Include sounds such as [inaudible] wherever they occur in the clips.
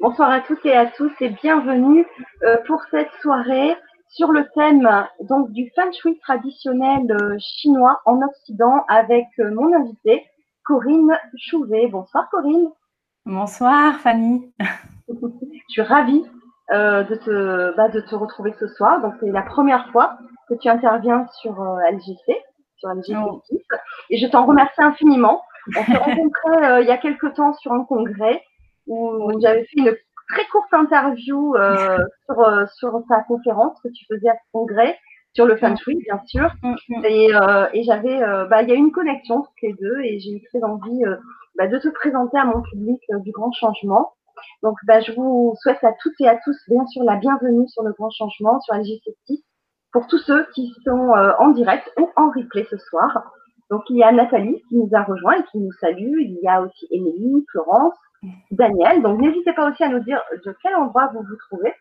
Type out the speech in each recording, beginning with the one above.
Bonsoir à toutes et à tous et bienvenue euh, pour cette soirée sur le thème donc du feng shui traditionnel euh, chinois en Occident avec euh, mon invitée Corinne Chouvet. Bonsoir Corinne. Bonsoir Fanny. [laughs] Je suis ravie de, te, bah, de te retrouver ce soir. Donc c'est la première fois que tu interviens sur LGC, sur LGC oh. et je t'en remercie infiniment. On s'est [laughs] rencontrés il y a quelque temps sur un congrès où j'avais fait une très courte interview euh, [laughs] sur, euh, sur ta conférence que tu faisais à ce congrès sur le feng shui, bien sûr. Mm, mm. Et, euh, et j'avais, euh, bah, il y a eu une connexion entre les deux et j'ai eu très envie euh, bah, de te présenter à mon public du grand changement. Donc, bah, je vous souhaite à toutes et à tous, bien sûr, la bienvenue sur le grand changement, sur LGC6, pour tous ceux qui sont en direct ou en replay ce soir. Donc, il y a Nathalie qui nous a rejoint et qui nous salue. Il y a aussi Émilie, Florence, Daniel. Donc n'hésitez pas aussi à nous dire de quel endroit vous vous trouvez.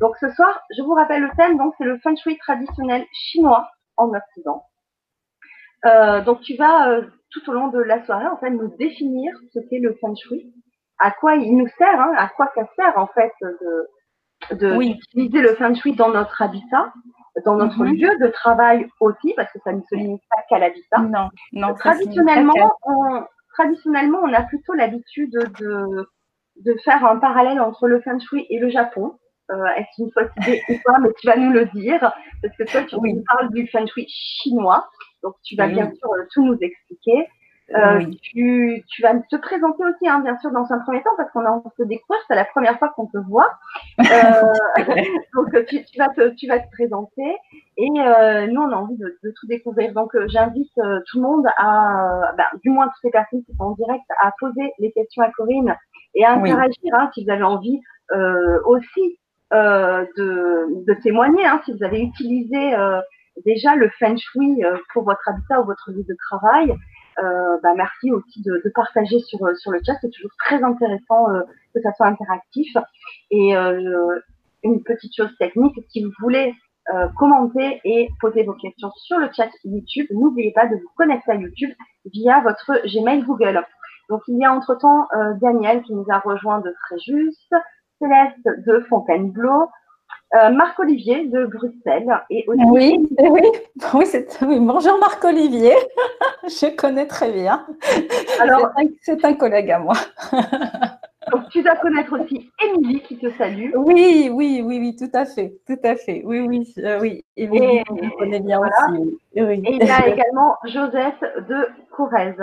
Donc ce soir, je vous rappelle le thème, donc c'est le feng shui traditionnel chinois en Occident. Euh, donc tu vas euh, tout au long de la soirée en fait nous définir ce qu'est le feng shui, à quoi il nous sert, hein, à quoi ça sert en fait de, de d'utiliser le feng shui dans notre habitat, dans notre mhm. lieu de travail aussi, parce que ça ne se limite pas qu'à l'habitat. Non, non. Traditionnellement, on, traditionnellement, on a plutôt l'habitude de, de faire un parallèle entre le feng shui et le Japon. Euh, Est-ce une fausse idée ou pas, mais tu vas nous le dire, parce que toi, tu nous parles du feng shui chinois, donc tu vas bien sûr euh, tout nous expliquer. Euh, tu, tu, vas te présenter aussi, hein, bien sûr, dans un premier temps, parce qu'on a envie de te découvrir, c'est la première fois qu'on te voit. [laughs] Euh, [laughs] donc, tu, tu, vas te, tu vas te présenter. Et euh, nous, on a envie de, de tout découvrir. Donc, euh, j'invite euh, tout le monde à, bah, du moins toutes les personnes qui sont en direct, à poser les questions à Corinne et à interagir, hein, si vous avez envie aussi de, de, témoigner, hein, si vous avez utilisé déjà le feng shui pour votre habitat ou votre lieu de travail. Euh, bah, merci aussi de, de, partager sur, sur le chat. C'est toujours très intéressant euh, que ça soit interactif. Et euh, une petite chose technique, si vous voulez commenter et poser vos questions sur le chat YouTube, n'oubliez pas de vous connecter à YouTube via votre Gmail Google. Donc il y a entre-temps Daniel qui nous a rejoint de Fréjus, Céleste de Fontainebleau, euh, Marc-Olivier de Bruxelles. Et aussi... Oui, oui, [laughs] oui, oui. bonjour Marc-Olivier, [laughs] je connais très bien. Alors, c'est un, un, collègue à moi. [laughs] Donc, tu dois connaître aussi Émilie qui te salue. Oui, oui, oui, oui, tout à fait, tout à fait. Oui, oui, euh, oui. Émilie, je connais bien aussi. Et il y a également Joseph de Corrèze.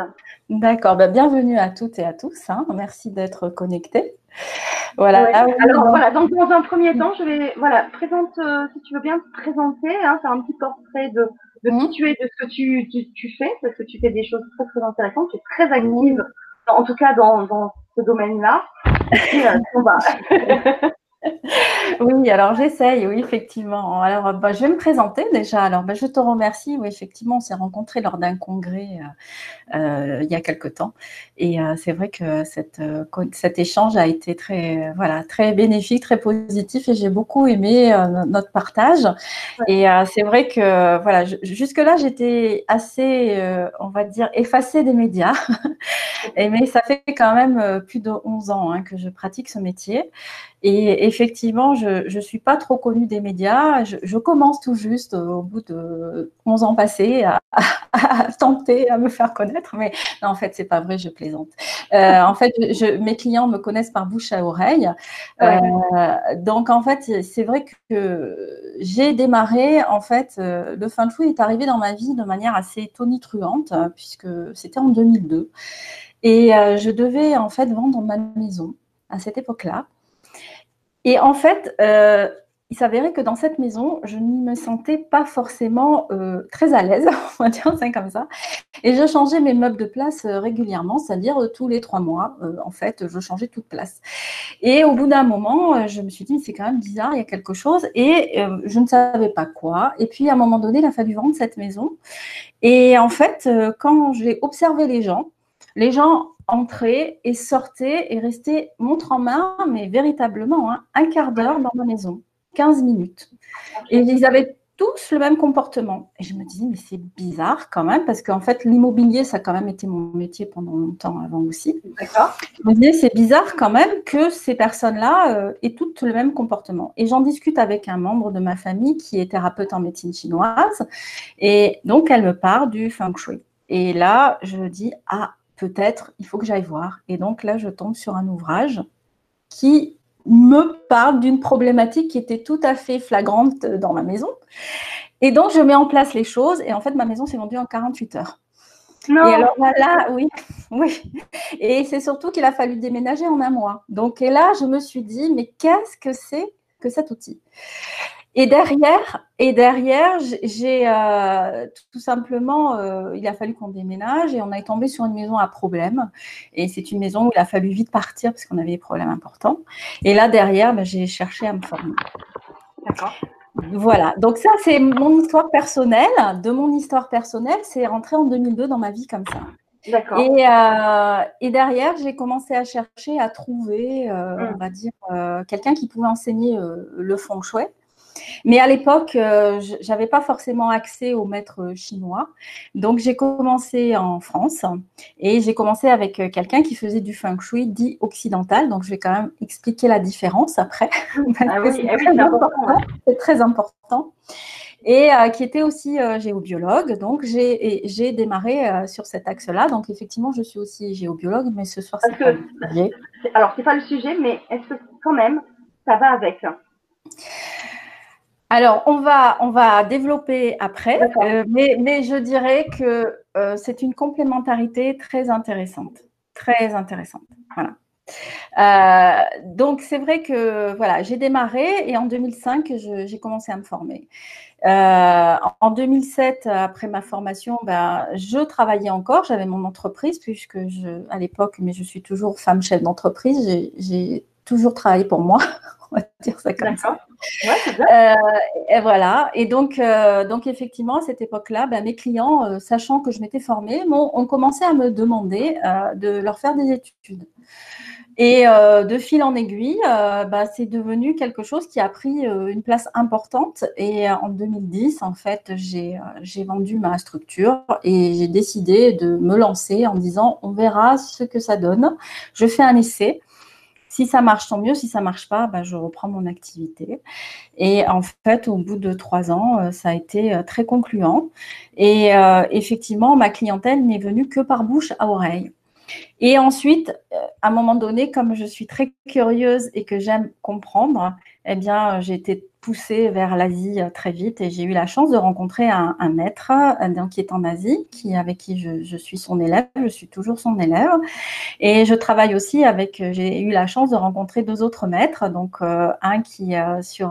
D'accord, ben, bienvenue à toutes et à tous. Hein. Merci d'être connectés. Voilà. Alors voilà, donc dans un premier temps, je vais voilà, présente euh, si tu veux bien te présenter, hein, faire un petit portrait de, de qui tu es, de ce que tu, tu, tu, fais, parce que tu fais des choses très très intéressantes, tu es très active, en tout cas dans, dans ce domaine-là. Euh, [laughs] oui, alors j'essaye, oui, effectivement. Alors, bah, je vais me présenter déjà. Alors, bah, je te remercie. Oui, effectivement, on s'est rencontrés lors d'un congrès euh, euh, il y a quelque temps. Et euh, c'est vrai que cette, cet échange a été très, voilà, très bénéfique, très positif et j'ai beaucoup aimé notre partage. Et c'est vrai que, voilà, jusque-là, j'étais assez, on va dire, effacée des médias. [laughs] [laughs] et, mais ça fait quand même plus de 11 ans hein, que je pratique ce métier. Et effectivement, je ne suis pas trop connue des médias. Je, commence tout juste, euh, au bout de 11 ans passés, à, tenter à me faire connaître. Mais non, en fait, c'est pas vrai, je plaisante. Euh, en fait, je, mes clients me connaissent par bouche à oreille. Euh, donc, en fait, c'est vrai que j'ai démarré, en fait, le feng shui est arrivé dans ma vie de manière assez tonitruante, puisque c'était en 2002. Et je devais, en fait, vendre ma maison à cette époque-là. Et en fait, euh, il s'avérait que dans cette maison, je ne me sentais pas forcément euh, très à l'aise, [laughs] on va dire ça comme ça. Et je changeais mes meubles de place euh, régulièrement, c'est-à-dire tous les trois mois, en fait, je changeais toute place. Et au bout d'un moment, je me suis dit, c'est quand même bizarre, il y a quelque chose, et je ne savais pas quoi. Et puis, à un moment donné, il a fallu vendre cette maison. Et en fait, quand j'ai observé les gens, les gens entraient et sortaient et restaient montre en main, mais véritablement hein, un quart d'heure dans ma maison, 15 minutes. Et ils avaient tous le même comportement. Et je me disais, mais c'est bizarre quand même, parce qu'en fait, l'immobilier, ça a quand même été mon métier pendant longtemps avant aussi. D'accord. Je me disais, c'est bizarre quand même que ces personnes-là euh, aient toutes le même comportement. Et j'en discute avec un membre de ma famille qui est thérapeute en médecine chinoise. Et donc, elle me parle du feng shui. Et là, je dis, ah, peut-être, il faut que j'aille voir. Et donc là, je tombe sur un ouvrage qui me parle d'une problématique qui était tout à fait flagrante dans ma maison. Et donc, je mets en place les choses. Et en fait, ma maison s'est vendue en 48 heures. Non. Et alors là, oui, [laughs] oui. Et c'est surtout qu'il a fallu déménager en un mois. Donc, et là, je me suis dit, mais qu'est-ce que c'est que cet outil? Et derrière, et derrière, j'ai euh, tout simplement, euh, il a fallu qu'on déménage et on est tombé sur une maison à problème. Et c'est une maison où il a fallu vite partir parce qu'on avait des problèmes importants. Et là derrière, ben, j'ai cherché à me former. D'accord. Voilà. Donc ça, c'est mon histoire personnelle. De mon histoire personnelle, c'est rentré en 2002 dans ma vie comme ça. D'accord. Et, euh, et, derrière, j'ai commencé à chercher à trouver, hum. on va dire, quelqu'un qui pouvait enseigner le feng shui. Mais à l'époque, euh, je n'avais pas forcément accès aux maîtres chinois. Donc, j'ai commencé en France et j'ai commencé avec euh, quelqu'un qui faisait du feng shui dit occidental. Donc, je vais quand même expliquer la différence après. Ah oui, [laughs] ah c'est très, important. Et euh, qui était aussi géobiologue. Donc, j'ai démarré sur cet axe-là. Donc, effectivement, je suis aussi géobiologue, mais ce soir, c'est pas le sujet. Alors, c'est pas le sujet, mais est-ce que quand même, ça va avec? Alors, on va, on va développer après, euh, mais, je dirais que euh, c'est une complémentarité très intéressante. Très intéressante. Voilà. Euh, donc, c'est vrai que voilà, j'ai démarré et en 2005, j'ai commencé à me former. en 2007, après ma formation, ben, je travaillais encore, j'avais mon entreprise, puisque je, à l'époque, mais je suis toujours femme chef d'entreprise, j'ai toujours travaillé pour moi, on va dire ça comme ça. Euh, et voilà. Et donc, euh, donc effectivement, à cette époque-là, ben, mes clients, euh, sachant que je m'étais formée, ont commencé à me demander de leur faire des études. Et de fil en aiguille, bah, c'est devenu quelque chose qui a pris une place importante. Et en 2010, en fait, j'ai vendu ma structure et j'ai décidé de me lancer en disant on verra ce que ça donne. Je fais un essai. Si ça marche, tant mieux. Si ça marche pas, bah, je reprends mon activité. Et en fait, au bout de trois ans, euh, ça a été euh, très concluant. Et euh, effectivement, ma clientèle n'est venue que par bouche à oreille. Et ensuite, à un moment donné, comme je suis très curieuse et que j'aime comprendre, eh bien, j'ai été poussée vers l'Asie euh, très vite et j'ai eu la chance de rencontrer un, maître euh, qui est en Asie, qui, avec qui je, suis son élève, je suis toujours son élève. Et je travaille aussi avec, euh, j'ai eu la chance de rencontrer deux autres maîtres, donc un qui est sur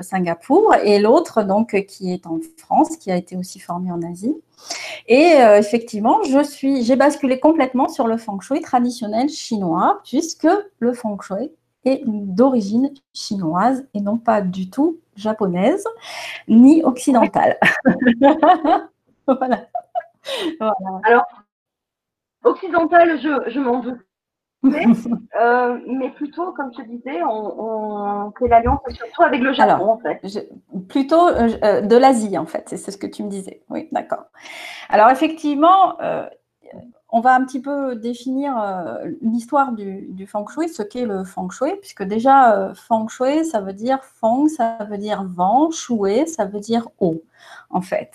Singapour et l'autre donc qui est en France, qui a été aussi formé en Asie. Et effectivement, je suis, j'ai basculé complètement sur le feng shui traditionnel chinois, puisque le feng shui est d'origine chinoise et non pas du tout japonaise ni occidentale. [laughs] voilà. Alors, occidentale, je, je m'en doute. [laughs] Euh, mais, plutôt, comme je disais, on, fait l'alliance surtout avec le Japon, en fait. plutôt euh, euh, de l'Asie, en fait, c'est ce que tu me disais. Oui, d'accord. Alors, effectivement, on va un petit peu définir euh, l'histoire du, feng shui, ce qu'est le feng shui, puisque déjà, euh, feng shui, ça veut dire feng, ça veut dire vent, shui, ça veut dire eau, en fait.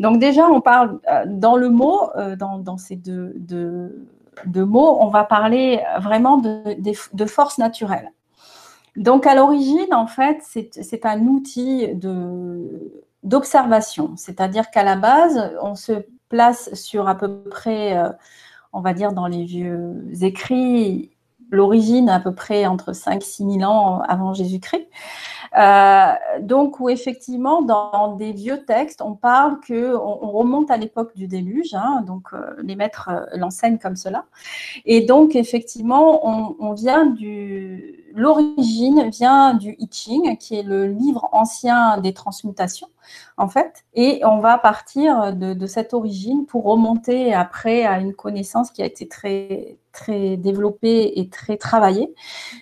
Donc déjà, on parle euh, dans le mot, dans, ces deux, mots, on va parler vraiment de, de force naturelle. Donc à l'origine, en fait, c'est un outil d'observation, c'est-à-dire qu'à la base, on se place sur à peu près, euh, on va dire dans les vieux écrits, l'origine à peu près entre 5-6 000 ans avant Jésus-Christ. Euh, donc, où effectivement, dans des vieux textes, on parle que on, remonte à l'époque du déluge, hein, donc euh, les maîtres l'enseignent comme cela. Et donc, effectivement, on, vient du, l'origine vient du I Ching, qui est le livre ancien des transmutations, en fait. Et on va partir de, cette origine pour remonter après à une connaissance qui a été très, très développée et très travaillée,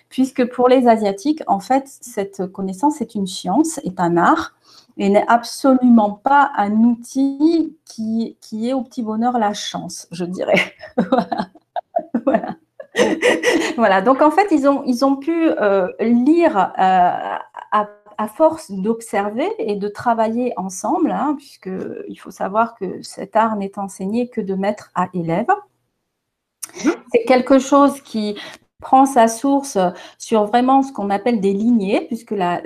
puisque pour les Asiatiques, en fait, cette connaissance est une science, est un art, et n'est absolument pas un outil qui, est au petit bonheur la chance, je dirais. [laughs] [laughs] Donc en fait, ils ont, ils ont pu euh, lire euh, à, force d'observer et de travailler ensemble, hein, puisqu'il faut savoir que cet art n'est enseigné que de maître à élève. Mmh. C'est quelque chose qui prend sa source sur vraiment ce qu'on appelle des lignées, puisque la,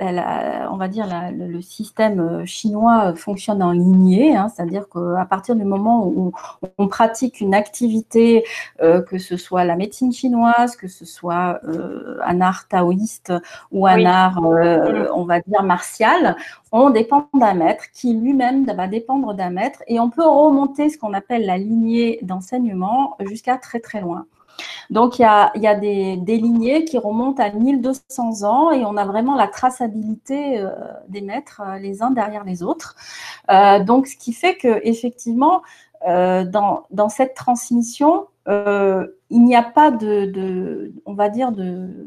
on va dire le système euh, chinois fonctionne en lignée, hein, c'est-à-dire qu'à partir du moment où on pratique une activité, euh, que ce soit la médecine chinoise, que ce soit euh, un art taoïste ou un art, on va dire, martial, on dépend d'un maître qui lui-même va dépendre d'un maître et on peut remonter ce qu'on appelle la lignée d'enseignement jusqu'à très très loin. Donc, il y a, des, lignées qui remontent à 1200 ans et on a vraiment la traçabilité euh, des maîtres euh, les uns derrière les autres. Euh, donc, ce qui fait que effectivement, dans, cette transmission, il n'y a pas de, on va dire, de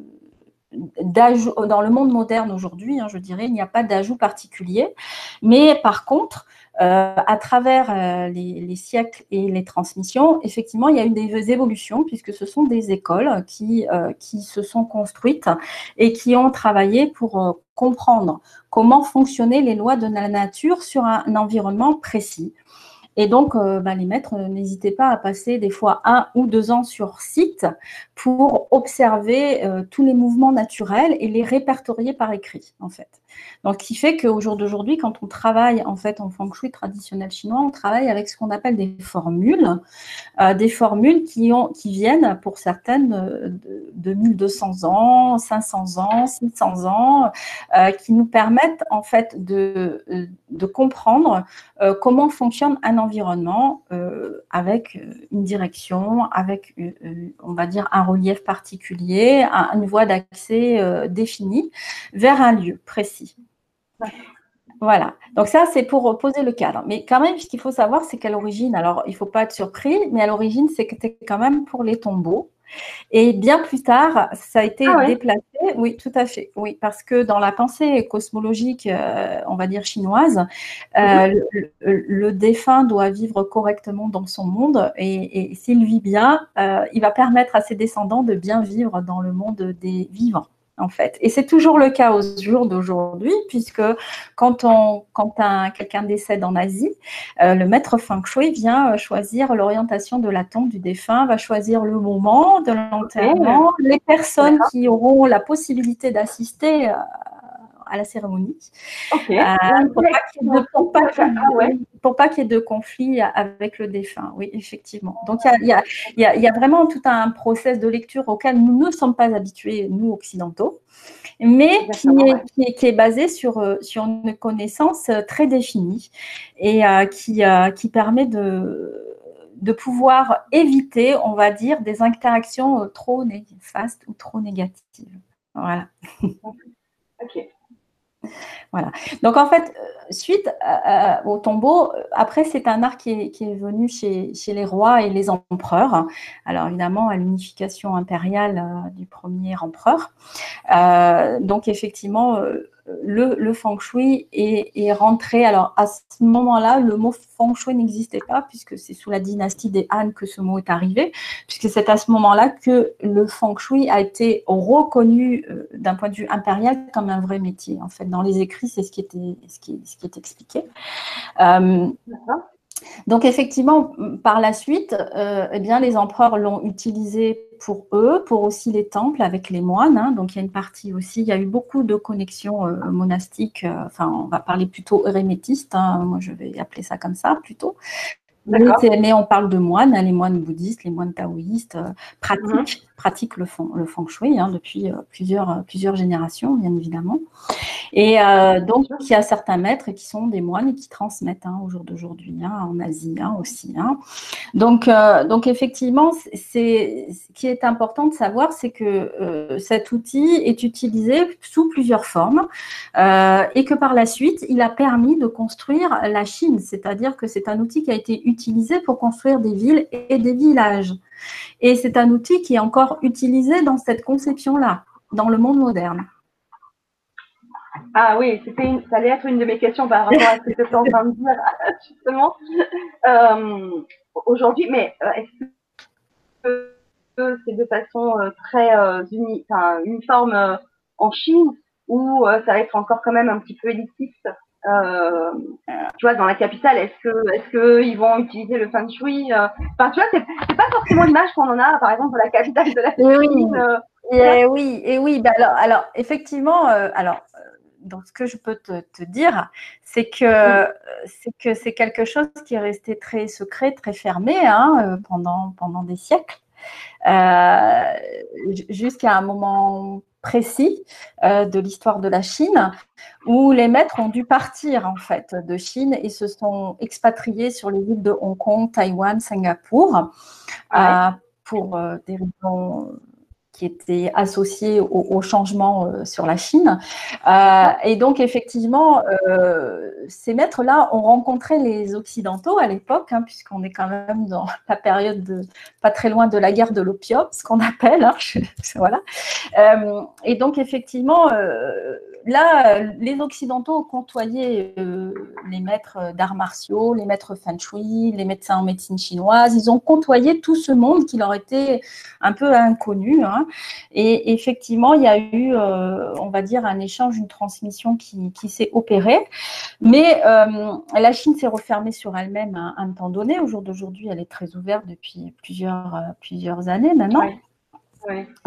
dans le monde moderne aujourd'hui, hein, je dirais, il n'y a pas d'ajout particulier. Mais par contre, euh, à travers euh, les, siècles et les transmissions, effectivement, il y a eu des évolutions puisque ce sont des écoles qui, euh, qui se sont construites et qui ont travaillé pour comprendre comment fonctionnaient les lois de la nature sur un environnement précis. Et donc, euh, bah, les maîtres, euh, n'hésitez pas à passer des fois un ou deux ans sur site pour observer euh, tous les mouvements naturels et les répertorier par écrit, en fait. Donc, ce qui fait qu'au jour d'aujourd'hui, quand on travaille en fait en feng shui traditionnel chinois, on travaille avec ce qu'on appelle des formules, des formules qui, ont, qui viennent pour certaines de, de 1200 ans, 500 ans, 600 ans, qui nous permettent en fait de, comprendre comment fonctionne un environnement euh, avec euh, une direction, avec, euh, on va dire, un relief particulier, une voie d'accès définie vers un lieu précis. Voilà. Donc ça, c'est pour poser le cadre. Mais quand même, ce qu'il faut savoir, c'est qu'à l'origine, alors il ne faut pas être surpris, mais à l'origine, c'était quand même pour les tombeaux. Et bien plus tard, ça a été ah déplacé. Oui, tout à fait. Oui, parce que dans la pensée cosmologique, euh, on va dire chinoise, euh, mhm. le, défunt doit vivre correctement dans son monde et, s'il vit bien, euh, il va permettre à ses descendants de bien vivre dans le monde des vivants en fait. Et c'est toujours le cas au jour d'aujourd'hui, puisque quand, on, quand quelqu'un décède en Asie, euh, le maître feng shui vient euh, choisir l'orientation de la tombe du défunt, va choisir le moment de l'enterrement, les personnes qui auront la possibilité d'assister euh, à la cérémonie. pour, pas qu'il y ait de conflit avec le défunt, oui, effectivement. Donc, il y a, vraiment tout un process de lecture auquel nous ne sommes pas habitués, nous, occidentaux, mais qui est, qui, est, basé sur, euh, sur une connaissance euh, très définie et euh, qui, qui permet de de pouvoir éviter, on va dire, des interactions trop néfastes ou trop négatives. Voilà. [laughs] Ok. Voilà. Donc en fait, euh, suite euh, euh, au tombeau, après c'est un art qui est, venu chez, les rois et les empereurs. Alors évidemment à l'unification impériale du premier empereur. donc effectivement, le, feng shui est, rentré. Alors à ce moment-là, le mot feng shui n'existait pas puisque c'est sous la dynastie des Han que ce mot est arrivé, puisque c'est à ce moment-là que le feng shui a été reconnu euh, d'un point de vue impérial comme un vrai métier. En fait, dans les écrits, c'est ce qui était ce qui, ce qui est expliqué. Euh, donc effectivement, par la suite, euh, eh bien, les empereurs l'ont utilisé pour eux, pour aussi les temples avec les moines. Hein. Donc il y a une partie aussi, il y a eu beaucoup de connexions euh, monastiques, euh, enfin on va parler plutôt hérémétistes, hein. moi je vais appeler ça comme ça plutôt. Mais, on parle de moines, hein, les moines bouddhistes, les moines taoïstes, pratiques, pratiquent le feng, le shui hein, depuis plusieurs, plusieurs générations, bien évidemment. Et donc, il y a certains maîtres qui sont des moines et qui transmettent hein, au jour d'aujourd'hui, hein, en Asie aussi. Donc, donc, effectivement, c'est, ce qui est important de savoir, c'est que cet outil est utilisé sous plusieurs formes et que par la suite, il a permis de construire la Chine, c'est-à-dire que c'est un outil qui a été utilisé pour construire des villes et des villages. Et c'est un outil qui est encore utilisé dans cette conception-là, dans le monde moderne. Ah oui, ça allait être une de mes questions par rapport à ce que tu es en train de dire, [laughs] justement. Euh, aujourd'hui, mais euh, est-ce que c'est de façon euh, très uni, uniforme en Chine ou ça va être encore quand même un petit peu élitiste? Euh, tu vois, dans la capitale, est-ce que, est-ce que ils vont utiliser le feng shui euh, Enfin, tu vois, c'est, c'est pas forcément l'image qu'on en a, par exemple, de la capitale de la Chine. Euh, et oui, et oui. Ben alors, alors, effectivement, alors, donc ce que je peux te, te dire, c'est que c'est que c'est quelque chose qui est resté très secret, très fermé hein, pendant pendant des siècles, jusqu'à un moment précis euh, de l'histoire de la Chine, où les maîtres ont dû partir en fait de Chine et se sont expatriés sur les îles de Hong Kong, Taïwan, Singapour, euh, pour euh, des raisons qui étaient associées au, changement sur la Chine. et donc, effectivement, ces maîtres-là ont rencontré les Occidentaux à l'époque, hein, puisqu'on est quand même dans [laughs] la période de, pas très loin de la guerre de l'opium, ce qu'on appelle. Hein, [laughs] voilà. Euh, et donc, effectivement, euh, là, les Occidentaux ont côtoyé euh, les maîtres d'arts martiaux, les maîtres feng shui, les médecins en médecine chinoise. Ils ont côtoyé tout ce monde qui leur était un peu inconnu. Hein. Et effectivement, il y a eu, on va dire, un échange, une transmission qui, qui s'est opérée. Mais la Chine s'est refermée sur elle-même à un temps donné. Au jour d'aujourd'hui, elle est très ouverte depuis plusieurs euh, plusieurs, années maintenant.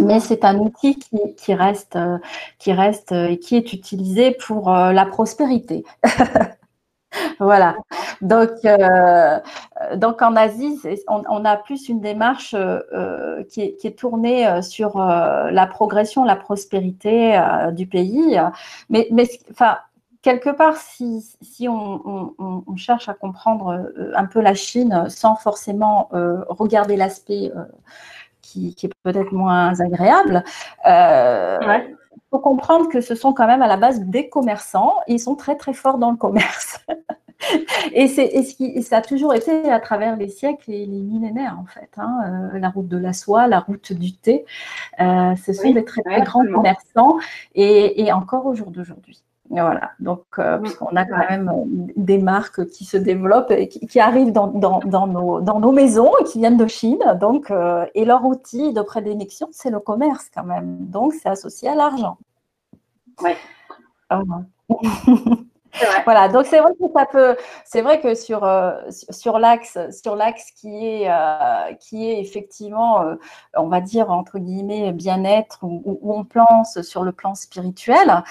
Mais c'est un outil qui, reste, euh, qui reste euh, et qui est utilisé pour la prospérité. [laughs] voilà. Donc, donc en Asie, on, a plus une démarche qui, est, tournée sur la progression, la prospérité du pays. Mais, mais enfin, quelque part, si, on, cherche à comprendre euh, un peu la Chine sans forcément euh, regarder l'aspect euh, qui, est peut-être moins agréable, faut comprendre que ce sont quand même à la base des commerçants et ils sont très très forts dans le commerce. [laughs] et, ça a toujours été à travers les siècles et les millénaires en fait. Hein, la route de la soie, la route du thé, ce sont des très, très grands commerçants et, et encore au jour d'aujourd'hui. Voilà, donc euh, puisqu'on a quand même euh, des marques qui se développent et qui, arrivent dans, nos, maisons et qui viennent de Chine. Donc, euh, et leur outil de prédilection, c'est le commerce quand même. Donc, c'est associé à l'argent. Oui. [laughs] Voilà, donc c'est vrai que ça peut, c'est vrai que sur, euh, sur l'axe, sur l'axe qui est, euh, qui est effectivement, euh, on va dire entre guillemets bien-être où, on pense sur le plan spirituel,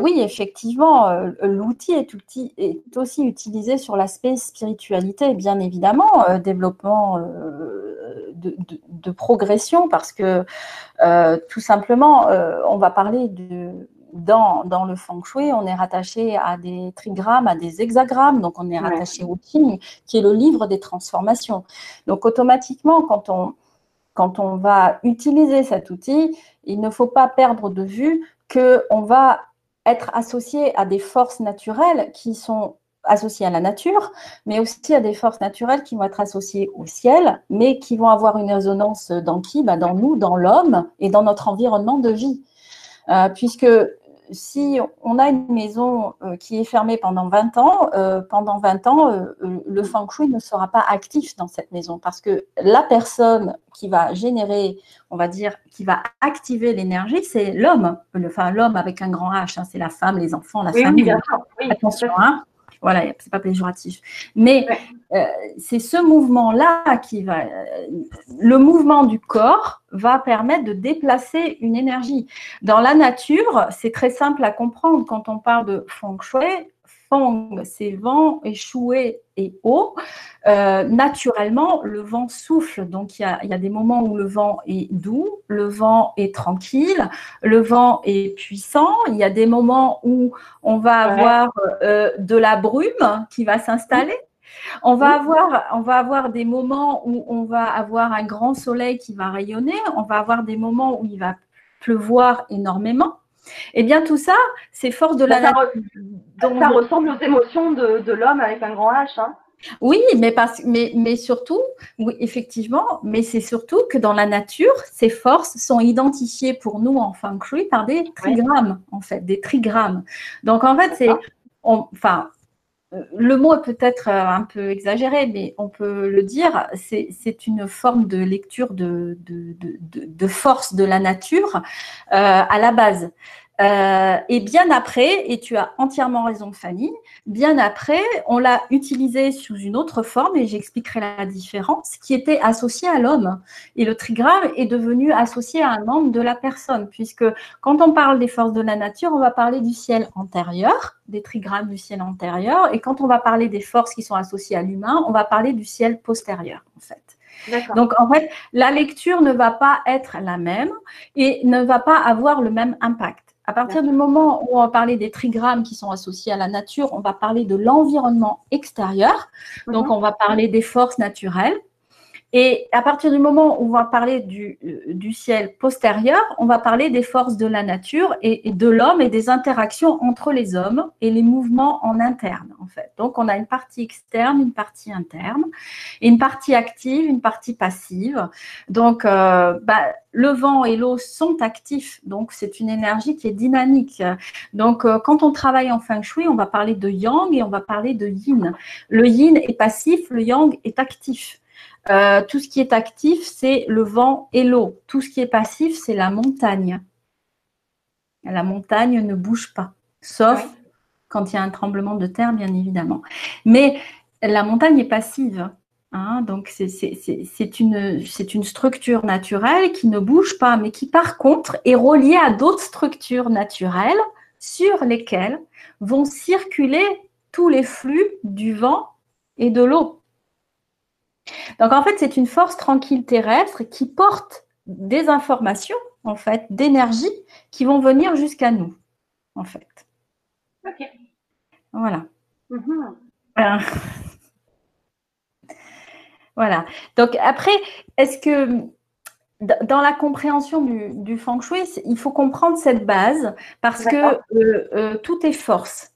oui effectivement, l'outil est, aussi utilisé sur l'aspect spiritualité, bien évidemment, développement de, de, progression parce que tout simplement, on va parler de dans, le feng shui, on est rattaché à des trigrammes, à des hexagrammes, donc on est rattaché au Qing, qui est le livre des transformations. Donc automatiquement, quand on, quand on va utiliser cet outil, il ne faut pas perdre de vue qu'on va être associé à des forces naturelles qui sont associées à la nature, mais aussi à des forces naturelles qui vont être associées au ciel, mais qui vont avoir une résonance dans qui? Bah, Dans nous, dans l'homme et dans notre environnement de vie. Euh, puisque si on a une maison euh, qui est fermée pendant 20 ans, euh, pendant 20 ans, euh, le feng shui ne sera pas actif dans cette maison parce que la personne qui va générer, on va dire, qui va activer l'énergie, c'est l'homme. Enfin, l'homme avec un grand H, hein, c'est la femme, les enfants, la famille. Attention, hein. Voilà, c'est pas péjoratif. Mais euh, c'est ce mouvement-là qui va. Euh, le mouvement du corps va permettre de déplacer une énergie. Dans la nature, c'est très simple à comprendre quand on parle de feng shui. Feng, c'est vent, et shui et eau. Euh, naturellement, le vent souffle. Donc, il y, a, des moments où le vent est doux, le vent est tranquille, le vent est puissant. Il y a des moments où on va avoir euh, de la brume qui va s'installer. On va, avoir, on va avoir des moments où on va avoir un grand soleil qui va rayonner. On va avoir des moments où il va pleuvoir énormément. Eh bien, tout ça, c'est force de la ça, ça ressemble aux émotions de, l'homme avec un grand H. Hein. Oui, mais, parce, mais, mais surtout, oui, effectivement, mais c'est surtout que dans la nature, ces forces sont identifiées pour nous en feng shui par des trigrammes, en fait, des trigrammes. Donc, en fait, c'est, enfin, le mot est peut-être euh, un peu exagéré, mais on peut le dire, c'est une forme de lecture de, force de la nature euh, à la base. Euh, et bien après, et tu as entièrement raison Fanny, bien après, on l'a utilisé sous une autre forme, et j'expliquerai la différence, qui était associée à l'homme. Et le trigramme est devenu associé à un membre de la personne, puisque quand on parle des forces de la nature, on va parler du ciel antérieur, des trigrammes du ciel antérieur, et quand on va parler des forces qui sont associées à l'humain, on va parler du ciel postérieur, en fait. Donc, en fait, la lecture ne va pas être la même et ne va pas avoir le même impact. À partir du moment où on va parler des trigrammes qui sont associés à la nature, on va parler de l'environnement extérieur. Donc, mhm. on va parler des forces naturelles. Et à partir du moment où on va parler du, euh, du ciel postérieur, on va parler des forces de la nature et, de l'homme et des interactions entre les hommes et les mouvements en interne, en fait. Donc, on a une partie externe, une partie interne, une partie active, une partie passive. Donc, euh, bah, le vent et l'eau sont actifs, donc c'est une énergie qui est dynamique. Donc, euh, quand on travaille en feng shui, on va parler de yang et on va parler de yin. Le yin est passif, le yang est actif. Euh, tout ce qui est actif, c'est le vent et l'eau. Tout ce qui est passif, c'est la montagne. La montagne ne bouge pas, sauf quand il y a un tremblement de terre, bien évidemment. Mais la montagne est passive. Hein, donc, c'est une, une, structure naturelle qui ne bouge pas, mais qui, par contre, est reliée à d'autres structures naturelles sur lesquelles vont circuler tous les flux du vent et de l'eau. Donc en fait, c'est une force tranquille terrestre qui porte des informations, en fait, d'énergie qui vont venir jusqu'à nous, en fait. Ok. Voilà. Mhm. Euh, voilà. Donc après, est-ce que dans la compréhension du, feng shui, il faut comprendre cette base parce que euh, euh, tout est force.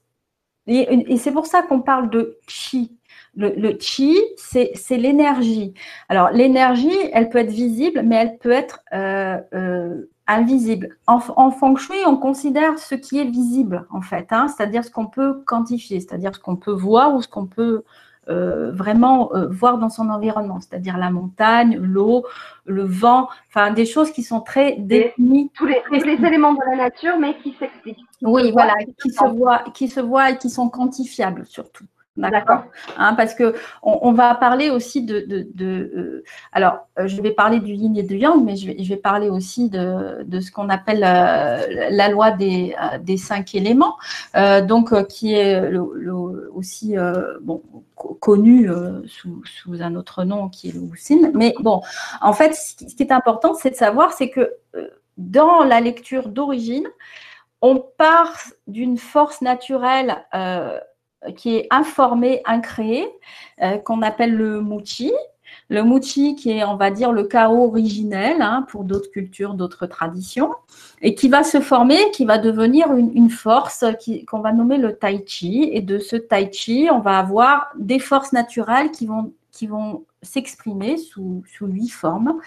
et c'est pour ça qu'on parle de chi. Le, chi, c'est l'énergie. Alors, l'énergie, elle peut être visible, mais elle peut être euh, euh, invisible. En, feng shui, on considère ce qui est visible, en fait, hein, c'est-à-dire ce qu'on peut quantifier, c'est-à-dire ce qu'on peut voir ou ce qu'on peut euh, vraiment voir dans son environnement, c'est-à-dire la montagne, l'eau, le vent, enfin des choses qui sont très définies. Tous les, les éléments de la nature, mais qui s'expliquent. Oui, voilà, qui se, voient, qui se voient et qui sont quantifiables surtout. D'accord. Hein, parce que on, va parler aussi de. Euh, alors, euh, je vais parler du yin et du yang, mais je vais, parler aussi de, ce qu'on appelle euh, la loi des, cinq éléments, donc qui est aussi bon, connu sous, un autre nom qui est le Wuxin. Mais bon, en fait, ce qui est important, c'est de savoir, c'est que dans la lecture d'origine, on part d'une force naturelle qui est informé, incréé, euh, qu'on appelle le Muchi. Le Muchi qui est, on va dire, le chaos originel hein, pour d'autres cultures, d'autres traditions, et qui va se former, qui va devenir une, force qu'on va nommer le Tai Chi. Et de ce Tai Chi, on va avoir des forces naturelles qui vont, qui vont s'exprimer sous, huit formes.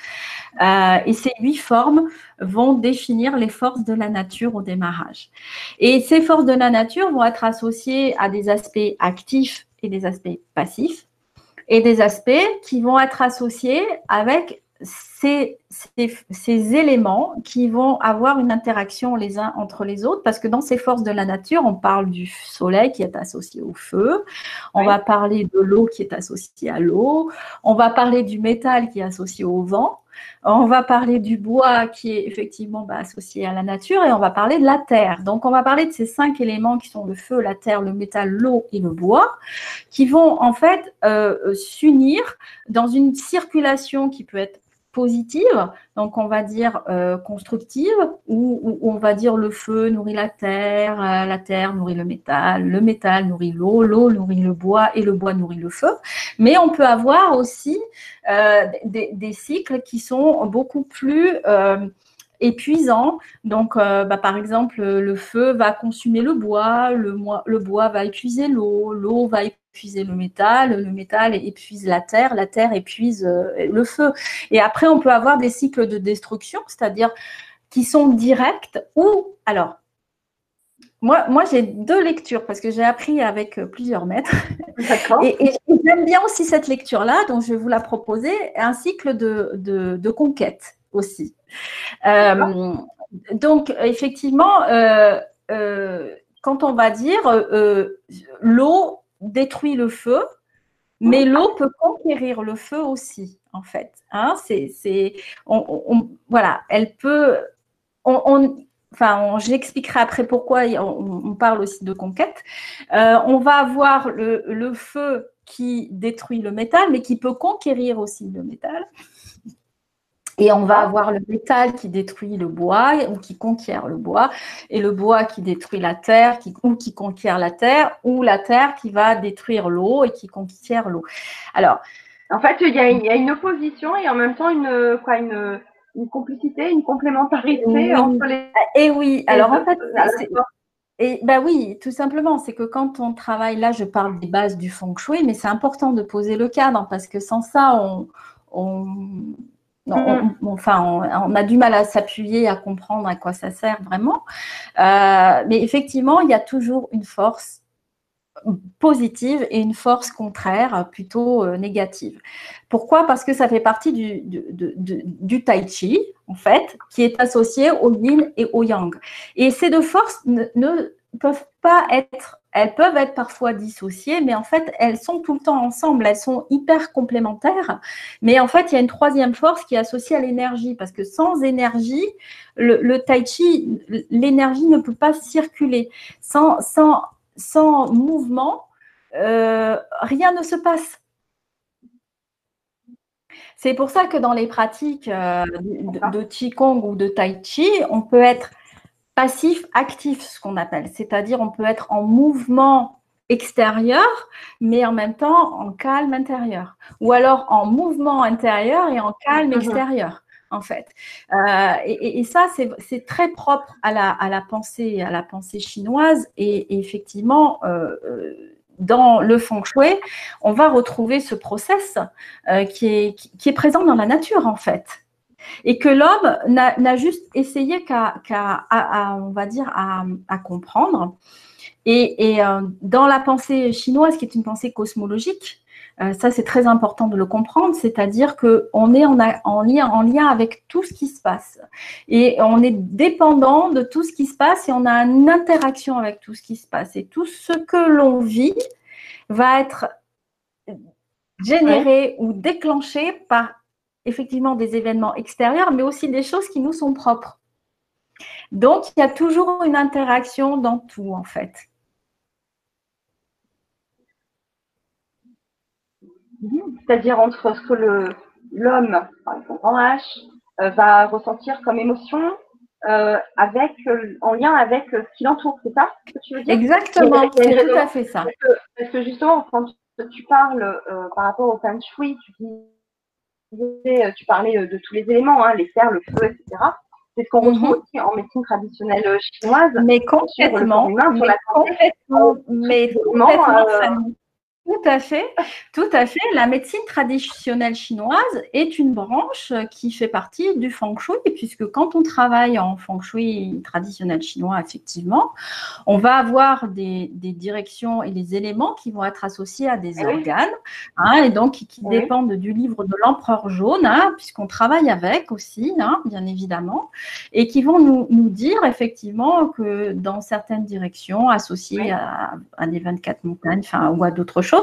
Euh, et ces huit formes vont définir les forces de la nature au démarrage. Et ces forces de la nature vont être associées à des aspects actifs et des aspects passifs, et des aspects qui vont être associés avec ces, ces, éléments qui vont avoir une interaction les uns entre les autres, parce que dans ces forces de la nature, on parle du soleil qui est associé au feu, on va parler de l'eau qui est associée à l'eau, on va parler du métal qui est associé au vent, on va parler du bois qui est effectivement bah, associé à la nature et on va parler de la terre. Donc on va parler de ces cinq éléments qui sont le feu, la terre, le métal, l'eau et le bois, qui vont en fait euh, s'unir dans une circulation qui peut être positive, donc on va dire euh, constructive, ou, on va dire le feu nourrit la terre, euh, la terre nourrit le métal, le métal nourrit l'eau, l'eau nourrit le bois et le bois nourrit le feu. Mais on peut avoir aussi euh, des, cycles qui sont beaucoup plus épuisants. Donc, bah, par exemple, le feu va consumer le bois, le, le bois va épuiser l'eau, l'eau va épuiser le métal, le métal épuise la terre, la terre épuise euh, le feu. Et après, on peut avoir des cycles de destruction, c'est-à-dire qui sont directs ou alors. Moi, moi j'ai deux lectures parce que j'ai appris avec euh, plusieurs maîtres. Et, et j'aime bien aussi cette lecture-là, donc je vais vous la proposer, un cycle de, de, conquête aussi. Euh, donc, effectivement, quand on va dire l'eau détruit le feu, mais l'eau peut conquérir le feu aussi, en fait. Hein, c'est, voilà, elle peut. enfin, j'expliquerai après pourquoi on, parle aussi de conquête. Euh, on va avoir le, le, feu qui détruit le métal, mais qui peut conquérir aussi le métal. Et on va avoir le métal qui détruit le bois ou qui conquiert le bois, et le bois qui détruit la terre ou qui conquiert la terre, ou la terre qui va détruire l'eau et qui conquiert l'eau. Alors, en fait, il y, a, une opposition et en même temps une, quoi, une, complicité, une complémentarité entre les. Et oui, alors en fait, et ben oui, tout simplement, c'est que quand on travaille, là je parle des bases du feng shui, mais c'est important de poser le cadre parce que sans ça, on, on Mm. on, enfin, on, a du mal à s'appuyer, à comprendre à quoi ça sert vraiment. Euh, mais effectivement, il y a toujours une force positive et une force contraire, plutôt euh, négative. Pourquoi? Parce que ça fait partie du, du, tai chi, en fait, qui est associé au yin et au yang. Et ces deux forces ne peuvent pas être elles peuvent être parfois dissociées, mais en fait, elles sont tout le temps ensemble, elles sont hyper complémentaires. Mais en fait, il y a une troisième force qui est associée à l'énergie, parce que sans énergie, le, tai chi, l'énergie ne peut pas circuler. Sans, sans, sans mouvement, euh, rien ne se passe. C'est pour ça que dans les pratiques euh, de, de Qigong ou de Tai Chi, on peut être passif actif, ce qu'on appelle. C'est-à-dire, on peut être en mouvement extérieur, mais en même temps en calme intérieur. Ou alors en mouvement intérieur et en calme mhm. extérieur, en fait. Euh, et, ça, c'est très propre à la, à la, pensée, à la pensée chinoise. Et, effectivement, euh, euh, dans le feng shui, on va retrouver ce process qui, est, qui est présent dans la nature, en fait et que l'homme n'a juste essayé qu'à, on va dire, à, comprendre. Et, euh, dans la pensée chinoise, qui est une pensée cosmologique, euh, ça c'est très important de le comprendre, c'est-à-dire qu'on est en, en, lien, en lien avec tout ce qui se passe. Et on est dépendant de tout ce qui se passe et on a une interaction avec tout ce qui se passe. Et tout ce que l'on vit va être généré ou déclenché par effectivement des événements extérieurs, mais aussi des choses qui nous sont propres. Donc, il y a toujours une interaction dans tout, en fait. C'est-à-dire entre ce que l'homme, son grand H, euh, va ressentir comme émotion euh, avec, euh, en lien avec ce qui l'entoure, c'est ça ce que tu veux dire? Exactement, c'est tout à fait ça. Parce que, justement, quand tu parles par rapport au feng shui, tu dis euh, tu parlais euh, de tous les éléments, hein, les serres, le feu, etc. C'est ce qu'on retrouve mhm. aussi en médecine traditionnelle euh, chinoise. Mais complètement. Sur la complètement. Mais complètement. Tout à fait, tout à fait. La médecine traditionnelle chinoise est une branche qui fait partie du feng shui, puisque quand on travaille en feng shui traditionnel chinois, effectivement, on va avoir des, directions et des éléments qui vont être associés à des organes, hein, et donc qui, dépendent du livre de l'empereur jaune, hein, puisqu'on travaille avec aussi, hein, bien évidemment, et qui vont nous, dire effectivement que dans certaines directions associées à, à des 24 montagnes, enfin, ou à d'autres choses,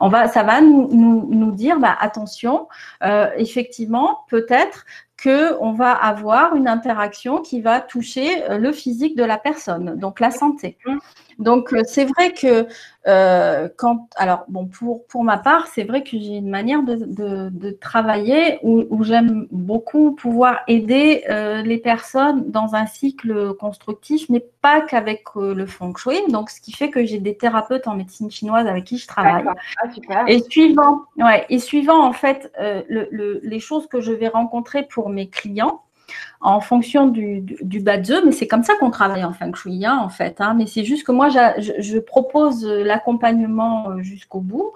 on va, ça va nous, nous, nous dire, bah, attention, euh, effectivement, peut-être qu'on va avoir une interaction qui va toucher euh, le physique de la personne, donc la santé. Donc, euh, c'est vrai que euh, quand, alors, bon, pour, pour ma part, c'est vrai que j'ai une manière de, de, travailler où, où j'aime beaucoup pouvoir aider euh, les personnes dans un cycle constructif, mais pas qu'avec euh, le feng shui. Donc, ce qui fait que j'ai des thérapeutes en médecine chinoise avec qui je travaille. Ah, et suivant, ouais, et suivant en fait le, le, les choses que je vais rencontrer pour mes clients, en fonction du, du, mais c'est comme ça qu'on travaille en feng shui, hein, en fait. Hein. mais c'est juste que moi, je, propose l'accompagnement euh, jusqu'au bout.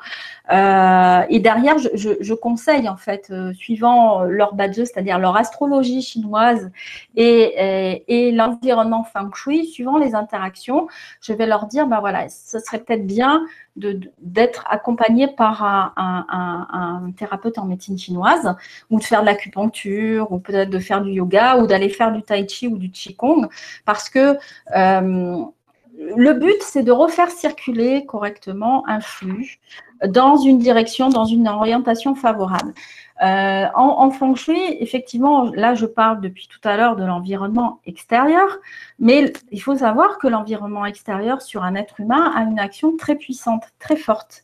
Euh, et derrière, je, conseille, en fait, euh, suivant leur bas c'est-à-dire leur astrologie chinoise et, l'environnement feng shui, suivant les interactions, je vais leur dire, ben voilà, ce serait peut-être bien d'être accompagné par un, thérapeute en médecine chinoise ou de faire de l'acupuncture ou peut-être de faire du yoga ou d'aller faire du tai chi ou du qigong parce que euh, le but, c'est de refaire circuler correctement un flux dans une direction, dans une orientation favorable. Euh, en, feng shui, effectivement, là, je parle depuis tout à l'heure de l'environnement extérieur, mais il faut savoir que l'environnement extérieur sur un être humain a une action très puissante, très forte.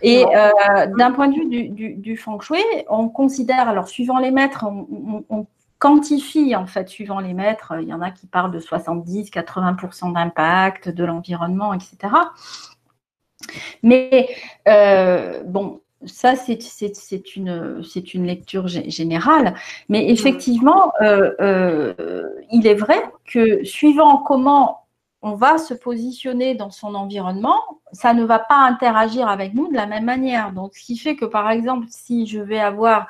Et euh, d'un point de vue du, feng shui, on considère, alors suivant les maîtres, on, quantifie en fait suivant les maîtres. Il y en a qui parlent de 70-80% d'impact de l'environnement, etc. Mais euh, bon, ça, c'est une, une lecture générale. Mais effectivement, euh, euh, il est vrai que suivant comment on va se positionner dans son environnement, ça ne va pas interagir avec nous de la même manière. Donc, ce qui fait que, par exemple, si je vais avoir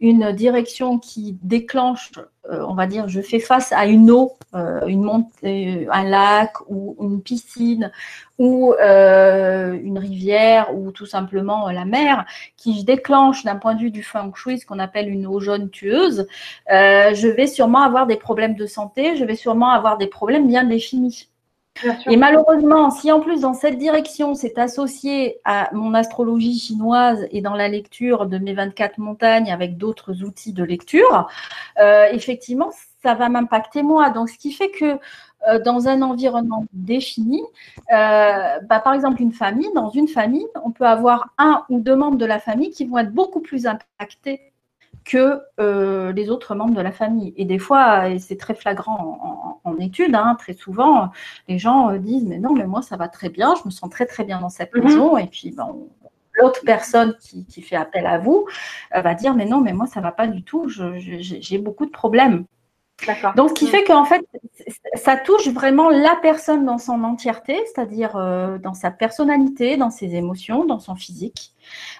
une direction qui déclenche, euh, on va dire, je fais face à une eau, euh, une montée, un lac ou une piscine ou euh, une rivière ou tout simplement la mer, qui déclenche d'un point de vue du feng shui ce qu'on appelle une eau jaune tueuse, je vais sûrement avoir des problèmes de santé, je vais sûrement avoir des problèmes bien définis. Et malheureusement, si en plus dans cette direction, c'est associé à mon astrologie chinoise et dans la lecture de mes 24 montagnes avec d'autres outils de lecture, euh, effectivement, ça va m'impacter moi. Donc, ce qui fait que euh, dans un environnement défini, euh, bah, par exemple, une famille, dans une famille, on peut avoir un ou deux membres de la famille qui vont être beaucoup plus impactés que euh, les autres membres de la famille. Et des fois, et c'est très flagrant en, études, hein, très souvent, les gens euh, disent Mais non, mais moi, ça va très bien, je me sens très, très bien dans cette mhm. maison. Et puis, l'autre personne qui, fait appel à vous euh, va dire Mais non, mais moi, ça va pas du tout, j'ai beaucoup de problèmes. Donc, ce qui mhm. fait qu'en fait, ça touche vraiment la personne dans son entièreté, c'est-à-dire dans sa personnalité, dans ses émotions, dans son physique,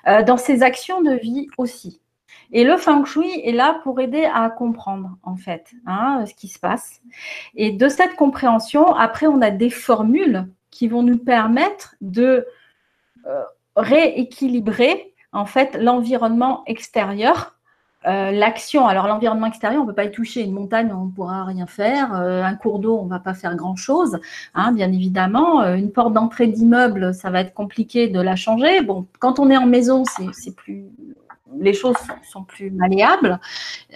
dans ses actions de vie aussi. Et le feng shui est là pour aider à comprendre, en fait, hein, ce qui se passe. Et de cette compréhension, après, on a des formules qui vont nous permettre de euh, rééquilibrer, en fait, l'environnement extérieur euh, l'action, alors l'environnement extérieur, on ne peut pas y toucher. Une montagne, on ne pourra rien faire. Euh, un cours d'eau, on ne va pas faire grand-chose, hein, bien évidemment. une porte d'entrée d'immeuble, ça va être compliqué de la changer. Bon, quand on est en maison, c'est plus les choses sont, plus malléables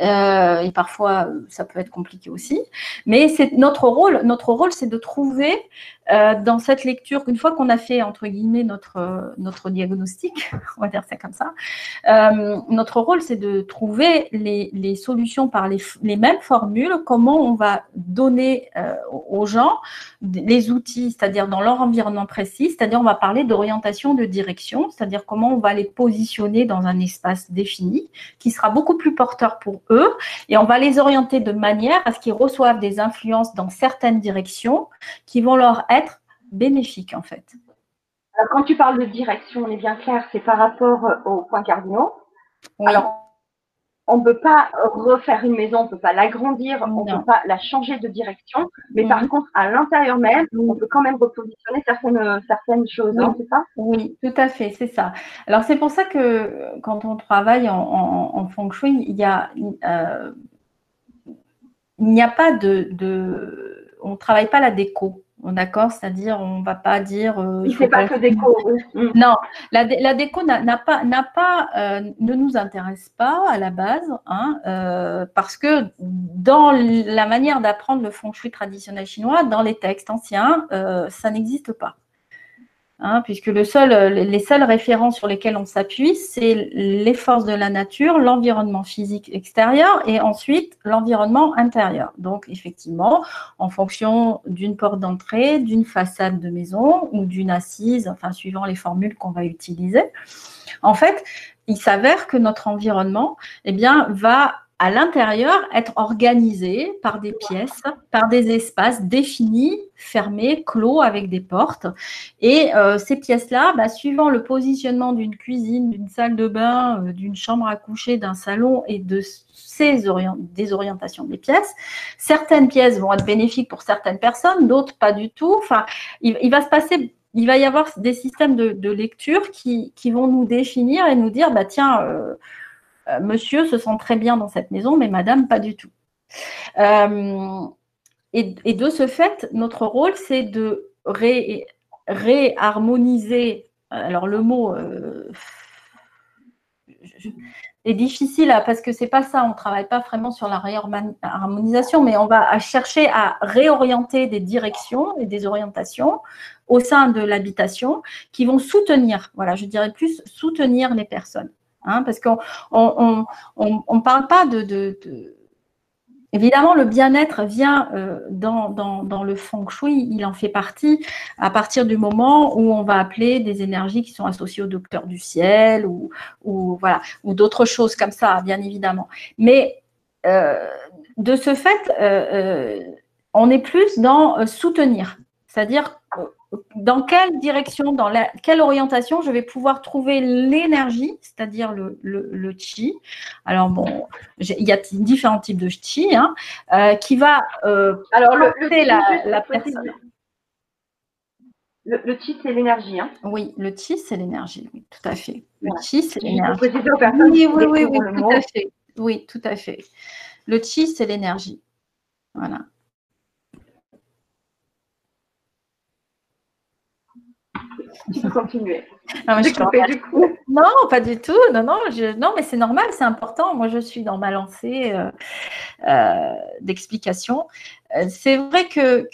euh, et parfois ça peut être compliqué aussi. Mais notre rôle. Notre rôle, c'est de trouver euh, dans cette lecture, une fois qu'on a fait entre guillemets notre notre diagnostic, [laughs] on va dire ça comme ça, euh, notre rôle, c'est de trouver les, les solutions par les, les, mêmes formules. Comment on va donner aux gens les outils, c'est-à-dire dans leur environnement précis, c'est-à-dire on va parler d'orientation, de direction, c'est-à-dire comment on va les positionner dans un espace défini qui sera beaucoup plus porteur pour eux et on va les orienter de manière à ce qu'ils reçoivent des influences dans certaines directions qui vont leur être bénéfiques en fait. Alors, quand tu parles de direction, on est bien clair, c'est par rapport aux points cardinaux. Alors, on ne peut pas refaire une maison, on ne peut pas l'agrandir, on ne peut pas la changer de direction. Mais par contre, à l'intérieur même, on peut quand même repositionner certaines, certaines choses, hein, c'est ça? Oui, tout à fait, c'est ça. Alors c'est pour ça que quand on travaille en, feng shui, il y a, euh, n'y a pas de, de on ne travaille pas la déco. D'accord C'est-à-dire, on ne va pas dire. Euh, il ne fait pas que déco. Mm. Non, la, déco n'a pas, n'a pas euh, ne nous intéresse pas à la base, hein, euh, parce que dans la manière d'apprendre le feng shui traditionnel chinois, dans les textes anciens, ça n'existe pas. Hein, puisque seul, les seules références sur lesquelles on s'appuie, c'est les forces de la nature, l'environnement physique extérieur et ensuite l'environnement intérieur. Donc effectivement, en fonction d'une porte d'entrée, d'une façade de maison ou d'une assise, enfin suivant les formules qu'on va utiliser, en fait, il s'avère que notre environnement eh bien, va à l'intérieur être organisé par des pièces, par des espaces définis, fermés, clos avec des portes. Et euh, ces pièces-là, bah, suivant le positionnement d'une cuisine, d'une salle de bain, euh, d'une chambre à coucher, d'un salon et de ces des orientations des pièces, certaines pièces vont être bénéfiques pour certaines personnes, d'autres pas du tout. Enfin, il, va se passer il va y avoir des systèmes de, lecture qui, vont nous définir et nous dire, bah tiens, euh, euh, monsieur se sent très bien dans cette maison, mais madame, pas du tout. Euh, et, de ce fait, notre rôle, c'est de réharmoniser. alors le mot euh, est difficile parce que c'est pas ça, on ne travaille pas vraiment sur la réharmonisation, mais on va chercher à réorienter des directions et des orientations au sein de l'habitation qui vont soutenir, voilà, je dirais plus soutenir les personnes. Hein, parce qu'on on, on, parle pas de, Évidemment, le bien-être vient euh, dans, le feng shui, il en fait partie à partir du moment où on va appeler des énergies qui sont associées au docteur du ciel ou, ou voilà, ou d'autres choses comme ça, bien évidemment. Mais euh, de ce fait, euh, on est plus dans soutenir, c'est-à-dire dans quelle direction, dans quelle orientation je vais pouvoir trouver l'énergie, c'est-à-dire le, le, chi. Alors bon, il y a différents types de chi, hein, euh, qui va euh, Alors le, la, la personne. Le, chi, c'est l'énergie. Hein. Oui, le chi, c'est l'énergie, oui, tout à fait. Le chi, c'est l'énergie. Oui, oui, oui, oui, tout à fait. Oui, tout à fait. Le chi, c'est l'énergie. Voilà. Tu peux continuer. Non, pas du tout. Non, non, non mais c'est normal, c'est important. Moi, je suis dans ma lancée euh, euh, d'explication. Euh, c'est vrai que,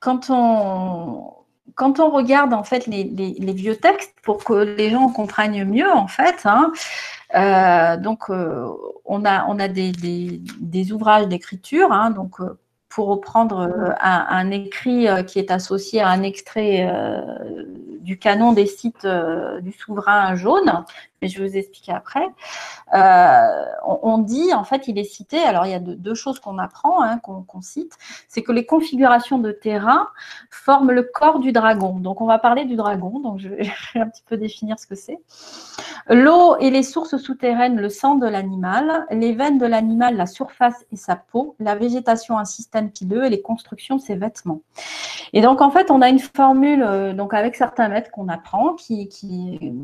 quand on quand on regarde en fait les, vieux textes pour que les gens comprennent mieux en fait, hein, donc on a on a des, ouvrages d'écriture, hein, donc pour reprendre euh, un, écrit euh, qui est associé à un extrait euh, du canon des sites du souverain jaune, mais je vais vous expliquer après. on, dit, en fait, il est cité, alors il y a deux, choses qu'on apprend, hein, qu'on cite, c'est que les configurations de terrain forment le corps du dragon. Donc on va parler du dragon, donc [laughs] je vais un petit peu définir ce que c'est. L'eau et les sources souterraines, le sang de l'animal, les veines de l'animal, la surface et sa peau, la végétation, un système pileux et les constructions, ses vêtements. Et donc, en fait, on a une formule euh, donc avec certains maîtres qu'on apprend,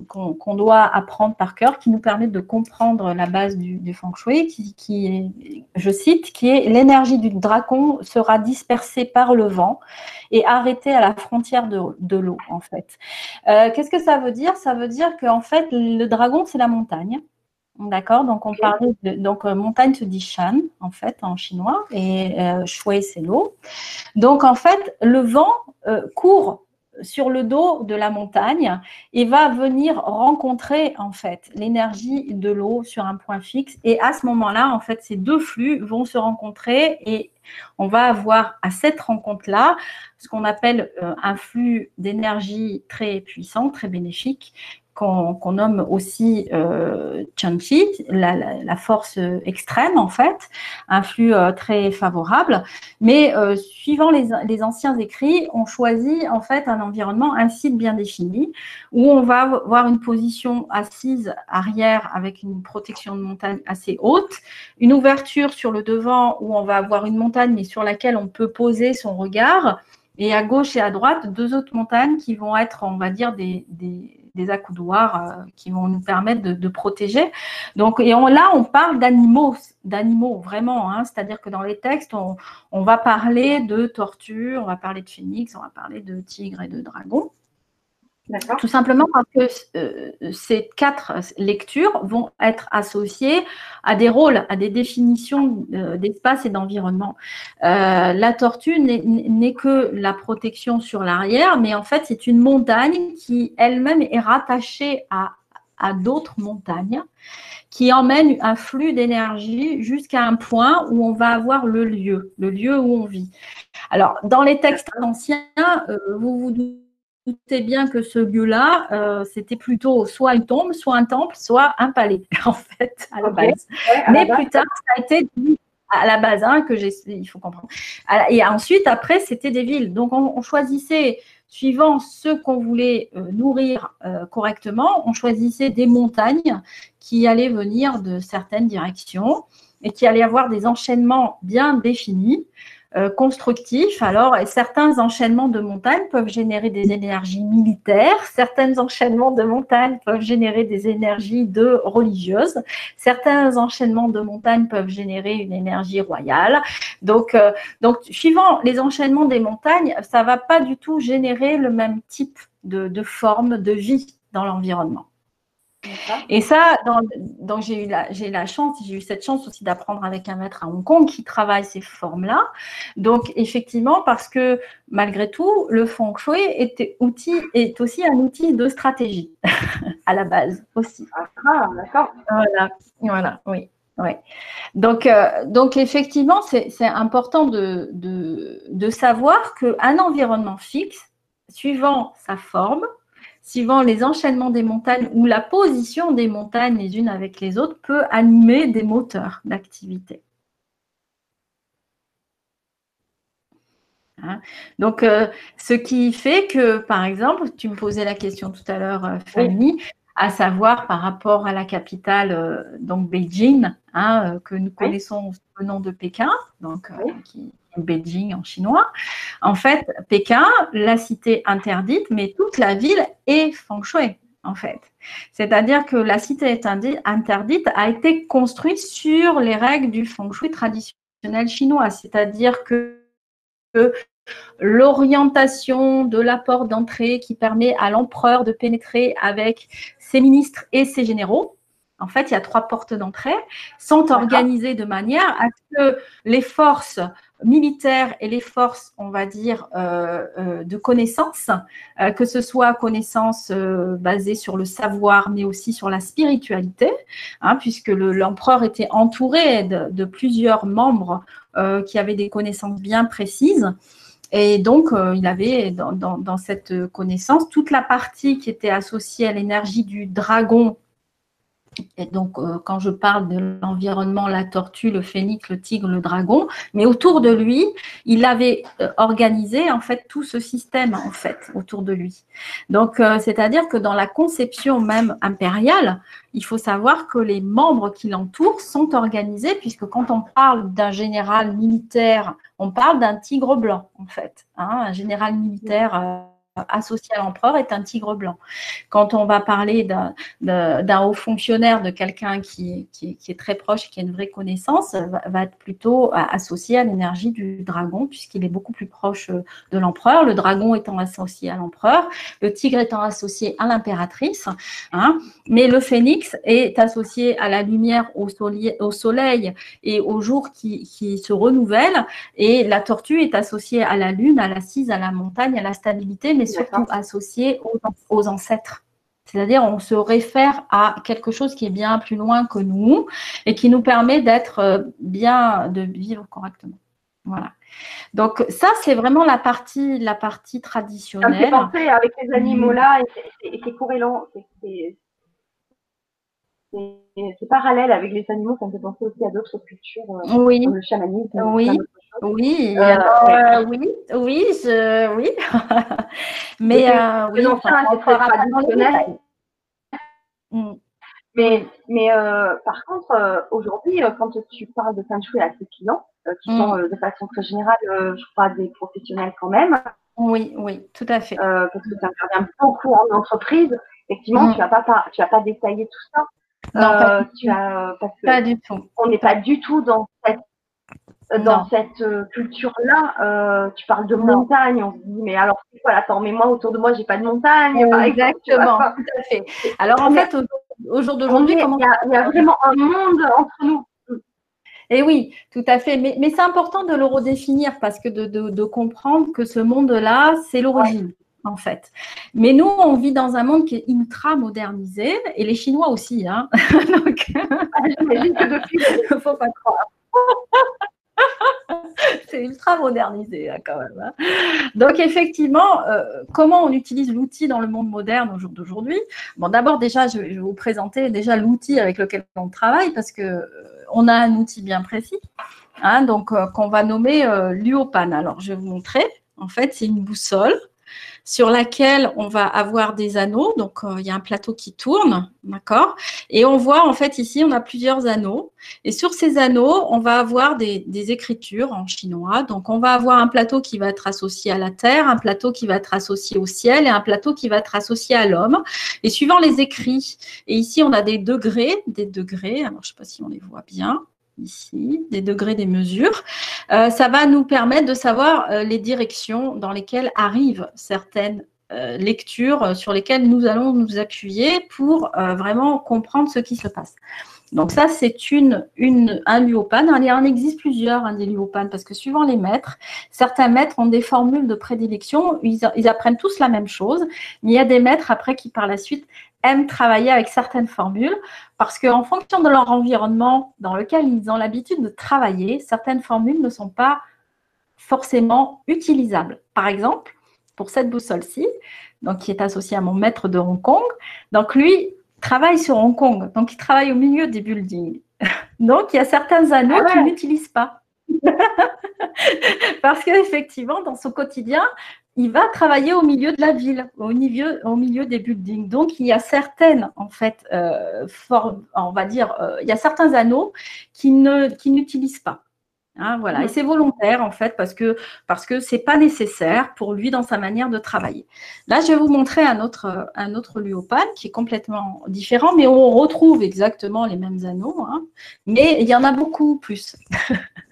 qu'on, doit apprendre par cœur, qui nous permet de comprendre la base du, feng shui, qui, qui, je cite, qui est l'énergie du dragon sera dispersée par le vent et arrêtée à la frontière de, l'eau, en fait. Euh, qu'est-ce que ça veut dire? Ça veut dire qu'en fait, le dragon, c'est la montagne. D'accord, donc on parlait de donc euh, montagne se dit shan en fait en chinois et euh, shui c'est l'eau. Donc en fait le vent euh, court sur le dos de la montagne et va venir rencontrer en fait l'énergie de l'eau sur un point fixe. Et à ce moment-là en fait ces deux flux vont se rencontrer et on va avoir à cette rencontre-là ce qu'on appelle un flux d'énergie très puissant, très bénéfique, qu'on nomme aussi euh, la, force extrême en fait, un flux euh, très favorable. Mais euh, suivant les, anciens écrits, on choisit en fait un environnement, un site bien défini, où on va avoir une position assise arrière avec une protection de montagne assez haute, une ouverture sur le devant où on va avoir une montagne mais sur laquelle on peut poser son regard. Et à gauche et à droite, deux autres montagnes qui vont être, on va dire, des, accoudoirs qui vont nous permettre de, protéger. Donc, et là, on parle d'animaux, d'animaux vraiment. Hein. C'est-à-dire que dans les textes, on, on, va parler de tortues, on va parler de phénix, on va parler de tigres et de dragons. Tout simplement parce que euh, ces quatre lectures vont être associées à des rôles, à des définitions d'espace et d'environnement. Euh, la tortue n'est que la protection sur l'arrière, mais en fait, c'est une montagne qui elle-même est rattachée à, à d'autres montagnes qui emmènent un flux d'énergie jusqu'à un point où on va avoir le lieu, le lieu où on vit. Alors, dans les textes anciens, euh, vous vous doutez bien que ce lieu-là, euh, c'était plutôt soit une tombe, soit un temple, soit un palais, [laughs] en fait, à la base. Mais plus tard, ça a été à la base, hein, que j'ai, il faut comprendre. Et ensuite, après, c'était des villes. Donc, on, choisissait, suivant ce qu'on voulait euh, nourrir euh, correctement, on choisissait des montagnes qui allaient venir de certaines directions et qui allaient avoir des enchaînements bien définis. Euh, constructif. Alors, certains enchaînements de montagnes peuvent générer des énergies militaires, certains enchaînements de montagnes peuvent générer des énergies de religieuses, certains enchaînements de montagnes peuvent générer une énergie royale. Donc, euh, donc suivant les enchaînements des montagnes, ça va pas du tout générer le même type de, de forme de vie dans l'environnement. Et ça, donc j'ai eu la, j'ai la chance, j'ai eu cette chance aussi d'apprendre avec un maître à Hong Kong qui travaille ces formes-là. Donc effectivement, parce que malgré tout, le feng shui est, outil, est aussi un outil de stratégie [laughs] à la base aussi. Ah, d'accord. Voilà, voilà, oui. Oui. Donc, euh, donc effectivement, c'est, important de, de, de savoir qu'un environnement fixe, suivant sa forme, suivant les enchaînements des montagnes ou la position des montagnes les unes avec les autres, peut animer des moteurs d'activité. Hein? Donc, euh, ce qui fait que, par exemple, tu me posais la question tout à l'heure, euh, Fanny, à savoir par rapport à la capitale, euh, donc Beijing, hein, que nous connaissons sous le nom de Pékin, donc qui, Beijing en chinois. En fait, Pékin, la cité interdite, mais toute la ville est feng shui, en fait. C'est-à-dire que la cité interdite a été construite sur les règles du feng shui traditionnel chinois, c'est-à-dire que l'orientation de la porte d'entrée qui permet à l'empereur de pénétrer avec ses ministres et ses généraux, en fait, il y a trois portes d'entrée, sont organisées de manière à ce que les forces militaires et les forces, on va dire, euh, euh, de connaissances, euh, que ce soit connaissances basées sur le savoir, mais aussi sur la spiritualité, hein, puisque l'empereur était entouré de, plusieurs membres qui avaient des connaissances bien précises. Et donc, il avait dans, dans, cette connaissance toute la partie qui était associée à l'énergie du dragon et donc, euh, quand je parle de l'environnement, la tortue, le phénix, le tigre, le dragon, mais autour de lui, il avait euh, organisé en fait tout ce système en fait autour de lui. Donc, euh, c'est-à-dire que dans la conception même impériale, il faut savoir que les membres qui l'entourent sont organisés, puisque quand on parle d'un général militaire, on parle d'un tigre blanc en fait, hein, un général militaire associé à l'empereur est un tigre blanc. Quand on va parler d'un haut fonctionnaire, de quelqu'un qui, est très proche, qui a une vraie connaissance, va, être plutôt associé à l'énergie du dragon, puisqu'il est beaucoup plus proche de l'empereur, le dragon étant associé à l'empereur, le tigre étant associé à l'impératrice, hein. mais le phénix est associé à la lumière, au soleil, au soleil et au jour qui, qui se renouvelle, et la tortue est associée à la lune, à l'assise, à la montagne, à la stabilité, mais surtout associé aux, ancêtres. C'est-à-dire, on se réfère à quelque chose qui est bien plus loin que nous et qui nous permet d'être euh, bien, de vivre correctement. Voilà. Donc ça, c'est vraiment la partie, la partie traditionnelle. Ça me avec ces animaux-là et c'est corrélant, c'est parallèle avec les animaux, ça me fait penser aussi à d'autres cultures, euh, oui. comme le chamanisme. Oui, oui, euh, euh, oui, oui, je, oui. [laughs] mais euh, oui, traditionnel. Mm. Mais, mais par contre, aujourd'hui, quand tu parles de feng shui à tes clients, qui mm. sont de façon très générale, je crois, des professionnels quand même. Oui, oui, tout à fait. parce que ça intervient beaucoup en entreprise. Effectivement, mm. tu vas pas, tu vas pas détailler tout ça. Non, pas, tu as, parce que pas du tout. On n'est pas du tout dans cette dans cette euh, culture-là, euh, tu parles de montagne, on se dit, mais alors, voilà, attends, mais moi, autour de moi, j'ai pas de montagne. Exactement, tout à fait. Alors, en fait, au, jour d'aujourd'hui, comment... Il y, a, vraiment un monde entre nous. Et eh oui, tout à fait. Mais, mais c'est important de le redéfinir parce que de, de, de comprendre que ce monde-là, c'est l'origine. En fait. Mais nous, on vit dans un monde qui est ultra modernisé, et les Chinois aussi. Hein. [laughs] Donc, ah, il ne [laughs] faut pas croire. [laughs] c'est ultra modernisé hein, quand même. Hein. Donc effectivement, euh, comment on utilise l'outil dans le monde moderne au jour d'aujourd'hui? Bon, d'abord déjà, je vais vous présenter déjà l'outil avec lequel on travaille parce que euh, on a un outil bien précis, hein, donc euh, qu'on va nommer l'UOPAN. Alors je vais vous montrer. En fait, c'est une boussole sur laquelle on va avoir des anneaux. Donc, euh, il y a un plateau qui tourne, d'accord? Et on voit, en fait, ici, on a plusieurs anneaux. Et sur ces anneaux, on va avoir des, écritures en chinois. Donc, on va avoir un plateau qui va être associé à la terre, un plateau qui va être associé au ciel et un plateau qui va être associé à l'homme. Et suivant les écrits, et ici, on a des degrés, des degrés. Alors, je ne sais pas si on les voit bien ici, des degrés des mesures. Euh, ça va nous permettre de savoir euh, les directions dans lesquelles arrivent certaines euh, lectures sur lesquelles nous allons nous appuyer pour vraiment comprendre ce qui se passe. Donc ça, c'est une, un luopan. Il en existe plusieurs, hein, des luopan, parce que suivant les maîtres, certains maîtres ont des formules de prédilection, ils, apprennent tous la même chose, mais il y a des maîtres après qui par la suite aiment travailler avec certaines formules parce qu'en fonction de leur environnement dans lequel ils ont l'habitude de travailler, certaines formules ne sont pas forcément utilisables. Par exemple, pour cette boussole-ci, donc qui est associée à mon maître de Hong Kong, donc lui travaille sur Hong Kong, donc il travaille au milieu des buildings. [laughs] Donc il y a certains anneaux ah qu'il n'utilise pas. [laughs] Parce qu'effectivement, dans son quotidien, il va travailler au milieu de la ville, au milieu, au milieu des buildings. Donc, il y a certaines, en fait, euh, on va dire, euh, il y a certains anneaux qui ne, qui n'utilisent pas. Hein, voilà, et c'est volontaire en fait parce que parce que c'est pas nécessaire pour lui dans sa manière de travailler. Là, je vais vous montrer un autre un autre qui est complètement différent, mais on retrouve exactement les mêmes anneaux, hein. mais il y en a beaucoup plus. [laughs]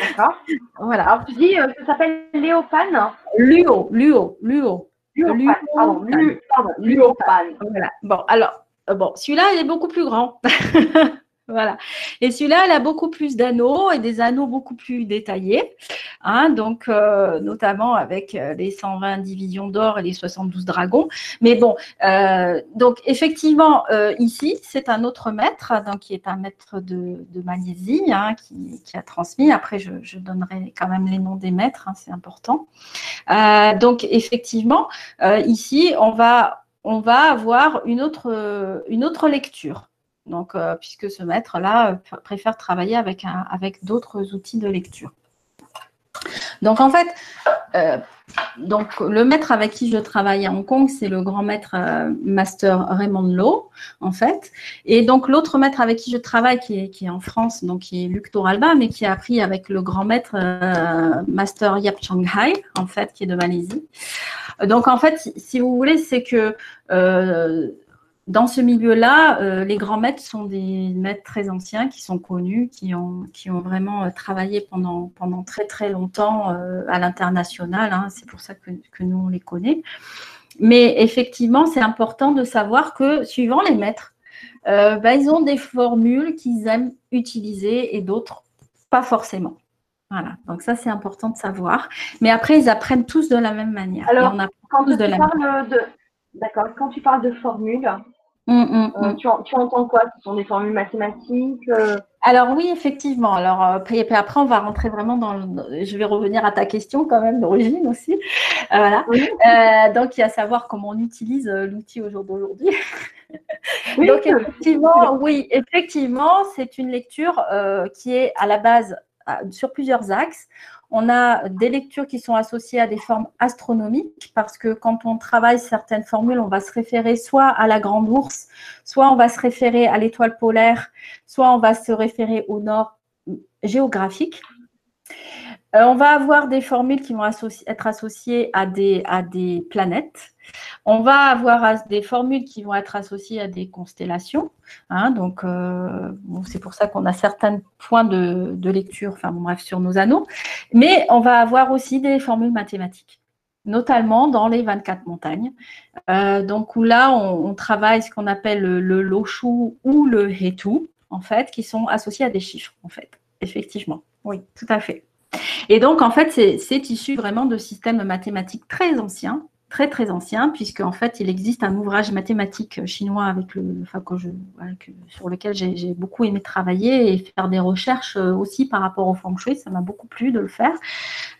D'accord. Voilà. Alors, tu dis, euh, ça s'appelle Léopan Luo, Luo, Luo. Luopan. Pardon, Luopan. Voilà. Bon, alors, euh, bon, celui-là, il est beaucoup plus grand. [laughs] Voilà. Et celui-là, il a beaucoup plus d'anneaux et des anneaux beaucoup plus détaillés. Hein, donc, euh, notamment avec euh, les 120 divisions d'or et les 72 dragons. Mais bon, euh, donc effectivement, ici, c'est un autre maître, donc qui est un maître de, Malaisie, hein, qui, a transmis. Après, je, donnerai quand même les noms des maîtres, hein, c'est important. donc, effectivement, ici, on va, avoir une autre lecture. Donc, euh, puisque ce maître-là euh, préfère travailler avec, avec d'autres outils de lecture. Donc, en fait, euh, donc, le maître avec qui je travaille à Hong Kong, c'est le grand maître Master Raymond Lowe, en fait. Et donc, l'autre maître avec qui je travaille, qui est, qui est en France, donc qui est Luc Toralba, mais qui a appris avec le grand maître Master Yap Hai, en fait, qui est de Malaisie. Donc, en fait, si vous voulez, c'est que dans ce milieu-là, euh, les grands maîtres sont des maîtres très anciens qui sont connus, qui ont, qui ont vraiment euh, travaillé pendant, pendant très très longtemps euh, à l'international. Hein. c'est pour ça que, que, nous, on les connaît. Mais effectivement, c'est important de savoir que suivant les maîtres, bah, ils ont des formules qu'ils aiment utiliser et d'autres pas forcément. Voilà, donc ça c'est important de savoir. Mais après, ils apprennent tous de la même manière. Alors, on quand, tous de la même... de... D'accord. Quand tu parles de formules, Hum, hum, euh, hum. tu, entends quoi? Ce sont des formules mathématiques euh? Alors oui, effectivement. Alors euh, après, après, on va rentrer vraiment dans. Le, je vais revenir à ta question quand même d'origine aussi. voilà. donc il y a à savoir comment on utilise l'outil au jour d'aujourd'hui. donc effectivement, oui, effectivement, c'est une lecture qui est à la base sur plusieurs axes. On a des lectures qui sont associées à des formes astronomiques parce que quand on travaille certaines formules, on va se référer soit à la grande ours, soit on va se référer à l'étoile polaire, soit on va se référer au nord géographique. On va avoir des formules qui vont être associées à des, planètes. On va avoir des formules qui vont être associées à des constellations. Hein, donc, euh, c'est pour ça qu'on a certains points de, lecture, enfin bref, sur nos anneaux. Mais on va avoir aussi des formules mathématiques, notamment dans les 24 montagnes. Euh, donc, là, on, travaille ce qu'on appelle le, le ou le Hetu, en fait, qui sont associés à des chiffres, en fait. Effectivement. Oui, tout à fait. Et donc, en fait, c'est issu vraiment de systèmes mathématiques très anciens, très très ancien, puisque en fait il existe un ouvrage mathématique chinois avec le, enfin, je, sur lequel j'ai beaucoup aimé travailler et faire des recherches euh, aussi par rapport au feng shui, ça m'a beaucoup plu de le faire,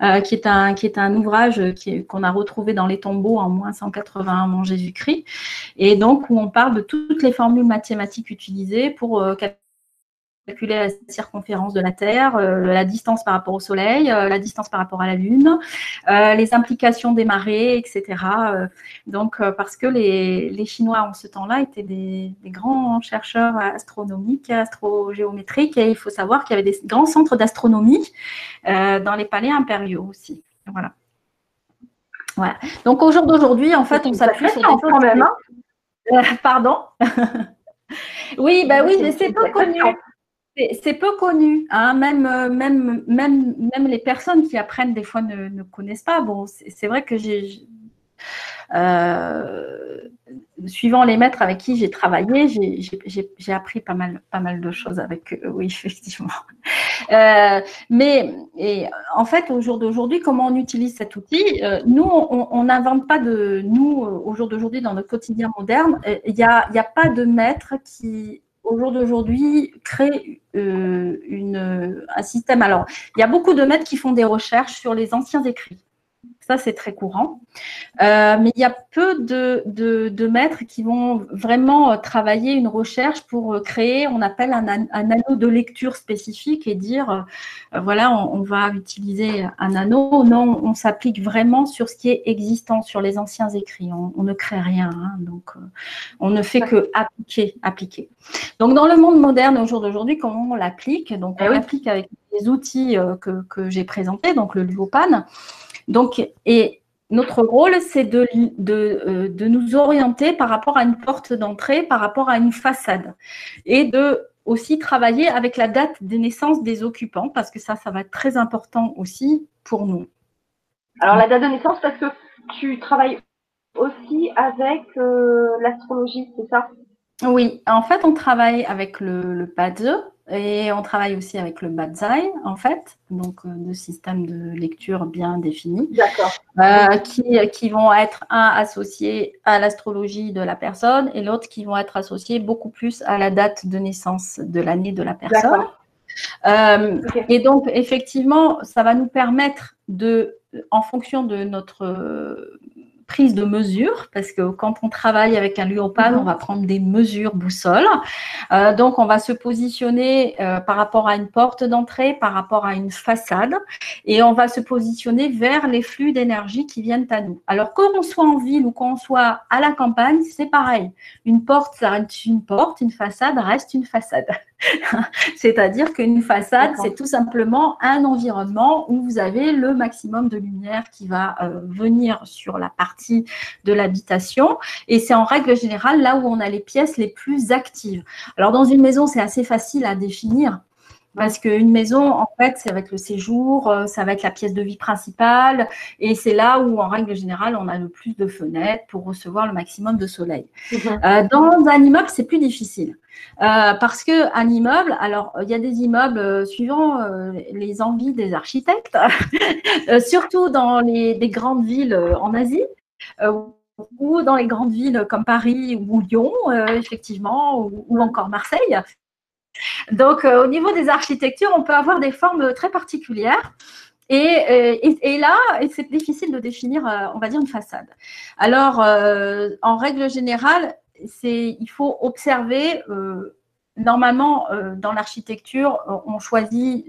euh, qui est un qui est un ouvrage qu'on a retrouvé dans les tombeaux en moins 180 avant Jésus-Christ, et donc où on parle de toutes les formules mathématiques utilisées pour euh, calculer la circonférence de la Terre, euh, la distance par rapport au Soleil, euh, la distance par rapport à la Lune, euh, les implications des marées, etc. donc, parce que les, Chinois en ce temps-là étaient des, grands chercheurs astronomiques, astrogéométriques, et il faut savoir qu'il y avait des grands centres d'astronomie dans les palais impériaux aussi. Voilà. Voilà. Donc au jour d'aujourd'hui, en fait, on s'appuie sur des quand même. Hein [laughs] pardon. [laughs] oui, bah oui, c'est peu connu. C'est peu connu, hein. même, euh, même, même, même les personnes qui apprennent des fois ne, connaissent pas. Bon, c'est vrai que euh, suivant les maîtres avec qui j'ai travaillé, j'ai appris pas mal, pas mal de choses avec eux, oui, [laughs] effectivement. Euh, mais et, en fait, au jour d'aujourd'hui, comment on utilise cet outil? Nous, on n'invente pas de. Nous, au jour d'aujourd'hui, dans notre quotidien moderne, il n'y a, a pas de maître qui au jour d'aujourd'hui, crée euh, un système. Alors, il y a beaucoup de maîtres qui font des recherches sur les anciens écrits. Ça, c'est très courant. Euh, mais il y a peu de, maîtres qui vont vraiment euh, travailler une recherche pour euh, créer, on appelle un, anneau de lecture spécifique et dire, voilà, on, va utiliser un anneau. Non, on s'applique vraiment sur ce qui est existant, sur les anciens écrits. On, ne crée rien. Hein. donc, on ne fait que appliquer, appliquer. Donc, dans le monde moderne, au jour d'aujourd'hui, comment on l'applique? Donc, on eh l'applique avec les outils que, que j'ai présentés, donc le Luopan. Donc, et notre rôle, c'est de, euh, de, nous orienter par rapport à une porte d'entrée, par rapport à une façade. Et de aussi travailler avec la date de naissance des occupants, parce que ça, ça va être très important aussi pour nous. Alors, la date de naissance, parce que tu travailles aussi avec euh, l'astrologie, c'est ça? Oui, en fait, on travaille avec le, le et on travaille aussi avec le Badzai, en fait, donc euh, deux systèmes de lecture bien définis, euh, qui, qui, vont être un associé à l'astrologie de la personne et l'autre qui vont être associés beaucoup plus à la date de naissance de l'année de la personne. Euh, et donc, effectivement, ça va nous permettre de, en fonction de notre prise de mesure, parce que quand on travaille avec un luopan, mhm. on va prendre des mesures boussole. Euh, donc, on va se positionner euh, par rapport à une porte d'entrée, par rapport à une façade, et on va se positionner vers les flux d'énergie qui viennent à nous. Alors, qu'on soit en ville ou qu'on soit à la campagne, c'est pareil. Une porte, ça reste une porte, une façade reste une façade. [laughs] C'est-à-dire qu'une façade, c'est tout simplement un environnement où vous avez le maximum de lumière qui va euh, venir sur la partie de l'habitation. Et c'est en règle générale là où on a les pièces les plus actives. Alors dans une maison, c'est assez facile à définir parce qu'une maison, en fait, c'est avec le séjour, euh, ça va être la pièce de vie principale, et c'est là où, en règle générale, on a le plus de fenêtres pour recevoir le maximum de soleil. Mhm. Euh, dans un immeuble, c'est plus difficile. Euh, parce que un immeuble, alors il y a des immeubles suivant les envies des architectes, [laughs] surtout dans les, grandes villes en Asie, ou dans les grandes villes comme Paris ou Lyon, effectivement, ou, encore Marseille. Donc, euh, au niveau des architectures, on peut avoir des formes très particulières. Et, euh, là, c'est difficile de définir, euh, on va dire, une façade. Alors, en règle générale, il faut observer normalement, euh, dans l'architecture, on choisit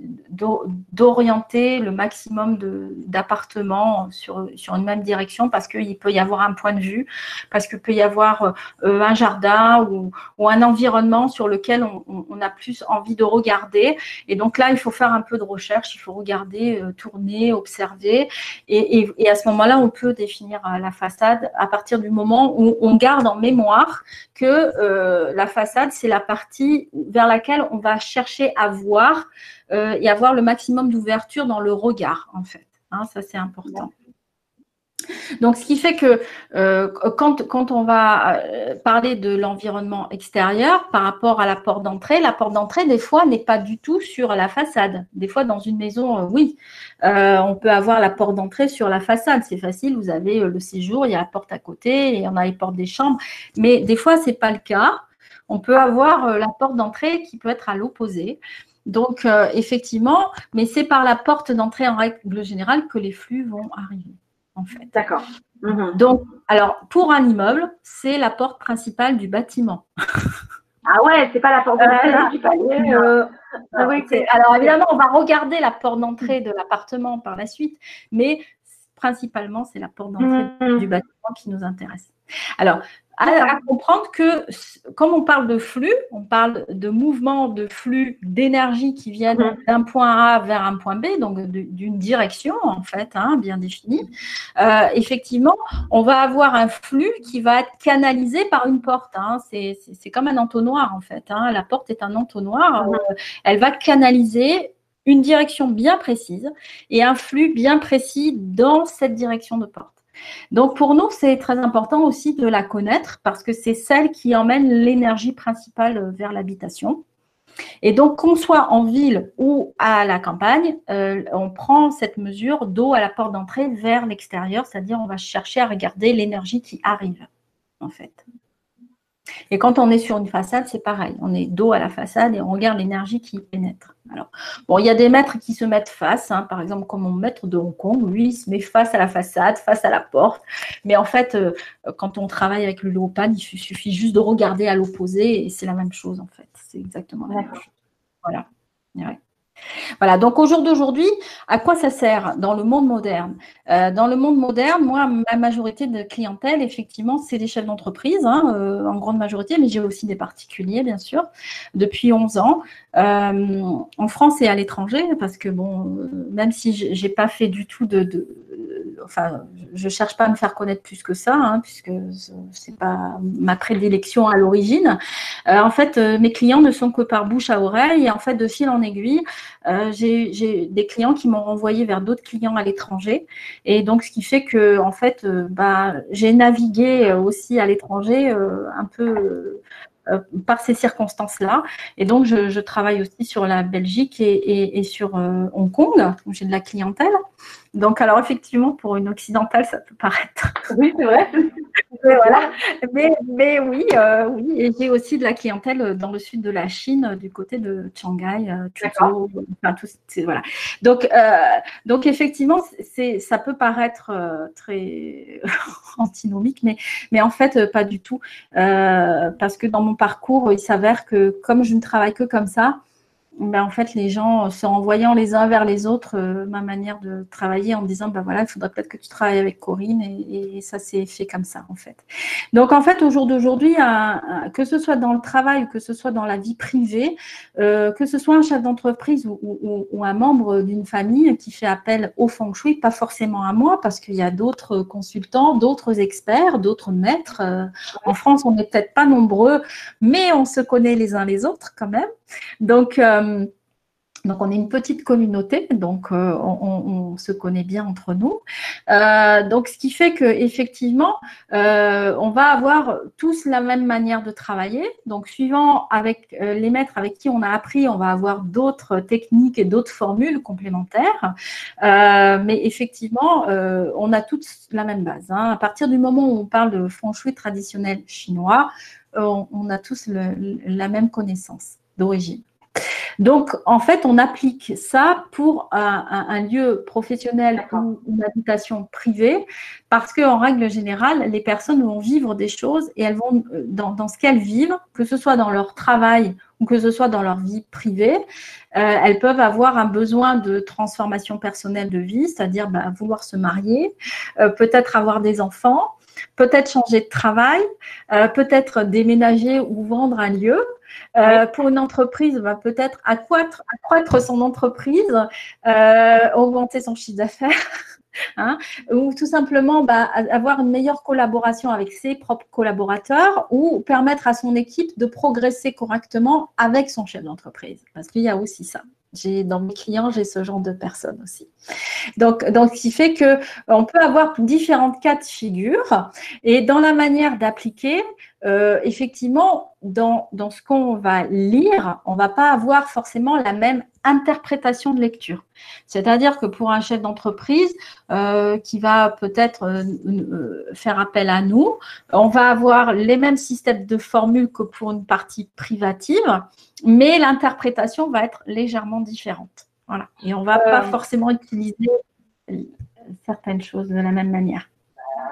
d'orienter le maximum d'appartements sur, sur une même direction parce qu'il peut y avoir un point de vue, parce qu'il peut y avoir euh, un jardin ou, un environnement sur lequel on, a plus envie de regarder. Et donc là, il faut faire un peu de recherche, il faut regarder, euh, tourner, observer. Et, et à ce moment-là, on peut définir la façade à partir du moment où on garde en mémoire que la façade, c'est la partie vers laquelle on va chercher à voir euh, et avoir le maximum d'ouverture dans le regard, en fait. Hein, ça, c'est important. Donc, ce qui fait que euh, quand, on va euh, parler de l'environnement extérieur par rapport à la porte d'entrée, la porte d'entrée, des fois, n'est pas du tout sur la façade. Des fois, dans une maison, oui, on peut avoir la porte d'entrée sur la façade. C'est facile, vous avez le séjour, il y a la porte à côté, et on a les portes des chambres. Mais des fois, ce n'est pas le cas on peut avoir euh, la porte d'entrée qui peut être à l'opposé. Donc, euh, effectivement, mais c'est par la porte d'entrée en règle générale que les flux vont arriver, en fait. D'accord. Mhm. Donc, alors, pour un immeuble, c'est la porte principale du bâtiment. [laughs] Ah ouais, c'est pas la porte d'entrée du palier. Euh, ah alors, évidemment, on va regarder la porte d'entrée de l'appartement par la suite, mais principalement, c'est la porte d'entrée mhm. du bâtiment qui nous intéresse. Alors, à, comprendre que, comme on parle de flux, on parle de mouvement de flux d'énergie qui viennent mhm. d'un point A vers un point B, donc d'une direction en fait, hein, bien définie. Euh, effectivement, on va avoir un flux qui va être canalisé par une porte. Hein. C'est comme un entonnoir en fait. Hein. La porte est un entonnoir. Mhm. Euh, elle va canaliser une direction bien précise et un flux bien précis dans cette direction de porte. Donc pour nous, c'est très important aussi de la connaître parce que c'est celle qui emmène l'énergie principale vers l'habitation. Et donc, qu'on soit en ville ou à la campagne, euh, on prend cette mesure d'eau à la porte d'entrée vers l'extérieur, c'est-à-dire on va chercher à regarder l'énergie qui arrive, en fait. Et quand on est sur une façade, c'est pareil. On est dos à la façade et on regarde l'énergie qui pénètre. Alors, bon, il y a des maîtres qui se mettent face, hein. par exemple, comme mon maître de Hong Kong, lui, il se met face à la façade, face à la porte. Mais en fait, euh, quand on travaille avec le léopard, il suffit juste de regarder à l'opposé et c'est la même chose, en fait. C'est exactement la même chose. Voilà. Voilà, donc au jour d'aujourd'hui, à quoi ça sert dans le monde moderne? Euh, Dans le monde moderne, moi, ma majorité de clientèle, effectivement, c'est des chefs d'entreprise, hein, euh, en grande majorité, mais j'ai aussi des particuliers, bien sûr, depuis 11 ans, euh, en France et à l'étranger, parce que, bon, même si je n'ai pas fait du tout de enfin, je cherche pas à me faire connaître plus que ça, hein, puisque c'est pas ma prédilection à l'origine. Euh, en fait, euh, mes clients ne sont que par bouche à oreille, et en fait, de fil en aiguille, euh, j'ai des clients qui m'ont renvoyé vers d'autres clients à l'étranger, et donc ce qui fait que, en fait, bah, j'ai navigué aussi à l'étranger un peu par ces circonstances-là. Et donc, je, travaille aussi sur la Belgique et, sur Hong Kong, où j'ai de la clientèle. Donc, alors effectivement, pour une occidentale, ça peut paraître. [laughs] Oui, c'est vrai. [laughs] mais, voilà. mais, oui, euh, oui. Et j'ai aussi de la clientèle dans le sud de la Chine, du côté de Shanghai, euh, Tuto, enfin, tout, voilà. Donc, euh, donc effectivement, c'est, ça peut paraître très [laughs] antinomique, mais, mais en fait, pas du tout. parce que dans mon parcours, il s'avère que comme je ne travaille que comme ça, ben, en fait, les gens se renvoyant les uns vers les autres euh, ma manière de travailler en disant, ben voilà, il faudrait peut-être que tu travailles avec Corinne et, ça s'est fait comme ça, en fait. Donc, en fait, au jour d'aujourd'hui, que ce soit dans le travail que ce soit dans la vie privée, euh, que ce soit un chef d'entreprise ou, un membre d'une famille qui fait appel au feng shui, pas forcément à moi, parce qu'il y a d'autres consultants, d'autres experts, d'autres maîtres. Euh, en France, on n'est peut-être pas nombreux, mais on se connaît les uns les autres quand même. Donc, euh, donc, on est une petite communauté, donc euh, on, se connaît bien entre nous. Euh, donc, ce qui fait que effectivement, on va avoir tous la même manière de travailler. Donc, suivant avec les maîtres avec qui on a appris, on va avoir d'autres techniques et d'autres formules complémentaires. mais effectivement, on a toutes la même base. Hein. À partir du moment où on parle de feng traditionnel chinois, on, a tous la même connaissance d'origine. Donc, en fait, on applique ça pour un, lieu professionnel ou une habitation privée, parce qu'en règle générale, les personnes vont vivre des choses et elles vont, euh, dans, ce qu'elles vivent, que ce soit dans leur travail ou que ce soit dans leur vie privée, euh, elles peuvent avoir un besoin de transformation personnelle de vie, c'est-à-dire bah, vouloir se marier, euh, peut-être avoir des enfants, peut-être changer de travail, euh, peut-être déménager ou vendre un lieu. Pour une entreprise, va bah, peut-être accroître, accroître, son entreprise, augmenter son chiffre d'affaires. [laughs] Hein, ou tout simplement bah, avoir une meilleure collaboration avec ses propres collaborateurs ou permettre à son équipe de progresser correctement avec son chef d'entreprise. Parce qu'il y a aussi ça. J'ai dans mes clients, j'ai ce genre de personnes aussi. Donc, donc, ce qui fait que on peut avoir différentes cas de figure et dans la manière d'appliquer, euh, effectivement, dans, dans ce qu'on va lire, on va pas avoir forcément la même interprétation de lecture. C'est-à-dire que pour un chef d'entreprise euh, qui va peut-être euh, faire appel à nous, on va avoir les mêmes systèmes de formules que pour une partie privative, mais l'interprétation va être légèrement différente. Voilà. Et on ne va pas forcément utiliser certaines choses de la même manière.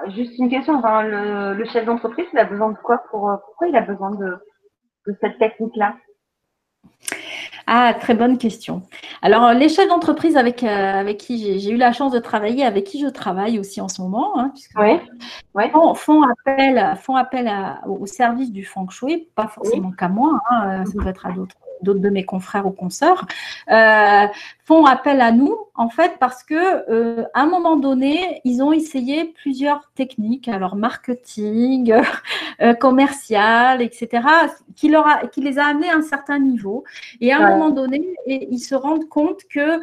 Juste une question, le, chef d'entreprise, il a besoin de quoi pour, Pourquoi il a besoin de, cette technique-là? Ah, très bonne question. Alors, les chefs d'entreprise avec, euh, avec qui j'ai eu la chance de travailler, avec qui je travaille aussi en ce moment, hein, Font, appel, font appel au service du feng shui, pas forcément qu'à moi, hein, ça peut être à d'autres d'autres de mes confrères ou consoeurs, euh, font appel à nous, en fait, parce que euh, à un moment donné, ils ont essayé plusieurs techniques, alors marketing, [laughs] euh, commercial, etc., qui, leur a, qui les a amenés à un certain niveau. Et à un moment donné, ils se rendent compte que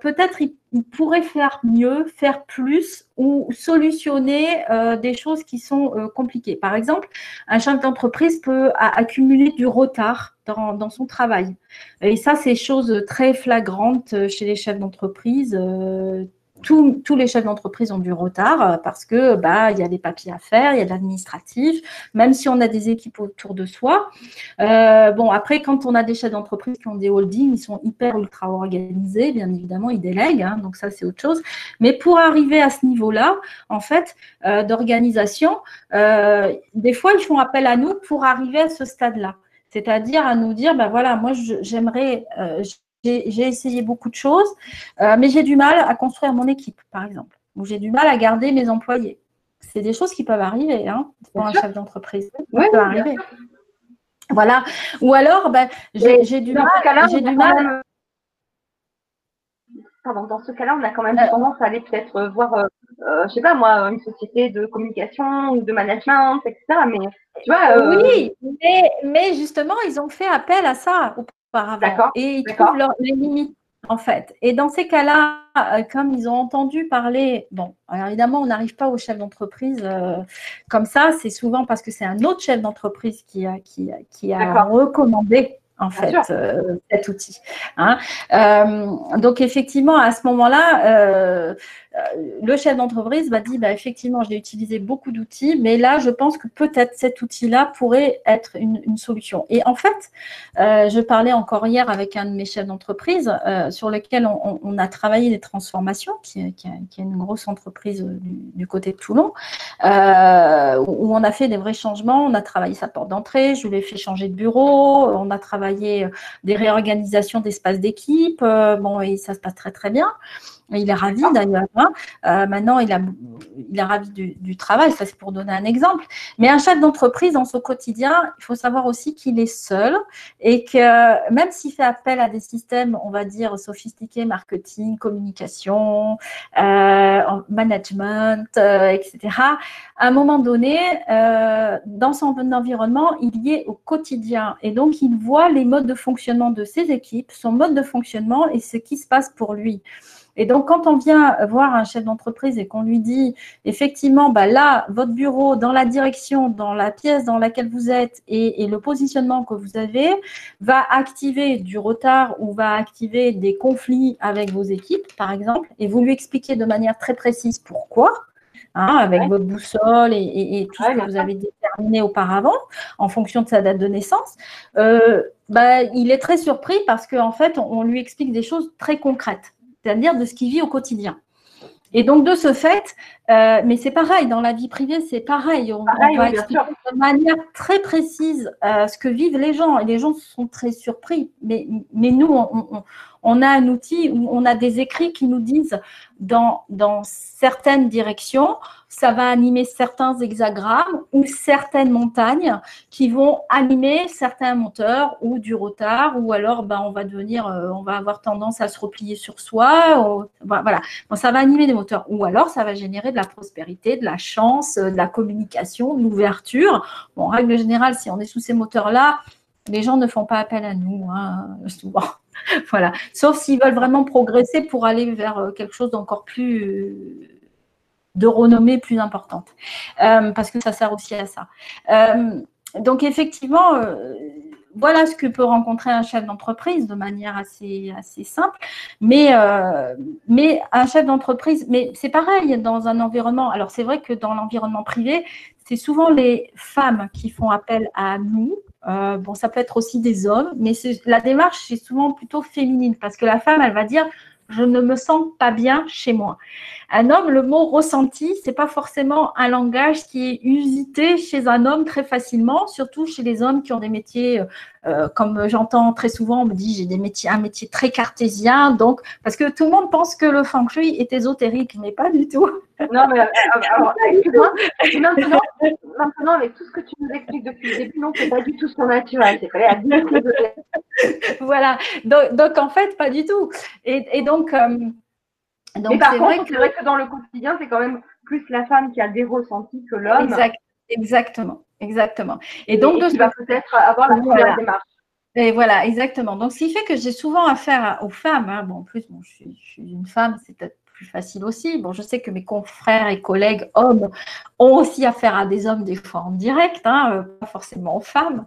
peut-être ils il pourrait faire mieux, faire plus ou solutionner euh, des choses qui sont euh, compliquées. Par exemple, un chef d'entreprise peut accumuler du retard dans, son travail. Et ça, c'est chose très flagrante chez les chefs d'entreprise. Euh, tous, les chefs d'entreprise ont du retard euh, parce que bah il y a des papiers à faire, il y a de l'administratif, même si on a des équipes autour de soi. Euh, bon après quand on a des chefs d'entreprise qui ont des holdings, ils sont hyper ultra organisés, bien évidemment ils délèguent, hein, donc ça c'est autre chose. Mais pour arriver à ce niveau-là, en fait, euh, d'organisation, des fois ils font appel à nous pour arriver à ce stade-là. C'est-à-dire à nous dire, ben voilà, moi j'aimerais, j'ai essayé beaucoup de choses, euh, mais j'ai du mal à construire mon équipe, par exemple, ou j'ai du mal à garder mes employés. C'est des choses qui peuvent arriver hein, pour un chef d'entreprise. Ça peut arriver. Voilà. Ou alors, ben, j'ai du, mal. Du mal Pardon, dans ce cas-là, on a quand même euh, tendance à aller peut-être euh, voir, euh, je sais pas moi, une société de communication ou de management, etc. Mais tu vois. Oui, mais, mais, justement, ils ont fait appel à ça auparavant. Et ils trouvent les limites, en fait. Et dans ces cas-là, euh, comme ils ont entendu parler, bon, alors évidemment, on n'arrive pas au chef d'entreprise euh, comme ça. C'est souvent parce que c'est un autre chef d'entreprise qui a, qui, qui a recommandé en fait, euh, cet outil. Hein. donc, effectivement, à ce moment-là, euh, le chef d'entreprise va dire, bah, effectivement, j'ai utilisé beaucoup d'outils, mais là, je pense que peut-être cet outil-là pourrait être une, solution. Et en fait, euh, je parlais encore hier avec un de mes chefs d'entreprise euh, sur lequel on, a travaillé des transformations, qui, est une grosse entreprise du, côté de Toulon, où on a fait des vrais changements. On a travaillé sa porte d'entrée, je lui ai fait changer de bureau, on a travaillé des réorganisations d'espace d'équipe. bon, et ça se passe très, très bien. Il est ravi d'ailleurs. Hein. Euh, maintenant, il, est ravi du, travail, ça c'est pour donner un exemple. Mais un chef d'entreprise, dans son quotidien, il faut savoir aussi qu'il est seul et que même s'il fait appel à des systèmes, on va dire, sophistiqués, marketing, communication, euh, management, euh, etc., à un moment donné, dans son environnement, il y est au quotidien. Et donc, il voit les modes de fonctionnement de ses équipes, son mode de fonctionnement et ce qui se passe pour lui. Et donc, quand on vient voir un chef d'entreprise et qu'on lui dit, effectivement, bah là, votre bureau, dans la direction, dans la pièce dans laquelle vous êtes et, le positionnement que vous avez, va activer du retard ou va activer des conflits avec vos équipes, par exemple, et vous lui expliquez de manière très précise pourquoi. Hein, avec votre boussole et, tout ce que vous avez déterminé auparavant en fonction de sa date de naissance, euh, bah, il est très surpris parce qu'en fait, on lui explique des choses très concrètes c'est-à-dire de ce qu'il vit au quotidien. Et donc, de ce fait, euh, mais c'est pareil, dans la vie privée, c'est pareil. On, va expliquer de manière très précise euh, ce que vivent les gens. Et les gens sont très surpris. Mais, mais nous, on, on, a un outil où on a des écrits qui nous disent dans, dans certaines directions, ça va animer certains hexagrammes ou certaines montagnes qui vont animer certains moteurs ou du retard ou alors ben, on va devenir, euh, on va avoir tendance à se replier sur soi. voilà, bon, ça va animer des moteurs ou alors ça va générer de la prospérité, de la chance, de la communication, de l'ouverture. Bon, en règle générale, si on est sous ces moteurs-là, les gens ne font pas appel à nous, hein, [laughs] souvent. voilà. Sauf s'ils veulent vraiment progresser pour aller vers euh, quelque chose d'encore plus de renommée plus importante, euh, parce que ça sert aussi à ça. Euh, donc effectivement, voilà ce que peut rencontrer un chef d'entreprise de manière assez, simple. Mais, un chef d'entreprise, mais c'est pareil dans un environnement. Alors c'est vrai que dans l'environnement privé, c'est souvent les femmes qui font appel à nous euh, bon, ça peut être aussi des hommes, mais la démarche est souvent plutôt féminine parce que la femme, elle va dire je ne me sens pas bien chez moi. Un homme, le mot ressenti, c'est pas forcément un langage qui est usité chez un homme très facilement, surtout chez les hommes qui ont des métiers, euh, comme j'entends très souvent, on me dit j'ai des métiers, un métier très cartésien, donc parce que tout le monde pense que le feng shui est ésotérique, mais pas du tout. Non, mais euh, [laughs] alors, maintenant, maintenant, avec tout ce que tu nous expliques depuis le début, non, c'est pas du tout son naturel, c'est pas à Voilà, donc, donc, en fait, pas du tout. Et, et donc, euh, donc, par contre, c'est vrai que dans le quotidien, c'est quand même plus la femme qui a des ressentis que l'homme. exactement, exactement. Et donc, de... va peut-être avoir la voilà. démarche. Et voilà, exactement. Donc, ce qui fait que j'ai souvent affaire aux femmes. Hein. Bon, en plus, je, suis, je, suis, une femme, c'est peut-être facile aussi. Bon, je sais que mes confrères et collègues hommes ont aussi affaire à des hommes des fois en direct, hein, euh, pas forcément aux femmes,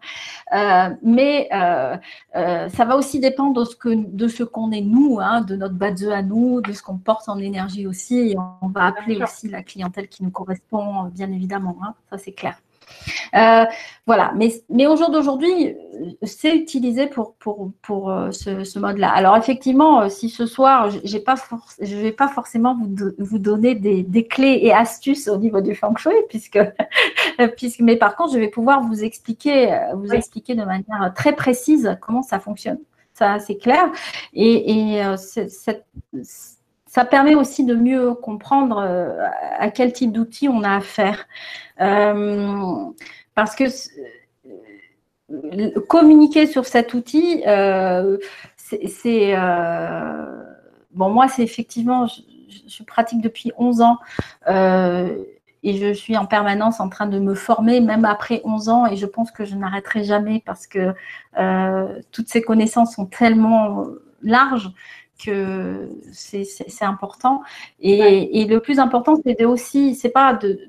euh, mais euh, ça va aussi dépendre de ce que de ce qu'on est nous, hein, de notre base à nous, de ce qu'on porte en énergie aussi. Et on va appeler aussi la clientèle qui nous correspond, bien évidemment. Ça c'est clair. Euh, voilà, mais, mais au jour d'aujourd'hui, c'est utilisé pour, pour, pour euh, ce, mode-là. Alors effectivement, euh, si ce soir, je ne vais pas forcément vous, vous donner des, clés et astuces au niveau du feng shui, puisque, [laughs] puisque, mais par contre, je vais pouvoir vous expliquer, vous expliquer de manière très précise comment ça fonctionne. Ça, c'est clair. Et, et cette ça permet aussi de mieux comprendre euh, à quel type d'outils on a affaire. Euh, parce que euh, communiquer sur cet outil, c'est. bon, moi, c'est effectivement, je, pratique depuis 11 ans et je suis en permanence en train de me former, même après 11 ans, et je pense que je n'arrêterai jamais parce que toutes ces connaissances sont tellement larges que c'est important. Et, le plus important, c'est de aussi, c'est pas de,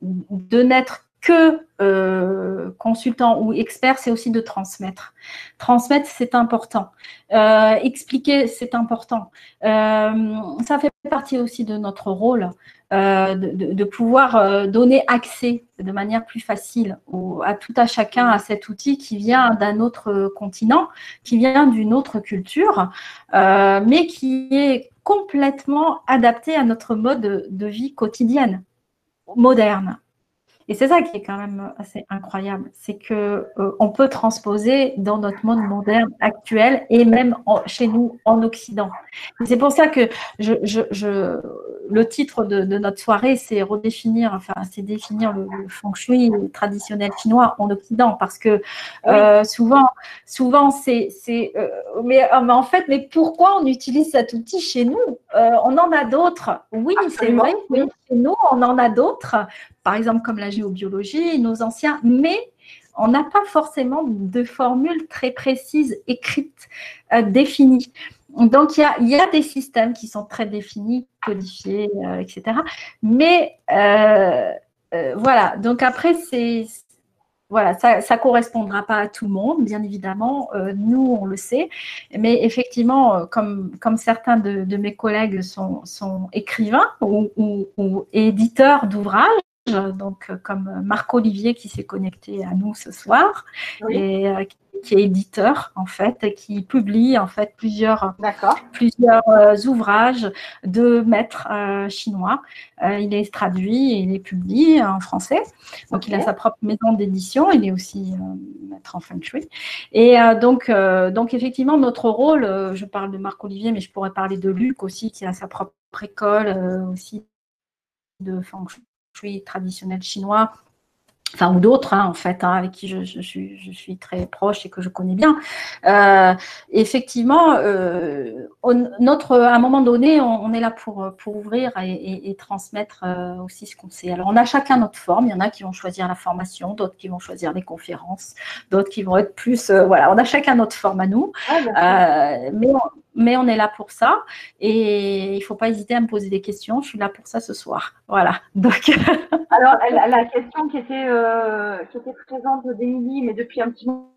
de, n'être que euh, consultant ou expert, c'est aussi de transmettre. Transmettre, c'est important. Euh, expliquer, c'est important. Euh, ça fait partie aussi de notre rôle. De, pouvoir donner accès de manière plus facile à tout à chacun à cet outil qui vient d'un autre continent, qui vient d'une autre culture, mais qui est complètement adapté à notre mode de vie quotidienne, moderne. Et c'est ça qui est quand même assez incroyable, c'est que euh, on peut transposer dans notre monde moderne actuel et même chez nous en Occident. C'est pour ça que je, je, le titre de, notre soirée, c'est redéfinir, enfin, c'est définir le, feng shui traditionnel chinois en Occident, parce que euh, souvent, souvent c'est, c'est, euh, mais, en fait, mais pourquoi on utilise cet outil chez nous? On en a d'autres. Oui, c'est vrai. Oui, chez nous, on en a d'autres par exemple comme la géobiologie, nos anciens, mais on n'a pas forcément de formule très précise, écrite, euh, définie. Donc, il y a, des systèmes qui sont très définis, codifiés, euh, etc. Mais euh, voilà, donc après, c'est. Voilà, ça ne correspondra pas à tout le monde, bien évidemment. nous, on le sait. Mais effectivement, comme, certains de, mes collègues sont écrivains ou éditeurs d'ouvrages, donc comme Marc Olivier qui s'est connecté à nous ce soir et qui est éditeur en fait, qui publie en fait plusieurs, plusieurs euh, ouvrages de maîtres euh, chinois. Euh, il est traduit et il est publié en français. Donc il a sa propre maison d'édition. Il est aussi maître en feng shui. Et donc, donc effectivement notre rôle, je parle de Marc Olivier, mais je pourrais parler de Luc aussi qui a sa propre école aussi de feng shui traditionnel chinois enfin ou d'autres hein, en fait, hein, avec qui je, suis, je, suis, très proche et que je connais bien. Euh, effectivement, euh, notre, à un moment donné, on, est là pour, pour ouvrir et, transmettre euh, aussi ce qu'on sait. Alors, on a chacun notre forme. Il y en a qui vont choisir la formation, d'autres qui vont choisir les conférences, d'autres qui vont être plus. voilà, on a chacun notre forme à nous. Ah, mais mais on est là pour ça et il ne faut pas hésiter à me poser des questions. Je suis là pour ça ce soir. Voilà. Donc. [laughs] Alors, la question qui était, euh, qui était présente d'Emilie, mais depuis un petit moment,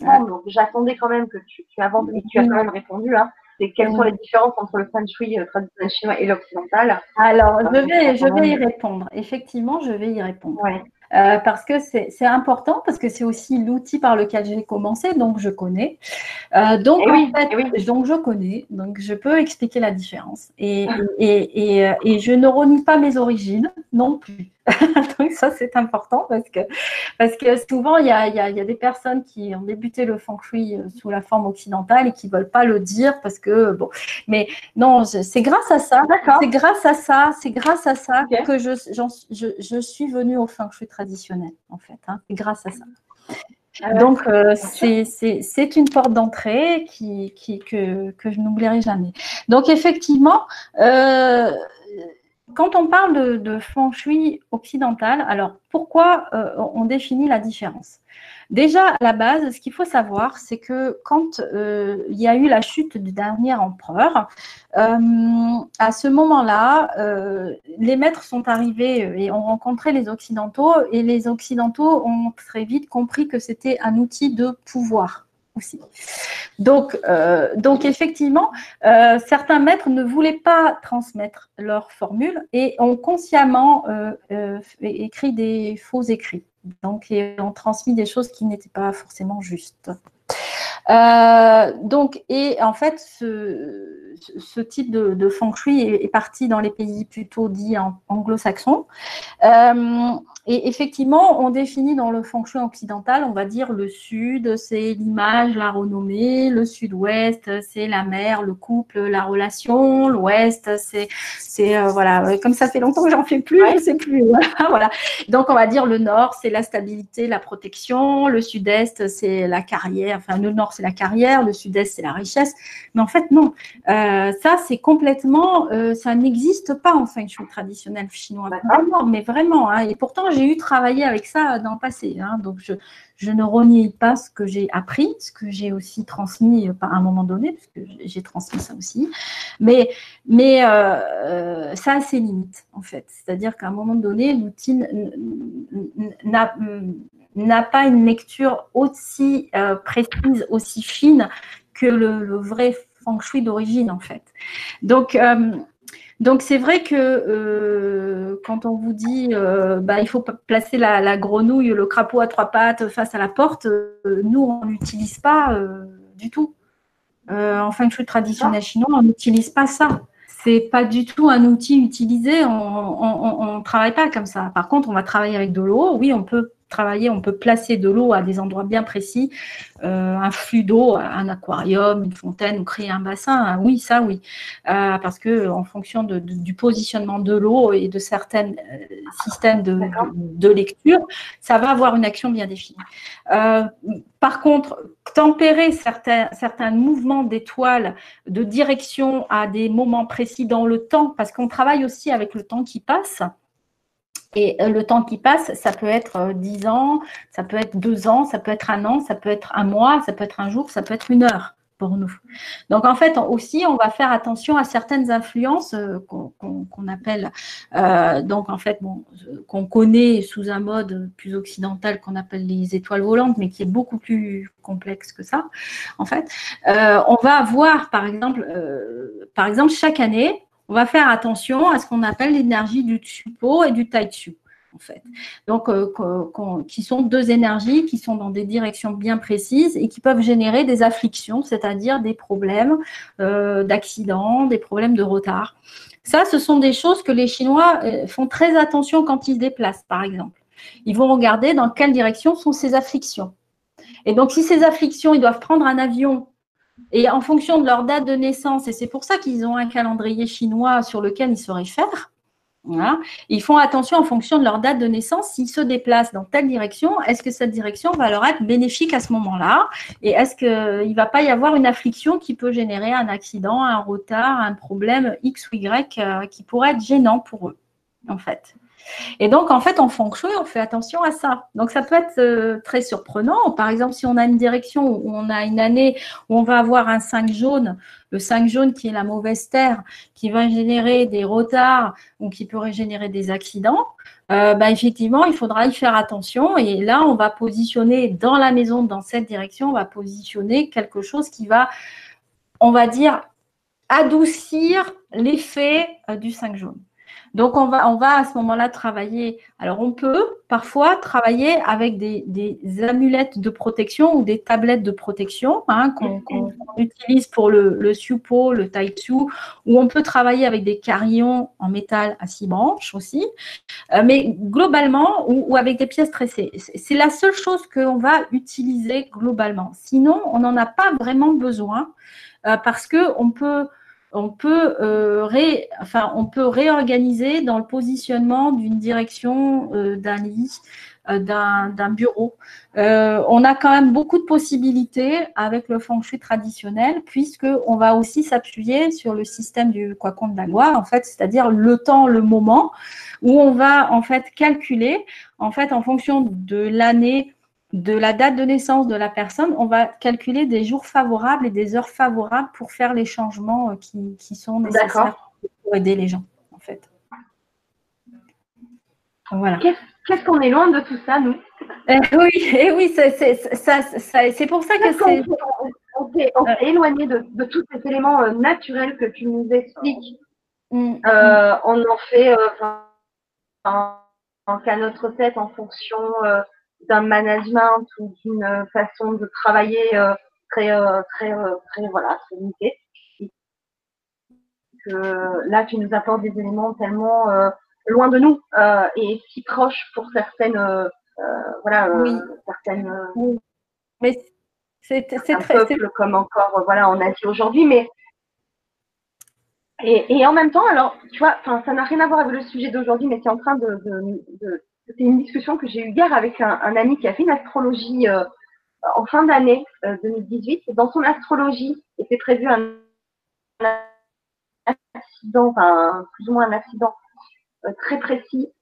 donc j'attendais quand même que tu, tu avances et tu as quand même répondu. Hein. C'est quelles sont les différences entre le feng shui euh, traditionnel chinois et l'occidental? Alors, je vais, je vais y répondre. Effectivement, je vais y répondre. Ouais. Euh, parce que c'est important, parce que c'est aussi l'outil par lequel j'ai commencé, donc je connais. Euh, donc, eh fait, eh donc je connais, donc je peux expliquer la différence. Et, et, et, et, je ne renie pas mes origines non plus. [laughs] Donc ça, c'est important parce que, parce que souvent, il y a, y, a, y a, des personnes qui ont débuté le feng shui euh, sous la forme occidentale et qui ne veulent pas le dire parce que, bon, mais non, c'est grâce à ça, c'est grâce à ça, c'est grâce à ça que je, je, je, suis venue au feng shui traditionnel, en fait. Hein, c'est grâce à ça. Ah Donc, euh, c'est une porte d'entrée qui, qui, que, que je n'oublierai jamais. Donc, effectivement, euh, quand on parle de, feng shui occidental, alors pourquoi euh, on définit la différence? Déjà, à la base, ce qu'il faut savoir, c'est que quand euh, il y a eu la chute du dernier empereur, euh, à ce moment-là, les maîtres sont arrivés et ont rencontré les Occidentaux, et les Occidentaux ont très vite compris que c'était un outil de pouvoir donc, euh, donc effectivement, euh, certains maîtres ne voulaient pas transmettre leur formule et ont consciemment euh, écrit des faux écrits. Donc, et ont transmis des choses qui n'étaient pas forcément justes. donc, et en fait, ce, type de, feng shui est, parti dans les pays plutôt dits anglo-saxons. Et effectivement, on définit dans le feng shui occidental, on va dire le sud, c'est l'image, la renommée, le sud-ouest, c'est la mère, le couple, la relation, l'ouest, c'est, c'est euh, voilà, comme ça fait longtemps que j'en fais plus, je sais plus. [laughs] voilà. Donc on va dire le nord, c'est la stabilité, la protection, le sud-est, c'est la carrière, enfin le nord c'est la carrière, le sud-est c'est la richesse. Mais en fait non, euh, ça c'est complètement, euh, ça n'existe pas en feng shui traditionnel chinois, mais vraiment. Hein. et pourtant j'ai eu travaillé avec ça dans le passé. Hein. donc, je, ne renie pas ce que j'ai appris, ce que j'ai aussi transmis à un moment donné, parce que j'ai transmis ça aussi. Mais, mais euh, euh, ça a ses limites, en fait. C'est-à-dire qu'à un moment donné, l'outil n'a pas une lecture aussi euh, précise, aussi fine que le, vrai feng shui d'origine, en fait. Donc, donc c'est vrai que euh, quand on vous dit euh, bah, il faut placer la, grenouille, le crapaud à trois pattes face à la porte, euh, nous on n'utilise pas du tout. en feng shui traditionnel chinois, on n'utilise pas ça. C'est pas du tout un outil utilisé. On ne travaille pas comme ça. Par contre, on va travailler avec de l'eau. Oui, on peut travailler, on peut placer de l'eau à des endroits bien précis, euh, un flux d'eau, un aquarium, une fontaine ou créer un bassin, hein, oui, ça oui, euh, parce que en fonction du positionnement de l'eau et de certains euh, systèmes de, lecture, ça va avoir une action bien définie. par contre, tempérer certains, certains mouvements d'étoiles de direction à des moments précis dans le temps, parce qu'on travaille aussi avec le temps qui passe. Et euh, le temps qui passe, ça peut être 10 euh, ans, ça peut être 2 ans, ça peut être un an, ça peut être un mois, ça peut être un jour, ça peut être une heure pour nous. Donc en fait aussi, on va faire attention à certaines influences euh, qu'on appelle, donc en fait, bon, qu'on connaît sous un mode plus occidental qu'on appelle les étoiles volantes, mais qui est beaucoup plus complexe que ça. En fait, on va avoir par exemple, par exemple chaque année, on va faire attention à ce qu'on appelle l'énergie du Tsupo et du Taitsu. En fait. Donc, euh, qui sont deux énergies qui sont dans des directions bien précises et qui peuvent générer des afflictions, c'est-à-dire des problèmes euh, d'accident, des problèmes de retard. Ça, ce sont des choses que les Chinois euh, font très attention quand ils se déplacent, par exemple. Ils vont regarder dans quelle direction sont ces afflictions. Et donc, si ces afflictions, ils doivent prendre un avion et en fonction de leur date de naissance, et c'est pour ça qu'ils ont un calendrier chinois sur lequel ils se réfèrent, ils font attention en fonction de leur date de naissance, s'ils se déplacent dans telle direction, est-ce que cette direction va leur être bénéfique à ce moment-là? Et est-ce qu'il ne va pas y avoir une affliction qui peut générer un accident, un retard, un problème X ou Y euh, qui pourrait être gênant pour eux, en fait? Et donc, en fait, en feng on fait attention à ça. Donc, ça peut être euh, très surprenant. Par exemple, si on a une direction où on a une année où on va avoir un 5 jaune, le 5 jaune qui est la mauvaise terre, qui va générer des retards ou qui pourrait générer des accidents, euh, bah, effectivement, il faudra y faire attention. Et là, on va positionner dans la maison, dans cette direction, on va positionner quelque chose qui va, on va dire, adoucir l'effet euh, du 5 jaune. Donc, on va, on va à ce moment-là travailler. Alors, on peut parfois travailler avec des, amulettes de protection ou des tablettes de protection hein, qu'on utilise pour le, le Supo, le Taitsu, ou on peut travailler avec des carillons en métal à six branches aussi. Euh, mais globalement, ou, avec des pièces tressées. C'est la seule chose qu'on va utiliser globalement. Sinon, on n'en a pas vraiment besoin euh, parce qu'on peut on peut, euh, ré, enfin, on peut réorganiser dans le positionnement d'une direction euh, d'un lit, euh, d'un bureau. on a quand même beaucoup de possibilités avec le feng shui traditionnel, puisqu'on va aussi s'appuyer sur le système du Kwakon Dagwa, en fait, c'est-à-dire le temps, le moment, où on va en fait calculer, en fait, en fonction de l'année de la date de naissance de la personne, on va calculer des jours favorables et des heures favorables pour faire les changements euh, qui, sont nécessaires pour aider les gens, en fait. Voilà. Qu'est-ce qu'on est loin de tout ça, nous? Eh Oui, eh oui c'est pour ça que c'est. On, s'est éloigné de, tous ces éléments euh, naturels que tu nous expliques. Mm, mm. Euh, on en fait en, qu'à notre tête en fonction d'un management ou d'une façon de travailler euh, très, euh, très, euh, très, voilà, très limitée. Que là, tu nous apportes des éléments tellement loin de nous et si proches pour certaines, voilà, oui. certaines. Mais c'est très peuple comme encore, voilà, en Asie aujourd'hui, mais et, et, en même temps, alors, tu vois, ça n'a rien à voir avec le sujet d'aujourd'hui, mais c'est en train de, de, de, c'est une discussion que j'ai eue hier avec un, ami qui a fait une astrologie euh, en fin d'année 2018. Euh, Dans son astrologie, était prévu un, accident, enfin plus ou moins un accident euh, très précis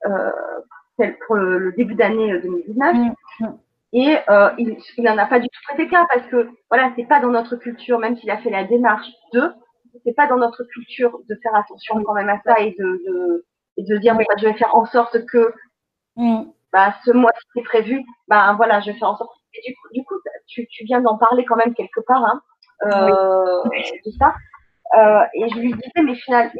pour le, début d'année 2019. Mm, mm. Et il n'en a pas du tout traité cas parce que voilà, c'est pas dans notre culture, même s'il a fait la démarche de, c'est pas dans notre culture de faire attention quand même à ça et de, de, dire bah, je vais faire en sorte que Mm. Bah, ce mois-ci c'est prévu, bah voilà, je vais faire en sorte. Et du coup, tu, tu viens d'en parler quand même quelque part, hein, euh, de ça. Euh, et je lui disais, mais finalement,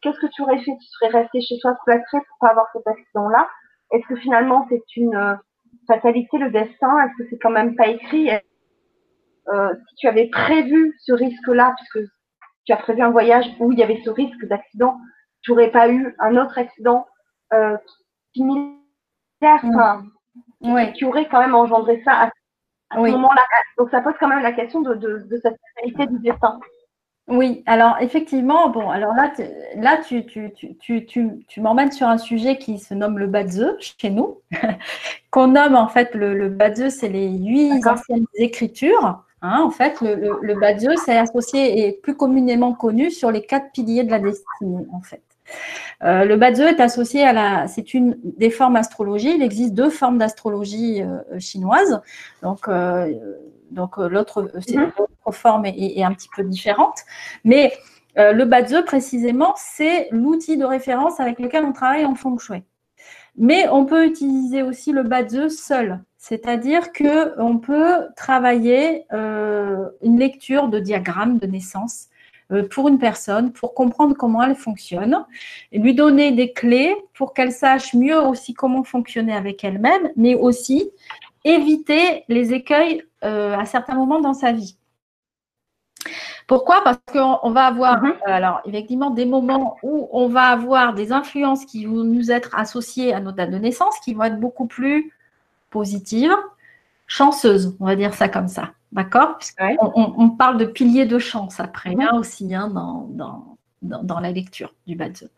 qu'est-ce que tu aurais fait? Tu serais resté chez toi clôtré pour pas avoir cet accident-là? Est-ce que finalement c'est une euh, fatalité, le destin? Est-ce que c'est quand même pas écrit? Euh, Si tu avais prévu ce risque-là, puisque tu as prévu un voyage où il y avait ce risque d'accident, tu n'aurais pas eu un autre accident euh, Mm. qui aurait quand même engendré ça à, ce moment-là. Donc ça pose quand même la question de, de, cette réalité du destin. Oui, alors effectivement, bon, alors là, là tu, tu, tu, tu, m'emmènes sur un sujet qui se nomme le Badze chez nous, [laughs] qu'on nomme en fait le, le c'est les huit anciennes écritures. Hein, en fait, le, le, le c'est associé et plus communément connu sur les quatre piliers de la destinée, en fait. Euh, le Badze est associé à la, c'est une des formes d'astrologie. Il existe deux formes d'astrologie euh, chinoise. Donc, euh, donc l'autre, mhm. forme est, un petit peu différente. Mais le Badze, précisément, c'est l'outil de référence avec lequel on travaille en feng shui. Mais on peut utiliser aussi le Badze seul. C'est-à-dire qu'on peut travailler une lecture de diagramme de naissance pour une personne, pour comprendre comment elle fonctionne, et lui donner des clés pour qu'elle sache mieux aussi comment fonctionner avec elle-même, mais aussi éviter les écueils euh, à certains moments dans sa vie. Pourquoi? Parce qu'on va avoir, mhm. alors effectivement, des moments où on va avoir des influences qui vont nous être associées à notre date de naissance, qui vont être beaucoup plus positives, chanceuses, on va dire ça comme ça. D'accord? On, parle de piliers de chance après, mhm. aussi, hein, dans, dans, la lecture du Badze.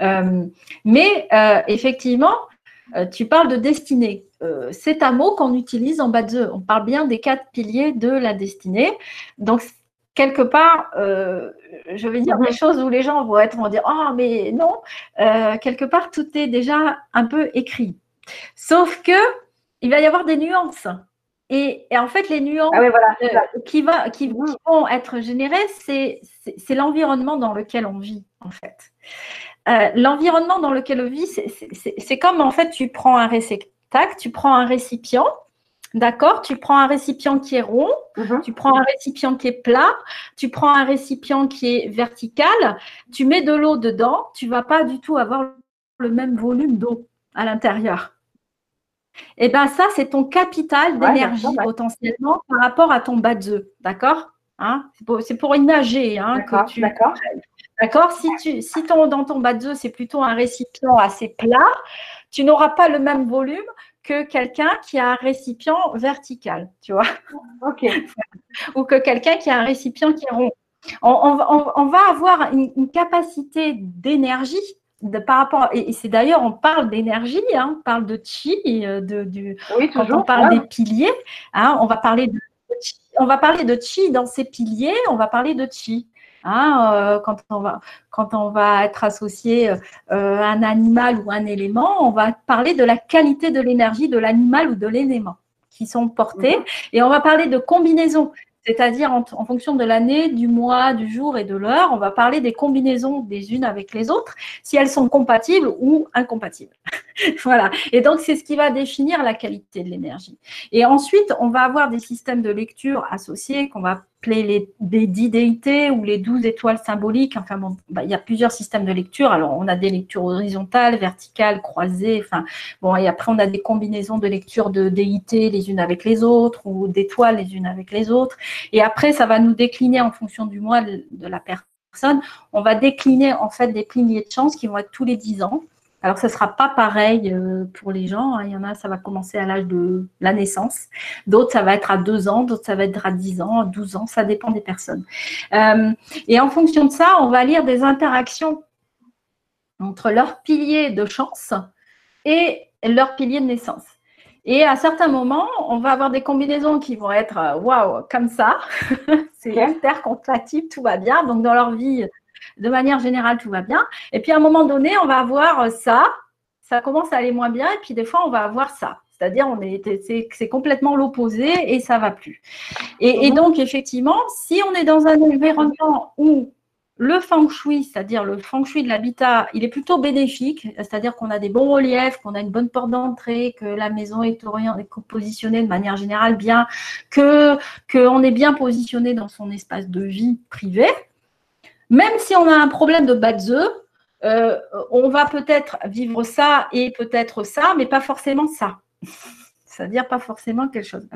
Euh, mais euh, effectivement, euh, tu parles de destinée. c'est un mot qu'on utilise en Badze. On parle bien des quatre piliers de la destinée. Donc, quelque part, je vais dire mhm. des choses où les gens vont être vont dire ah mais non, quelque part tout est déjà un peu écrit. Sauf que il va y avoir des nuances. Et, en fait, les nuances ah euh, qui, va, qui, vont être générées, c'est l'environnement dans lequel on vit, en fait. Euh, l'environnement dans lequel on vit, c'est comme en fait, tu prends un réceptacle, tu prends un récipient, D'accord Tu prends un récipient qui est rond, mm-hmm. tu prends un récipient qui est plat, tu prends un récipient qui est vertical, tu mets de l'eau dedans, tu vas pas du tout avoir le même volume d'eau à l'intérieur. Et eh bien, ça, c'est ton capital d'énergie potentiellement par rapport à ton bas de D'accord? Hein? C'est pour, imaginer hein, que tu. D'accord. D'accord? Si, tu, si ton, dans ton bas de c'est plutôt un récipient assez plat, tu n'auras pas le même volume que quelqu'un qui a un récipient vertical, tu vois? [laughs] Ok. [laughs] Ou que quelqu'un qui a un récipient qui est rond. On, va avoir une capacité d'énergie par rapport, et, c'est d'ailleurs, on parle d'énergie, hein, on parle de chi, euh, de, du, quand on parle des piliers, hein, on, va parler de, on va parler de chi dans ces piliers, on va parler de chi. Hein, euh, quand, on va, quand on va être associé euh, à un animal ou un élément, on va parler de la qualité de l'énergie de l'animal ou de l'élément qui sont portés. Mhm. Et on va parler de combinaison. C'est-à-dire en, fonction de l'année, du mois, du jour et de l'heure, on va parler des combinaisons des unes avec les autres, si elles sont compatibles ou incompatibles. [laughs] voilà. Et donc, c'est ce qui va définir la qualité de l'énergie. Et ensuite, on va avoir des systèmes de lecture associés qu'on va les, les dix déités ou les douze étoiles symboliques. Enfin, bon, bah, il y a plusieurs systèmes de lecture. Alors, on a des lectures horizontales, verticales, croisées. Enfin, bon, et après, on a des combinaisons de lectures de déités les unes avec les autres ou d'étoiles les unes avec les autres. Et après, ça va nous décliner en fonction du mois de, la personne. On va décliner en fait des piliers de chance qui vont être tous les dix ans. Alors, ce ne sera pas pareil euh, pour les gens. Hein. Il y en a, ça va commencer à l'âge de la naissance. D'autres, ça va être à 2 ans. D'autres, ça va être à 10 ans, 12 ans. Ça dépend des personnes. Euh, et en fonction de ça, on va lire des interactions entre leur pilier de chance et leur pilier de naissance. Et à certains moments, on va avoir des combinaisons qui vont être euh, waouh, comme ça. [laughs] C'est hyper compatible, tout va bien. Donc, dans leur vie, de manière générale, tout va bien. Et puis à un moment donné, on va avoir ça, ça commence à aller moins bien, et puis des fois, on va avoir ça. C'est-à-dire, on est, c'est, complètement l'opposé et ça va plus. Et, mhm. donc, effectivement, si on est dans un environnement où le feng shui, c'est-à-dire le feng shui de l'habitat, il est plutôt bénéfique, c'est-à-dire qu'on a des bons reliefs, qu'on a une bonne porte d'entrée, que la maison est, est positionnée de manière générale bien, que qu'on est bien positionné dans son espace de vie privé, même si on a un problème de bas euh, on va peut-être vivre ça et peut-être ça, mais pas forcément ça. [laughs] C'est-à-dire pas forcément quelque chose.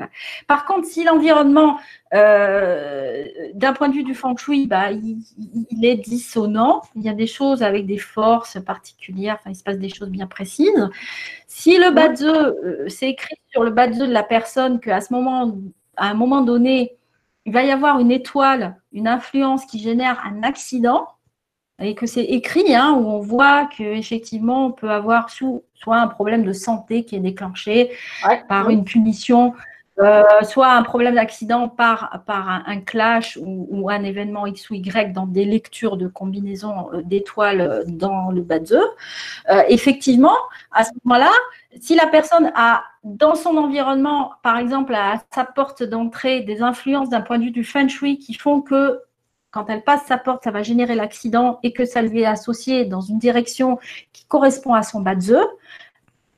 Par contre, si l'environnement, euh, d'un point de vue du feng shui, bah, il, est dissonant, il y a des choses avec des forces particulières, il se passe des choses bien précises. Si le bas de c'est écrit sur le bas de de la personne qu'à ce moment, à un moment donné, il va y avoir une étoile, une influence qui génère un accident, et que c'est écrit, hein, où on voit qu'effectivement, on peut avoir soit un problème de santé qui est déclenché par une punition, euh, soit un problème d'accident par, un, clash ou, un événement X ou Y dans des lectures de combinaison euh, d'étoiles dans le bas de effectivement, à ce moment-là, si la personne a dans son environnement, par exemple, à sa porte d'entrée, des influences d'un point de vue du feng shui qui font que quand elle passe sa porte, ça va générer l'accident et que ça lui est associé dans une direction qui correspond à son bas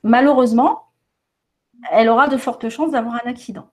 malheureusement, elle aura de fortes chances d'avoir un accident.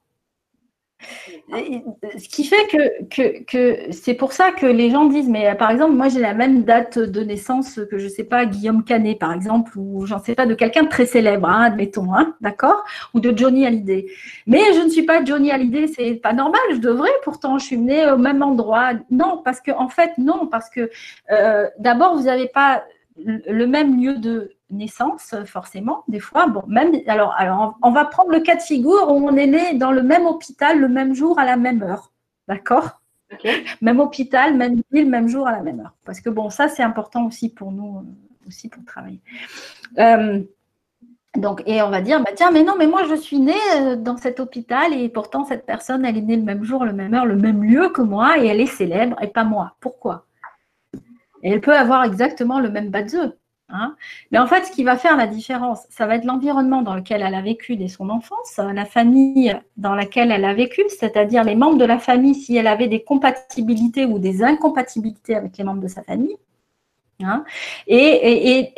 ce qui fait que, que, c'est pour ça que les gens disent, mais par exemple, moi j'ai la même date de naissance que je ne sais pas, Guillaume Canet par exemple, ou j'en sais pas, de quelqu'un de très célèbre, hein, admettons, hein, d'accord? Ou de Johnny Hallyday. Mais je ne suis pas Johnny Hallyday, c'est pas normal, je devrais, pourtant je suis née au même endroit. Non, parce que en fait, non, parce que euh, d'abord, vous n'avez pas le même lieu de naissance, forcément, des fois. Bon, même, alors, alors, on va prendre le cas de figure où on est né dans le même hôpital le même jour à la même heure. D'accord? Même hôpital, même ville, même jour à la même heure. Parce que bon, ça, c'est important aussi pour nous, euh, aussi pour travailler. Euh, donc, et on va dire, bah, tiens, mais non, mais moi, je suis née euh, dans cet hôpital et pourtant, cette personne, elle est née le même jour, le même heure, le même lieu que moi et elle est célèbre et pas moi. Pourquoi? Et elle peut avoir exactement le même badzeux. Hein. Mais en fait, ce qui va faire la différence, ça va être l'environnement dans lequel elle a vécu dès son enfance, la famille dans laquelle elle a vécu, c'est-à-dire les membres de la famille, si elle avait des compatibilités ou des incompatibilités avec les membres de sa famille, hein, et,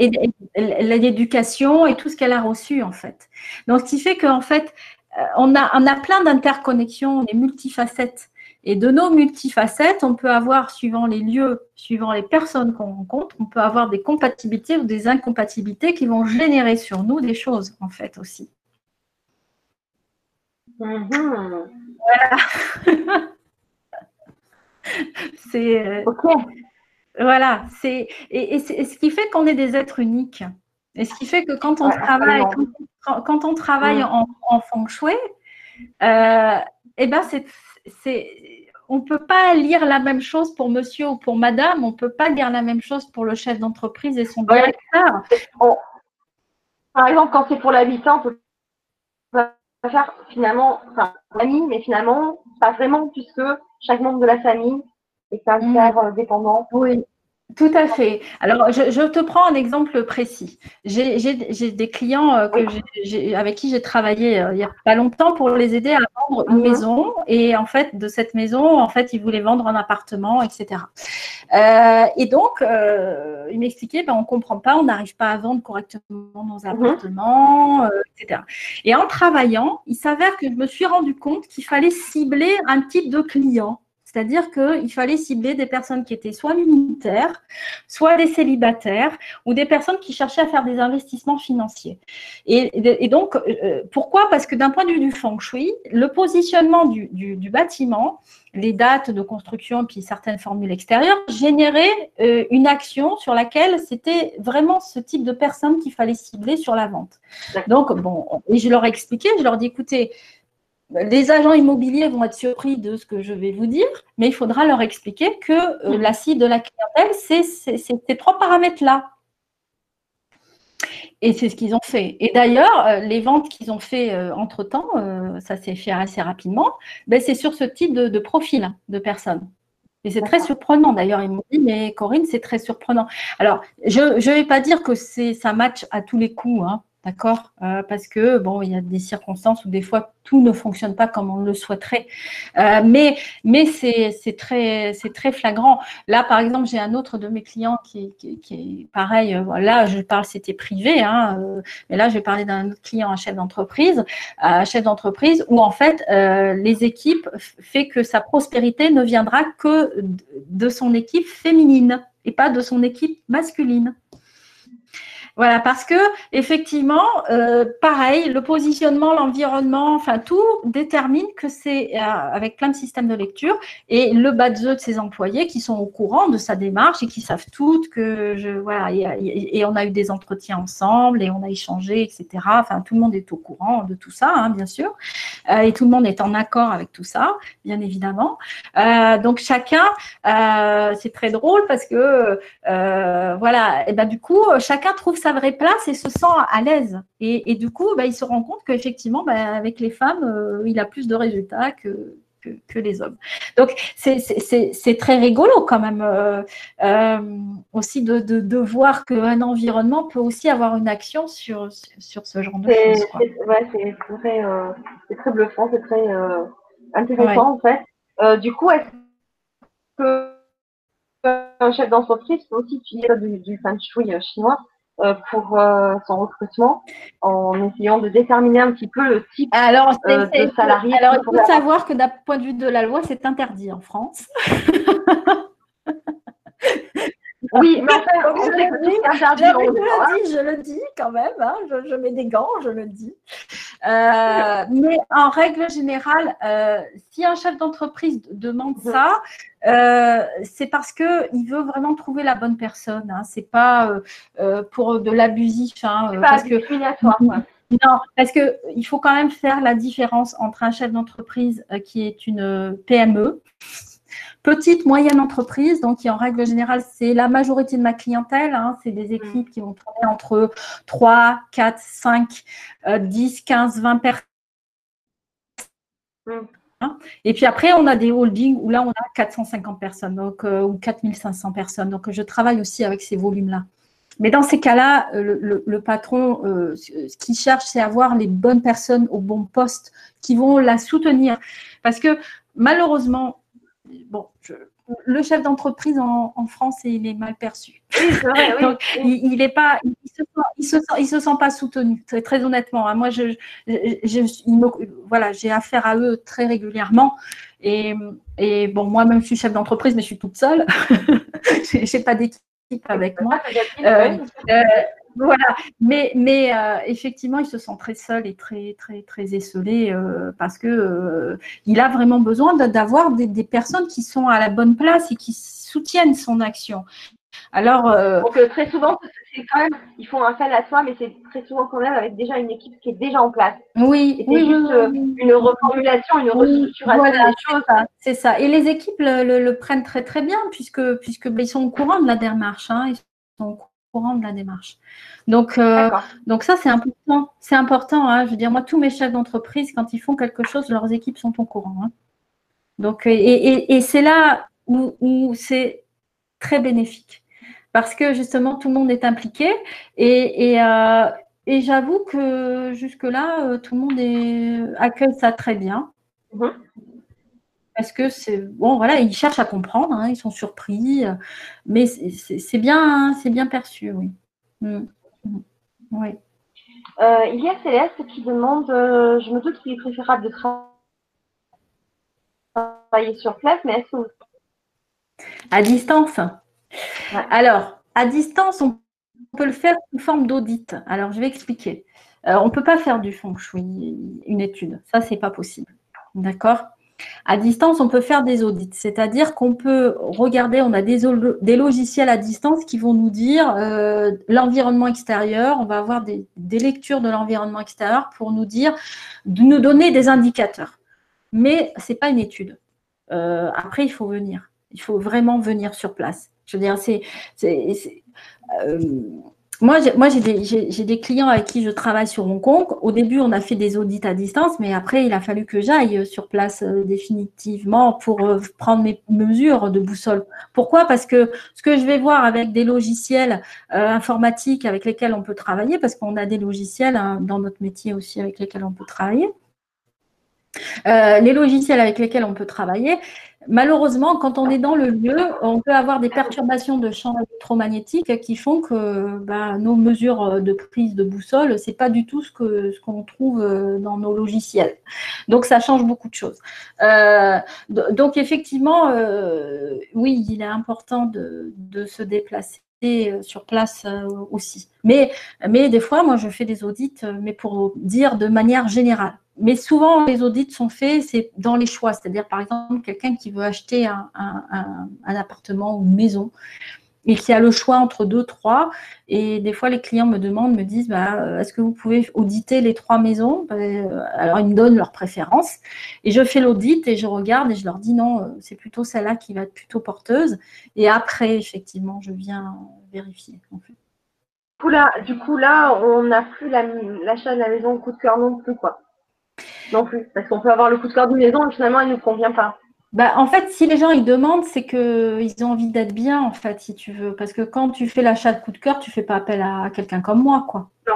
l'éducation et tout ce qu'elle a reçu en fait. Donc, ce qui fait qu'en fait, euh, on a, on a plein d'interconnexions, des multifacettes. Et de nos multifacettes, on peut avoir, suivant les lieux, suivant les personnes qu'on rencontre, on peut avoir des compatibilités ou des incompatibilités qui vont générer sur nous des choses, en fait, aussi. Mm-hmm. Voilà. [laughs] c'est. Euh, voilà, c'est et, ce qui fait qu'on est des êtres uniques. Et ce qui fait que quand on travaille, quand, on travaille mm. en, feng shui, euh, eh ben c'est on ne peut pas lire la même chose pour monsieur ou pour madame, on ne peut pas lire la même chose pour le chef d'entreprise et son directeur. par exemple, quand c'est pour l'habitant, on peut faire finalement, enfin, famille, mais finalement, pas vraiment, puisque chaque membre de la famille est un mm. euh, dépendant. Oui. Tout à fait. Alors, je, te prends un exemple précis. J'ai des clients euh, avec qui j'ai travaillé euh, il n'y a pas longtemps pour les aider à vendre une mhm. maison. Et en fait, de cette maison, en fait, ils voulaient vendre un appartement, etc. Euh, et donc, ils m'expliquaient, ben, on ne comprend pas, on n'arrive pas à vendre correctement nos mhm. appartements, etc. Et en travaillant, il s'avère que je me suis rendu compte qu'il fallait cibler un type de client. C'est-à-dire qu'il fallait cibler des personnes qui étaient soit militaires, soit des célibataires, ou des personnes qui cherchaient à faire des investissements financiers. Et, donc, euh, pourquoi? Parce que d'un point de vue du feng shui, le positionnement du, bâtiment, les dates de construction, puis certaines formules extérieures, généraient euh, une action sur laquelle c'était vraiment ce type de personnes qu'il fallait cibler sur la vente. Donc, bon, et je leur ai expliqué, je leur ai dit, écoutez, les agents immobiliers vont être surpris de ce que je vais vous dire, mais il faudra leur expliquer que euh, la cible de la clientèle, c'est ces trois paramètres-là. Et c'est ce qu'ils ont fait. Et d'ailleurs, euh, les ventes qu'ils ont fait euh, entre-temps, ça s'est fait assez rapidement, ben, c'est sur ce type de, profil de personnes. Et c'est très surprenant. D'ailleurs, ils m'ont dit, mais Corinne, c'est très surprenant. Alors, je ne vais pas dire que ça match à tous les coups. Hein. D'accord? Euh, Parce que, bon, il y a des circonstances où des fois tout ne fonctionne pas comme on le souhaiterait. Euh, mais c'est très, très flagrant. Là, par exemple, j'ai un autre de mes clients qui, est pareil. Euh, là, je parle, c'était privé. Hein, mais là, je vais parler d'un autre client, un chef d'entreprise. Un chef d'entreprise où, en fait, les équipes fait que sa prospérité ne viendra que de son équipe féminine et pas de son équipe masculine. Voilà, parce que effectivement, euh, pareil, le positionnement, l'environnement, enfin tout détermine que c'est euh, avec plein de systèmes de lecture et le bas de ses employés qui sont au courant de sa démarche et qui savent toutes que je voilà et, on a eu des entretiens ensemble et on a échangé, etc. Enfin, tout le monde est au courant de tout ça, hein, bien sûr, euh, et tout le monde est en accord avec tout ça, bien évidemment. donc chacun, c'est très drôle parce que voilà, et ben du coup, chacun trouve sa vraie place et se sent à l'aise. Et, du coup, bah, il se rend compte qu'effectivement, bah, avec les femmes, euh, il a plus de résultats que, que, les hommes. Donc, c'est très rigolo quand même euh, euh, aussi de, de, voir qu'un environnement peut aussi avoir une action sur, sur ce genre de choses. c'est très, très, bluffant, c'est très intéressant en fait. du coup, est-ce que un chef d'entreprise peut aussi utiliser du, du feng shui chinois? Pour son recrutement en essayant de déterminer un petit peu le type alors, de salarié. Alors, il faut savoir que d'un point de vue de la loi, c'est interdit en France. [laughs] Oui, mais enfin, je, le dis, je, le dis, quand même, hein, je, mets des gants, je le dis. Euh, mais en règle générale, euh, si un chef d'entreprise demande mhm. ça, euh, c'est parce qu'il veut vraiment trouver la bonne personne. Hein. C'est pas pour de l'abusif. Hein, pas parce que, [laughs] Non, parce qu'il faut quand même faire la différence entre un chef d'entreprise qui est une PME, Petite, moyenne entreprise, donc qui en règle générale, c'est la majorité de ma clientèle. Hein. c'est des équipes qui vont tourner entre 3, 4, 5, 10, 15, 20 personnes. Hein. Et puis après, on a des holdings où là, on a 450 personnes donc, euh, ou 4500 personnes. Donc, je travaille aussi avec ces volumes-là. Mais dans ces cas-là, euh, le, patron, euh, ce qu'il cherche, c'est avoir les bonnes personnes au bon poste qui vont la soutenir. Parce que malheureusement, bon, le chef d'entreprise en, France, il est mal perçu. [laughs] il, n'est pas, il se, se sent, pas soutenu. Très, très honnêtement, hein. moi, je, voilà, j'ai affaire à eux très régulièrement. Et, bon, moi-même, je suis chef d'entreprise, mais je suis toute seule. [laughs] Je n'ai pas d'équipe avec moi. Voilà, mais, mais euh, effectivement, il se sent très seul et très, très, très esselé euh, parce que euh, il a vraiment besoin d'avoir des, des, personnes qui sont à la bonne place et qui soutiennent son action. Alors, donc très souvent, c'est quand même, ils font un appel à soi, mais c'est très souvent quand même avec déjà une équipe qui est déjà en place. Oui, c'est juste une reformulation, une restructuration des choses. C'est ça. Et les équipes le, prennent très très bien puisque puisque ben, ils sont au courant de la démarche. Hein, ils sont courant de la démarche. Donc, euh, donc ça, c'est important. C'est important. Hein. Je veux dire, moi, tous mes chefs d'entreprise, quand ils font quelque chose, leurs équipes sont au courant. Hein. Donc, et, c'est là où, c'est très bénéfique. Parce que justement, tout le monde est impliqué. Et, euh, j'avoue que jusque-là, euh, tout le monde est, accueille ça très bien. Mm-hmm parce que c'est bon, voilà, ils cherchent à comprendre, hein, ils sont surpris, euh, mais c'est bien, c'est bien perçu, oui. Mm. Oui. Euh, il y a Céleste qui demande, euh, je me doute qu'il est préférable de travailler sur place, mais est-ce que à distance Alors, à distance, on peut le faire sous forme d'audit. Alors, je vais expliquer. on ne peut pas faire du feng shui, une étude. Ça, c'est pas possible. D'accord? À distance, on peut faire des audits, c'est-à-dire qu'on peut regarder, on a des, logiciels à distance qui vont nous dire euh, l'environnement extérieur, on va avoir des, lectures de l'environnement extérieur pour nous dire, nous donner des indicateurs. Mais ce n'est pas une étude. Euh, après, il faut venir. Il faut vraiment venir sur place. Je veux dire, c'est. Euh, moi, j'ai des, des, clients avec qui je travaille sur Hong Kong. Au début, on a fait des audits à distance, mais après, il a fallu que j'aille sur place euh, définitivement pour euh, prendre mes mesures de boussole. Pourquoi? Parce que ce que je vais voir avec des logiciels euh, informatiques avec lesquels on peut travailler, parce qu'on a des logiciels hein, dans notre métier aussi avec lesquels on peut travailler, les logiciels avec lesquels on peut travailler, malheureusement, quand on est dans le lieu, on peut avoir des perturbations de champ électromagnétique qui font que bah, nos mesures de prise de boussole, ce n'est pas du tout ce qu'on trouve euh, dans nos logiciels. Donc, ça change beaucoup de choses. Euh, donc, effectivement, euh, oui, il est important de se déplacer sur place aussi. Mais, mais des fois, moi, je fais des audits, mais pour dire de manière générale mais souvent, les audits sont faits, c'est dans les choix. C'est-à-dire, par exemple, quelqu'un qui veut acheter un, appartement ou une maison et qui a le choix entre deux, trois. Et des fois, les clients me demandent, me disent, bah, euh, est-ce que vous pouvez auditer les trois maisons? Bah, euh, Alors, ils me donnent leurs préférences. Et je fais l'audit et je regarde et je leur dis, non, euh, c'est plutôt celle-là qui va être plutôt porteuse. Et après, effectivement, je viens vérifier. Du coup, là, du coup, là on n'a plus l'achat de la maison au coup de cœur non plus, quoi. Non plus, parce qu'on peut avoir le coup de cœur d'une maison et finalement, elle ne nous convient pas. Bah, en fait, si les gens ils demandent, c'est qu'ils ont envie d'être bien, en fait, si tu veux. Parce que quand tu fais l'achat de coup de cœur, tu ne fais pas appel à quelqu'un comme moi, quoi. Non.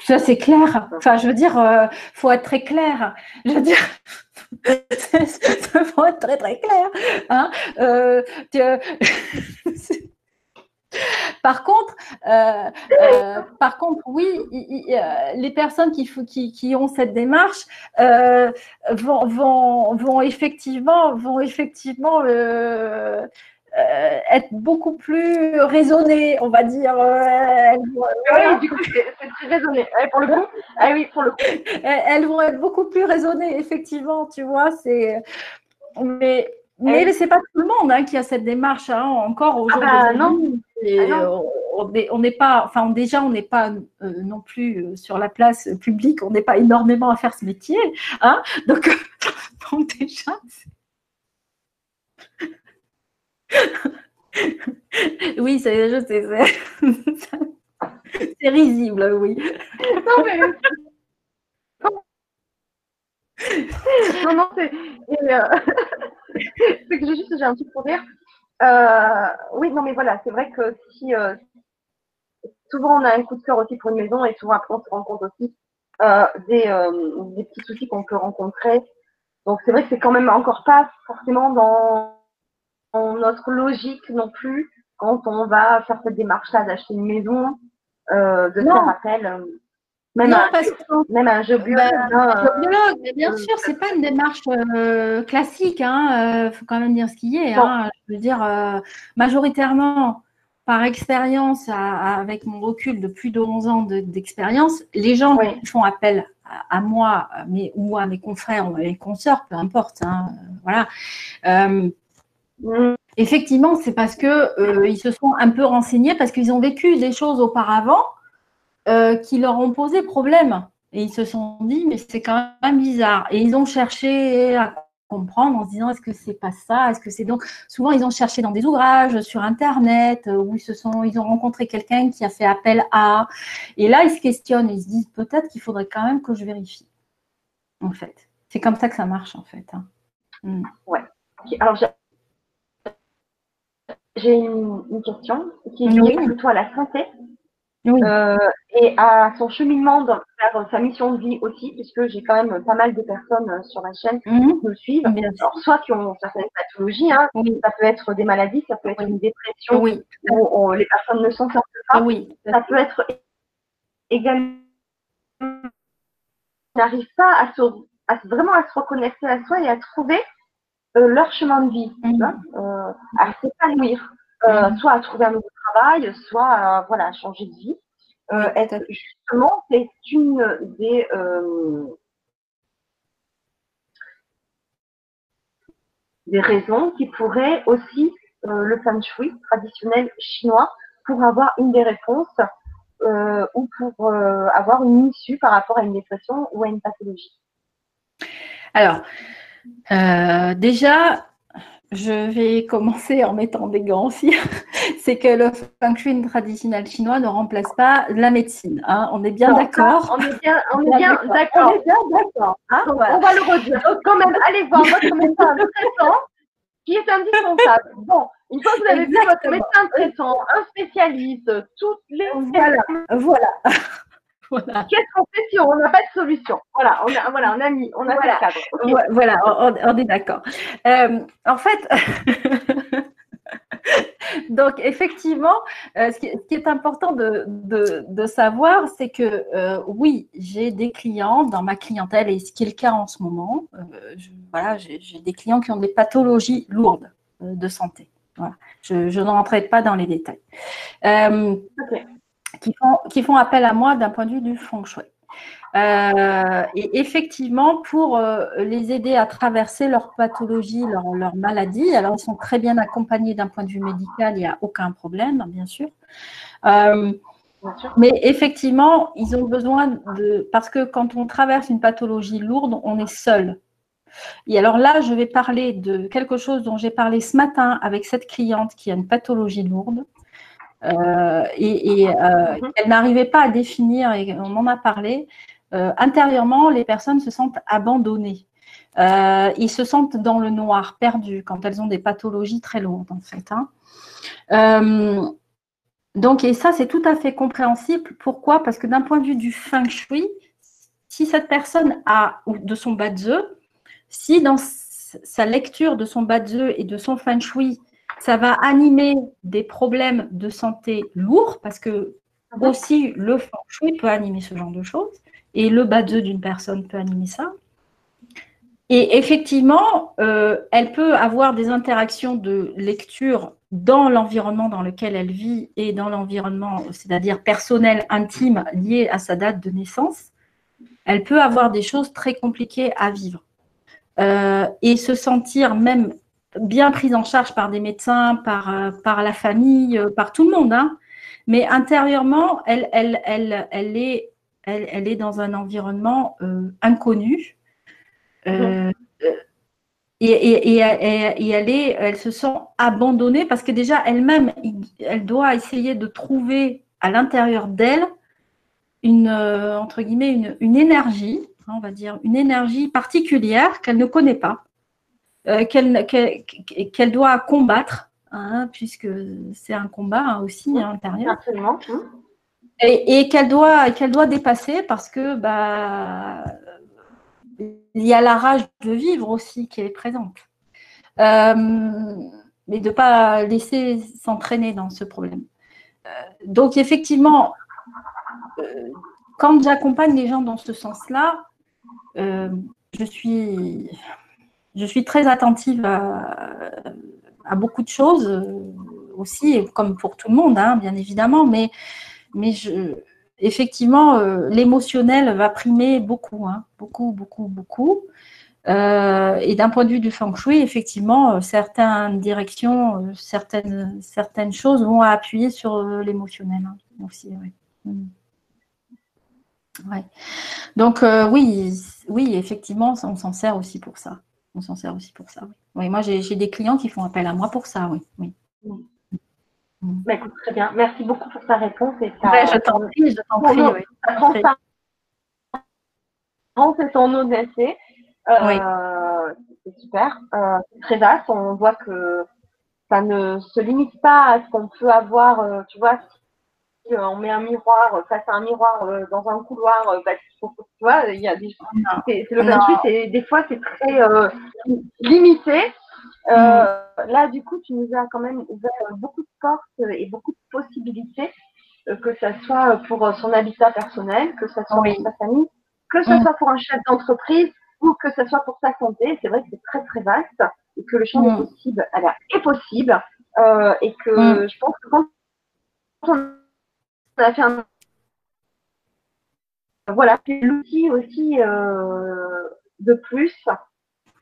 Ça, c'est clair. Enfin, je veux dire, il euh, faut être très clair. Je veux dire, il [laughs] faut être très, très clair. Hein euh, [laughs] Par contre, euh, euh, par contre, oui, les personnes qui, qui, qui, ont cette démarche vont, vont, vont, effectivement, vont effectivement être beaucoup plus raisonnées, on va dire. oui, du coup, c'est très raisonné. pour le coup, ah oui, pour le coup. Elles vont être beaucoup plus raisonnées, effectivement, tu vois. C'est mais mais c'est pas tout le monde hein, qui a cette démarche hein, encore aujourd'hui. Ah bah, non. Ah on n'est pas, enfin déjà on n'est pas euh, non plus euh, sur la place publique, on n'est pas énormément à faire ce métier, hein donc, [laughs] donc déjà. oui, c'est, [laughs] c'est, risible, oui. Non mais non, non, c'est. Euh, [laughs] [laughs] c'est que j'ai juste j'ai un truc pour rire. Euh, oui, non, mais voilà, c'est vrai que si euh, souvent on a un coup de cœur aussi pour une maison et souvent après on se rend compte aussi des, des, petits soucis qu'on peut rencontrer. Donc c'est vrai que c'est quand même encore pas forcément dans, notre logique non plus quand on va faire cette démarche-là d'acheter une maison, de faire appel. Même, un, parce que, même un jeu biologue. Bah, biologue, mais bien sûr, c'est pas une démarche euh, classique. Il hein, euh, faut quand même dire ce qu'il y est. Hein, je veux dire, euh, majoritairement, par expérience, avec mon recul de plus de 11 ans d'expérience, les gens qui font appel à, moi mais, ou à mes confrères ou à mes consoeurs, peu importe. Hein, voilà. Mm. Effectivement, c'est parce que ils se sont un peu renseignés, parce qu'ils ont vécu des choses auparavant euh, qui leur ont posé problème. Et ils se sont dit, mais c'est quand même bizarre. Et ils ont cherché à comprendre en se disant, est-ce que c'est pas ça? Est-ce que c'est donc souvent ils ont cherché dans des ouvrages sur internet euh, où ils se sont, ils ont rencontré quelqu'un qui a fait appel à. Et là, ils se questionnent, ils se disent peut-être qu'il faudrait quand même que je vérifie. En fait, c'est comme ça que ça marche en fait. Hein. Mm. Ouais. Alors j'ai une, question qui est liée plutôt à la santé. Euh, et à son cheminement vers sa mission de vie aussi, puisque j'ai quand même pas mal de personnes euh, sur la chaîne mhm. qui me suivent. Alors, soit qui ont certaines pathologies, hein, ça peut être des maladies, ça peut être une dépression où les personnes ne s'en sortent pas. Ça peut être également n'arrivent pas à, se, à, vraiment à se reconnecter à soi et à trouver euh, leur chemin de vie, mhm. hein, à s'épanouir. Mhm. soit à trouver un nouveau travail, soit à voilà, changer de vie. Euh, justement, c'est une des euh, des raisons qui pourraient aussi euh, le feng shui traditionnel chinois pour avoir une des réponses ou pour avoir une issue par rapport à une dépression ou à une pathologie? Alors, déjà, je vais commencer en mettant des gants aussi. [laughs] c'est que le feng shui traditionnel chinois ne remplace pas la médecine. Hein. On est bien d'accord. On est bien, on est bien d'accord. On est bien d'accord. On va le redire. Donc, quand même, allez voir votre [laughs] médecin traitant qui est indispensable. Bon, une fois que vous avez vu votre médecin traitant, un spécialiste, toutes les. Voilà. Voilà. [laughs] Qu'est-ce qu'on fait si on n'a pas de solution? Voilà, on a, voilà, on a mis, on a voilà. cadre. Voilà, on, est d'accord. Euh, en fait, [laughs] donc effectivement, euh, ce, qui, est important de, de, savoir, c'est que euh, oui, j'ai des clients dans ma clientèle, et ce qui est le cas en ce moment, voilà, j'ai des clients qui ont des pathologies lourdes de santé. Voilà. Je, je ne rentrerai pas dans les détails. Okay qui font, qui font appel à moi d'un point de vue du feng shui. Euh, et effectivement, pour euh, les aider à traverser leur pathologie, leur, leur, maladie, alors ils sont très bien accompagnés d'un point de vue médical, il n'y a aucun problème, bien sûr. Euh, mais effectivement, ils ont besoin de. Parce que quand on traverse une pathologie lourde, on est seul. Et alors là, je vais parler de quelque chose dont j'ai parlé ce matin avec cette cliente qui a une pathologie lourde. Euh, et, euh, mhm. elle n'arrivait pas à définir, et on en a parlé, euh, intérieurement, les personnes se sentent abandonnées. ils se sentent dans le noir, perdus, quand elles ont des pathologies très lourdes, en fait. Hein. donc, et ça, c'est tout à fait compréhensible. Pourquoi? Parce que d'un point de vue du feng shui, si cette personne a, ou de son badze, si dans sa lecture de son badze et de son feng shui, ça va animer des problèmes de santé lourds parce que aussi le feng shui peut animer ce genre de choses et le badeux d'une personne peut animer ça. Et effectivement, euh, elle peut avoir des interactions de lecture dans l'environnement dans lequel elle vit et dans l'environnement, c'est-à-dire personnel, intime, lié à sa date de naissance. Elle peut avoir des choses très compliquées à vivre. Euh, et se sentir même bien prise en charge par des médecins, par, euh, par la famille, par tout le monde. Hein. Mais intérieurement, elle, elle, elle, elle, est, elle, elle est dans un environnement inconnu euh, et, et, et, elle, est, elle se sent abandonnée parce que déjà elle-même, elle doit essayer de trouver à l'intérieur d'elle une, euh, entre guillemets, une, une, énergie, hein, on va dire, une énergie particulière qu'elle ne connaît pas, euh, qu'elle doit combattre, hein, puisque c'est un combat hein, aussi à l'intérieur. Et, qu'elle doit, qu'elle doit dépasser parce que bah, il y a la rage de vivre aussi qui est présente. Euh, mais de ne pas laisser s'entraîner dans ce problème. Euh, donc effectivement, quand j'accompagne les gens dans ce sens-là, je, suis, je suis très attentive à, beaucoup de choses aussi, comme pour tout le monde, hein, bien évidemment, mais, effectivement, euh, l'émotionnel va primer beaucoup, hein, beaucoup, beaucoup, beaucoup. Euh, et d'un point de vue du feng shui, effectivement, euh, certaines directions, certaines, certaines choses vont appuyer sur l'émotionnel hein, aussi. Mm. Donc oui, oui, effectivement, on s'en sert aussi pour ça. On s'en sert aussi pour ça. Oui. moi, j'ai des clients qui font appel à moi pour ça. Oui. oui. Bah, écoute, très bien. Merci beaucoup pour ta réponse. Et je t'en prie, je t'en prie. Oui. c'est ton audacieux. Euh, C'est super. Euh, c'est très vaste. On voit que ça ne se limite pas à ce qu'on peut avoir. Euh, tu vois, si on met un miroir face à un miroir euh, dans un couloir, tu vois, il y a des. C'est le 28 des fois, c'est très limité. Euh, là, du coup, tu nous as quand même ouvert beaucoup de portes et beaucoup de possibilités, euh, que ce soit pour son habitat personnel, que ce soit pour sa famille, que ce soit pour un chef d'entreprise ou que ce soit pour sa santé. C'est vrai que c'est très très vaste et que le champ des possibles est possible euh, et que je pense que quand on a fait un voilà, c'est l'outil aussi de plus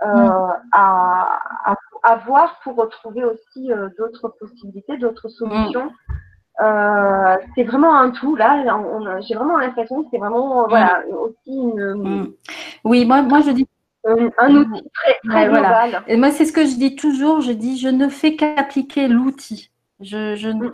à, à, voir pour retrouver aussi euh, d'autres possibilités, d'autres solutions. Euh, c'est vraiment un tout là. J'ai vraiment l'impression que c'est vraiment voilà aussi une. Mm. Oui, moi, moi je dis un, outil très, très global. Et moi, c'est ce que je dis toujours. Je dis, je ne fais qu'appliquer l'outil. Je, je, mm.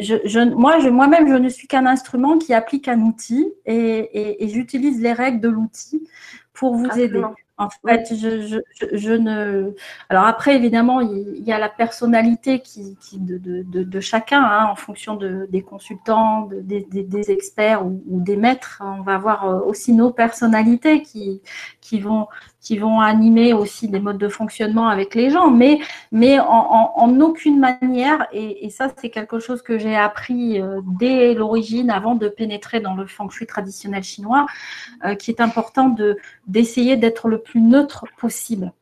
je, je, moi, je, moi-même, je ne suis qu'un instrument qui applique un outil et, et, et j'utilise les règles de l'outil pour vous aider. En fait, je, ne. Alors après, évidemment, il y a la personnalité qui, qui de, de, de, chacun, hein, en fonction de, des consultants, des, des, des, experts ou, ou, des maîtres. On va avoir euh, aussi nos personnalités qui, qui vont qui vont animer aussi des modes de fonctionnement avec les gens, mais, mais en, en, aucune manière, et, et ça c'est quelque chose que j'ai appris euh, dès l'origine, avant de pénétrer dans le feng shui traditionnel chinois, euh, qui est important de d'essayer d'être le plus neutre possible.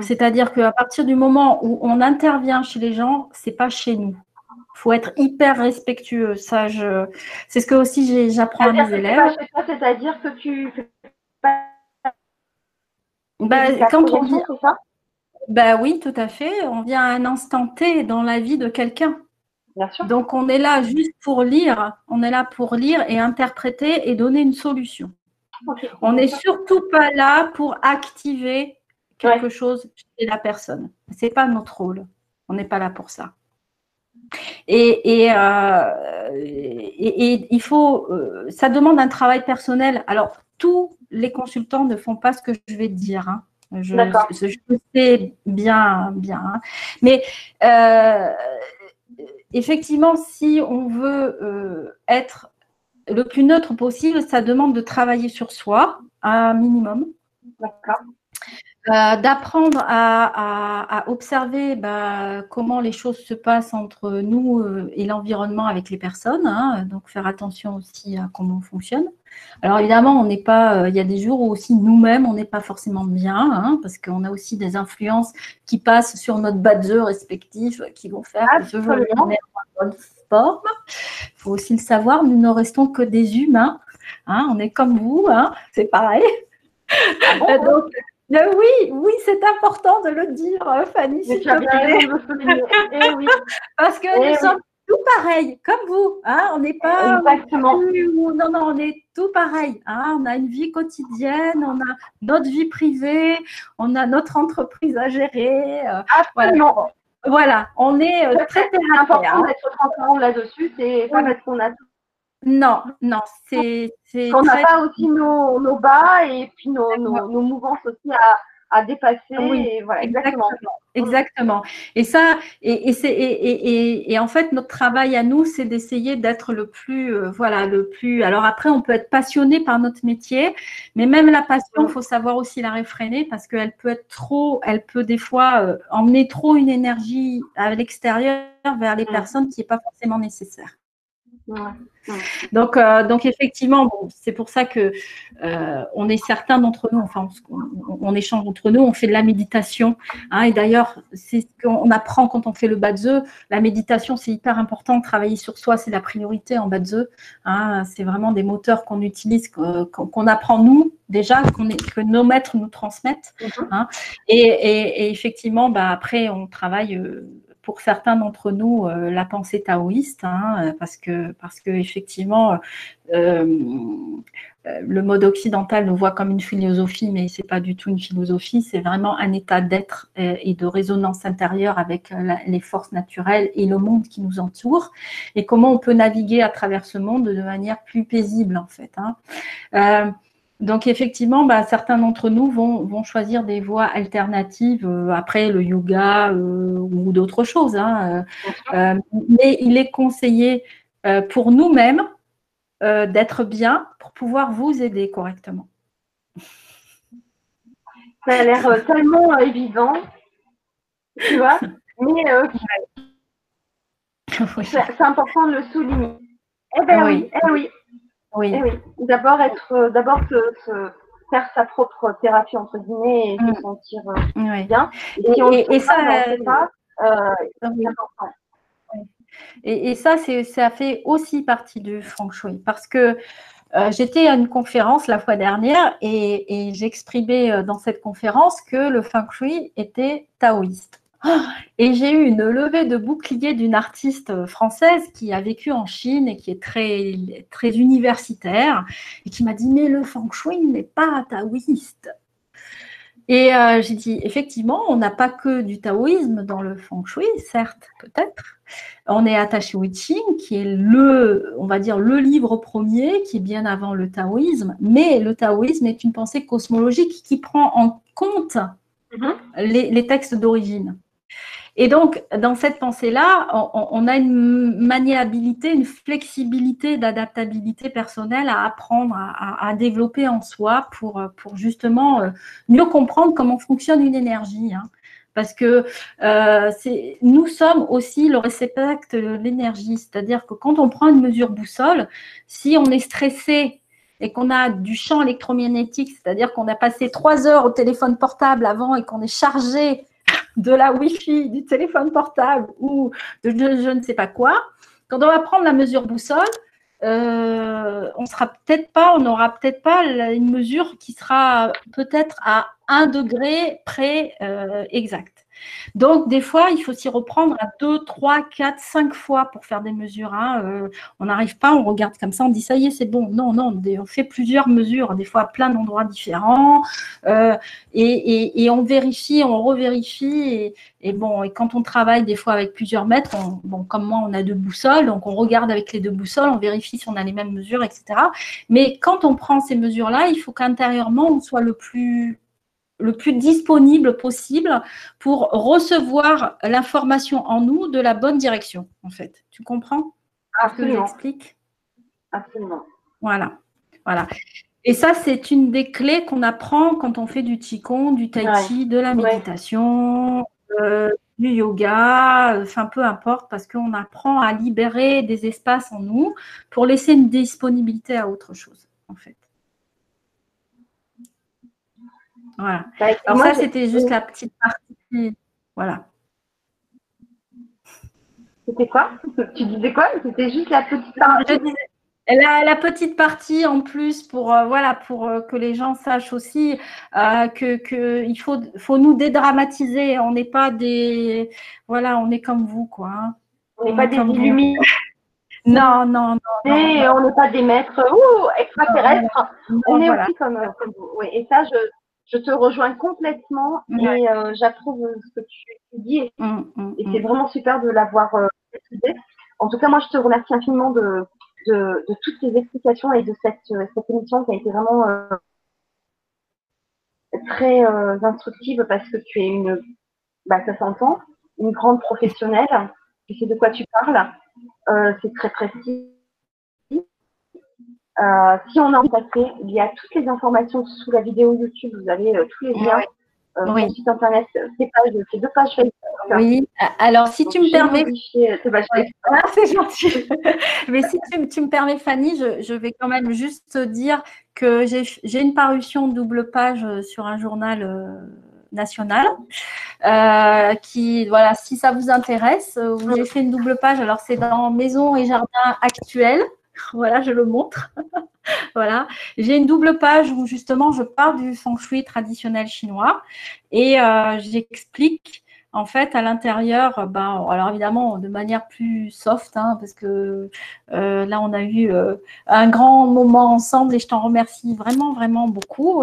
C'est-à-dire qu'à partir du moment où on intervient chez les gens, c'est pas chez nous. Il faut être hyper respectueux. Ça, je... c'est ce que aussi j'apprends à mes élèves. C'est-à-dire que tu bah, quand on vient, bah oui, tout à fait. On vient à un instant T dans la vie de quelqu'un. Donc on est là juste pour lire. On est là pour lire et interpréter et donner une solution. On n'est surtout pas là pour activer quelque chose chez la personne. C'est pas notre rôle. On n'est pas là pour ça. Et, et, euh, et, il faut, euh, ça demande un travail personnel. Alors, tous les consultants ne font pas ce que je vais te dire. Hein. Je, je, sais bien, bien. Hein. Mais euh, effectivement, si on veut euh, être le plus neutre possible, ça demande de travailler sur soi, un minimum. Euh, d'apprendre à, observer bah, comment les choses se passent entre nous euh, et l'environnement avec les personnes. Hein. donc faire attention aussi à comment on fonctionne. Alors évidemment, on n'est pas. Euh, il y a des jours où aussi nous-mêmes, on n'est pas forcément bien, hein, parce qu'on a aussi des influences qui passent sur notre badge respectif, qui vont faire que ce jour on est en bonne forme. Il faut aussi le savoir. Nous ne restons que des humains. Hein, on est comme vous, c'est pareil. Ah [laughs] donc, euh, oui, oui, c'est important de le dire, euh, Fanny, s'il te plaît. [laughs] Eh oui. Parce que eh nous sommes tout pareils, comme vous. Hein on n'est pas. Exactement. non, non, on est tout pareil. Hein on a une vie quotidienne, on a notre vie privée, on a notre entreprise à gérer. Euh, Absolument. Voilà. on est très C'est important hein. d'être transparent là-dessus. C'est pas parce qu'on a non, non, c'est. On n'a pas aussi nos, nos, bas et puis nos, nos, nos mouvances aussi à, à dépasser. Oui, et voilà, exactement. exactement. Et ça, et, et, et, et, en fait, notre travail à nous, c'est d'essayer d'être le plus, euh, voilà, le plus. Alors après, on peut être passionné par notre métier, mais même la passion, il faut savoir aussi la réfréner parce qu'elle peut être trop, elle peut des fois euh, emmener trop une énergie à l'extérieur vers les personnes qui n'est pas forcément nécessaire. Donc, euh, donc effectivement, c'est pour ça que euh, on est certains d'entre nous, enfin, on, échange entre nous, on fait de la méditation. Hein, et d'ailleurs, c'est ce qu'on apprend quand on fait le Badze. La méditation, c'est hyper important. Travailler sur soi, c'est la priorité en Badze. Hein, c'est vraiment des moteurs qu'on utilise, qu'on apprend nous déjà, que nos maîtres nous transmettent. Mm-hmm. Hein. et, effectivement, bah, après, on travaille. Euh, pour certains d'entre nous euh, la pensée taoïste, hein, parce que parce que effectivement euh, le mode occidental le voit comme une philosophie, mais c'est pas du tout une philosophie, c'est vraiment un état d'être et, de résonance intérieure avec les forces naturelles et le monde qui nous entoure, et comment on peut naviguer à travers ce monde de manière plus paisible en fait. Hein. Donc effectivement, bah, certains d'entre nous vont, choisir des voies alternatives euh, après le yoga euh, ou d'autres choses. Hein, euh, mais il est conseillé pour nous-mêmes d'être bien pour pouvoir vous aider correctement. Ça a l'air tellement évident, tu vois, [laughs] mais c'est important de le souligner. Eh bien oui, eh oui. Oui. Eh oui. D'abord être, euh, d'abord faire sa propre thérapie entre guillemets et se mm. sentir euh, bien. Et, ça, Et, ça, c'est, ça fait aussi partie du feng shui parce que euh, j'étais à une conférence la fois dernière et, et j'exprimais dans cette conférence que le feng shui était taoïste. Et j'ai eu une levée de bouclier d'une artiste française qui a vécu en Chine et qui est très, très universitaire et qui m'a dit Mais le feng shui n'est pas taoïste. Et euh, j'ai dit Effectivement, on n'a pas que du taoïsme dans le feng shui, certes, peut-être. On est attaché au I Ching, qui est le, on va dire, le livre premier, qui est bien avant le taoïsme. Mais le taoïsme est une pensée cosmologique qui prend en compte mm-hmm. les textes d'origine. Et donc, dans cette pensée-là, on, a une maniabilité, une flexibilité d'adaptabilité personnelle à apprendre, à, développer en soi pour, justement euh, mieux comprendre comment fonctionne une énergie. Hein. Parce que euh, nous sommes aussi le réceptacle de l'énergie. C'est-à-dire que quand on prend une mesure boussole, si on est stressé et qu'on a du champ électromagnétique, c'est-à-dire qu'on a passé trois heures au téléphone portable avant et qu'on est chargé de la Wi-Fi, du téléphone portable ou de je, ne sais pas quoi, quand on va prendre la mesure boussole, euh, on sera peut-être pas, on n'aura peut-être pas une mesure qui sera peut-être à un degré près euh, exact. Donc, des fois, il faut s'y reprendre à deux, trois, quatre, cinq fois pour faire des mesures. Hein. Euh, on n'arrive pas, on regarde comme ça, on dit ça y est, c'est bon. Non, non, on fait plusieurs mesures, des fois à plein d'endroits différents. Euh, et, on vérifie, on revérifie. Et, bon, et quand on travaille des fois avec plusieurs mètres, comme moi, on a deux boussoles, donc on regarde avec les deux boussoles, on vérifie si on a les mêmes mesures, etc. Mais quand on prend ces mesures-là, il faut qu'intérieurement, on soit le plus le plus disponible possible pour recevoir l'information en nous de la bonne direction, en fait. Tu comprends Absolument. Ce que j'explique? Absolument. Voilà. Voilà. Et ça, c'est une des clés qu'on apprend quand on fait du qigong, du tai chi, de la méditation, euh, du yoga, enfin peu importe, parce qu'on apprend à libérer des espaces en nous pour laisser une disponibilité à autre chose, en fait. Voilà. Bah, Alors ça, c'était juste la petite partie. Voilà. C'était quoi? [laughs] Tu disais quoi? C'était juste la petite partie. La, la, petite partie en plus pour euh, voilà pour euh, que les gens sachent aussi euh, que, que, il faut faut nous dédramatiser. On n'est pas des voilà, on est comme vous quoi. Hein. On n'est pas des illuminés. [laughs] Non, non, non. Et on n'est pas des maîtres ou extraterrestres. on est aussi comme, comme vous. Oui. Et ça, je, je te rejoins complètement et euh, j'approuve ce que tu, dis et, mm, mm, et c'est mm. vraiment super de l'avoir euh, En tout cas, moi, je te remercie infiniment de, de, de toutes tes explications et de cette, euh, cette émission qui a été vraiment euh, très instructive parce que tu es une, bah, ça s'entend, une grande professionnelle. Tu sais de quoi tu parles. c'est très précis. Euh, si on a envie passer, il y a toutes les informations sous la vidéo YouTube. Vous avez euh, tous les liens. Euh, oui. site internet, ces pages, ces deux pages Facebook. Oui, alors si tu me permets. Ah, [laughs] c'est gentil. [laughs] Mais si tu, tu, me permets, Fanny, je, je, vais quand même juste dire que j'ai une parution double page sur un journal national euh, qui, voilà, si ça vous intéresse, j'ai fait une double page. Alors, c'est dans Maison et Jardin actuel. [laughs] Voilà, je le montre. [laughs] voilà. J'ai une double page où justement je parle du feng shui traditionnel chinois et euh, j'explique en fait à l'intérieur, ben, alors évidemment de manière plus soft, hein, parce que euh, là on a eu euh, un grand moment ensemble et je t'en remercie vraiment, vraiment beaucoup.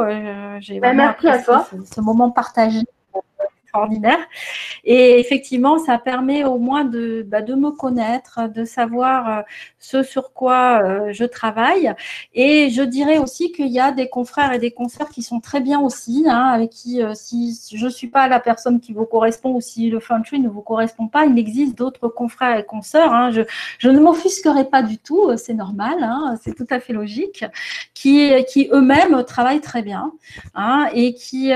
J'ai ben, merci à toi. ce moment partagé extraordinaire. Et effectivement, ça permet au moins de, bah, de me connaître, de savoir euh, ce sur quoi euh, je travaille. Et je dirais aussi qu'il y a des confrères et des consoeurs qui sont très bien aussi, hein, avec qui, euh, si je ne suis pas la personne qui vous correspond ou si le feng shui ne vous correspond pas, il existe d'autres confrères et consoeurs. Hein. Je, je, ne m'offusquerai pas du tout, c'est normal, hein, c'est tout à fait logique, qui, qui eux-mêmes travaillent très bien et qui,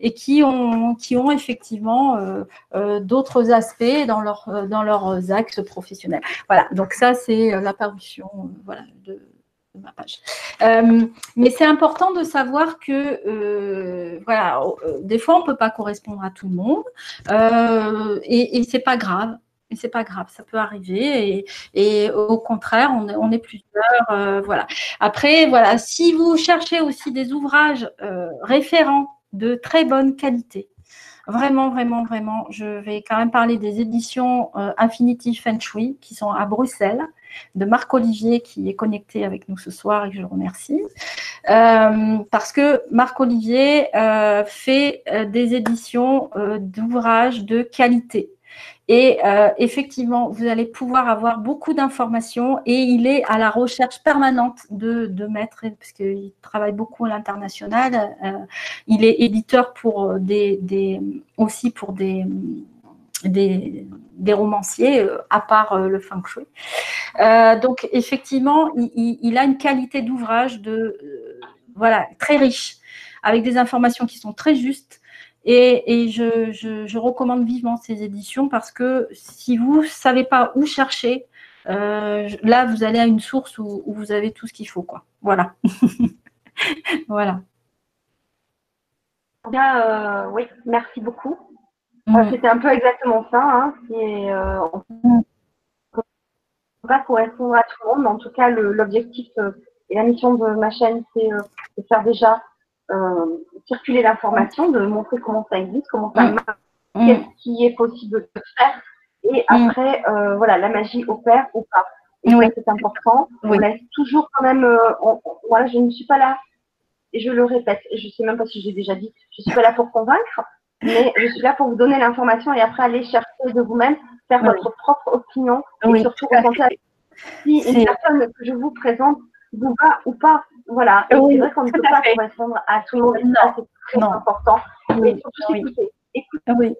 et qui ont, qui ont effectivement euh, euh, d'autres aspects dans, leur, euh, dans leurs axes professionnels. Voilà, donc ça, c'est l'apparition voilà, de, ma page. mais c'est important de savoir que, voilà, des fois, on ne peut pas correspondre à tout le monde et, et c'est pas grave. Et c'est pas grave, ça peut arriver. Et, et au contraire, on est, on est plusieurs. voilà. Après, voilà, si vous cherchez aussi des ouvrages référents de très bonne qualité. Vraiment, vraiment, vraiment. Je vais quand même parler des éditions euh, Infinity Feng qui sont à Bruxelles, de Marc Olivier qui est connecté avec nous ce soir et que je remercie. Euh, parce que Marc Olivier euh, fait des éditions d'ouvrages de qualité. Et euh, effectivement, vous allez pouvoir avoir beaucoup d'informations et il est à la recherche permanente de, de maîtres, parce qu'il travaille beaucoup à l'international. Euh, il est éditeur pour des, aussi pour des, des, des, romanciers, euh, à part le feng shui. donc, effectivement, il, il, a une qualité d'ouvrage de, voilà, très riche, avec des informations qui sont très justes et, je, recommande vivement ces éditions parce que si vous ne savez pas où chercher, euh, là, vous allez à une source où, vous avez tout ce qu'il faut. Quoi. Voilà. [laughs] voilà. Bien, euh, oui, merci beaucoup. Euh, c'était un peu exactement ça. Hein, qui on ne pas correspondre à tout le monde, mais en tout cas, l'objectif et la mission de ma chaîne, c'est de faire déjà euh, circuler l'information, de montrer comment ça existe, comment ça mm. marche, mm. qu'est-ce qui est possible de faire. Et mm. après, euh, voilà, la magie opère ou pas. Et c'est important. On laisse toujours quand même. Euh, voilà, je ne suis pas là. Et je le répète. je ne sais même pas si j'ai déjà dit. Je suis pas là pour convaincre, mais je suis là pour vous donner l'information et après aller chercher de vous-même, faire votre propre opinion et surtout ressentir si une personne que je vous présente vous va ou pas. Voilà. c'est vrai qu'on ne peut pas correspondre à tout le monde. C'est très important. Mais surtout écouter. Écoutez.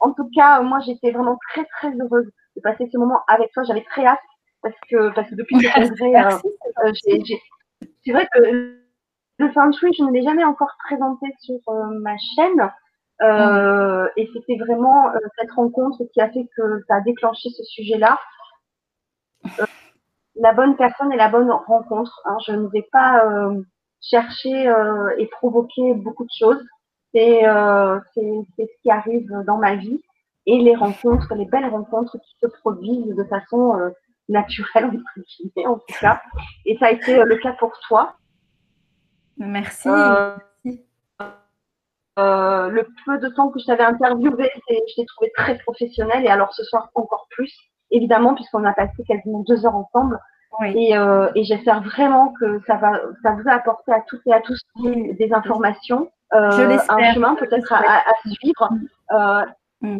En tout cas, moi, j'étais vraiment très, très heureuse de passer ce moment avec toi. J'avais très hâte parce que, parce que depuis [laughs] congrès, euh, euh, j'ai c'est vrai que le feng shui, je ne l'ai jamais encore présenté sur ma chaîne. Euh, et c'était vraiment euh, cette rencontre qui a fait que ça a déclenché ce sujet-là. Euh, la bonne personne et la bonne rencontre. Hein. Je ne vais pas chercher et provoquer beaucoup de choses. C'est ce qui arrive dans ma vie et les rencontres, les belles rencontres qui se produisent de façon naturelle, en tout cas. Et ça a été le cas pour toi. Merci. Euh, le peu de temps que je t'avais interviewé, je t'ai trouvé très professionnel et alors ce soir encore plus, évidemment, puisqu'on a passé quasiment deux heures ensemble. Et, euh, et j'espère vraiment que ça va, ça vous a apporté à toutes et à tous des informations, euh, un chemin peut-être à, suivre. Euh, mm.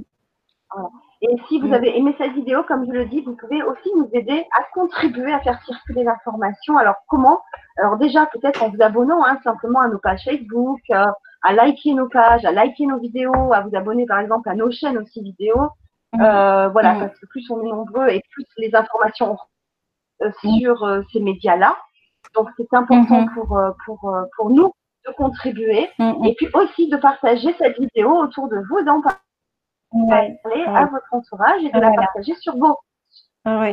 Et si vous mm. avez aimé cette vidéo, comme je le dis, vous pouvez aussi nous aider à contribuer à faire circuler l'information. Alors comment? Alors déjà peut-être en vous abonnant hein, simplement à nos pages Facebook, euh, à liker nos pages, à liker nos vidéos, à vous abonner par exemple à nos chaînes aussi vidéo. Euh, voilà, mm. parce que plus on est nombreux et plus les informations euh, sur euh, ces médias-là. Donc c'est important pour, pour, pour nous de contribuer et puis aussi de partager cette vidéo autour de vous, d'en parler à votre entourage et de la partager sur vos,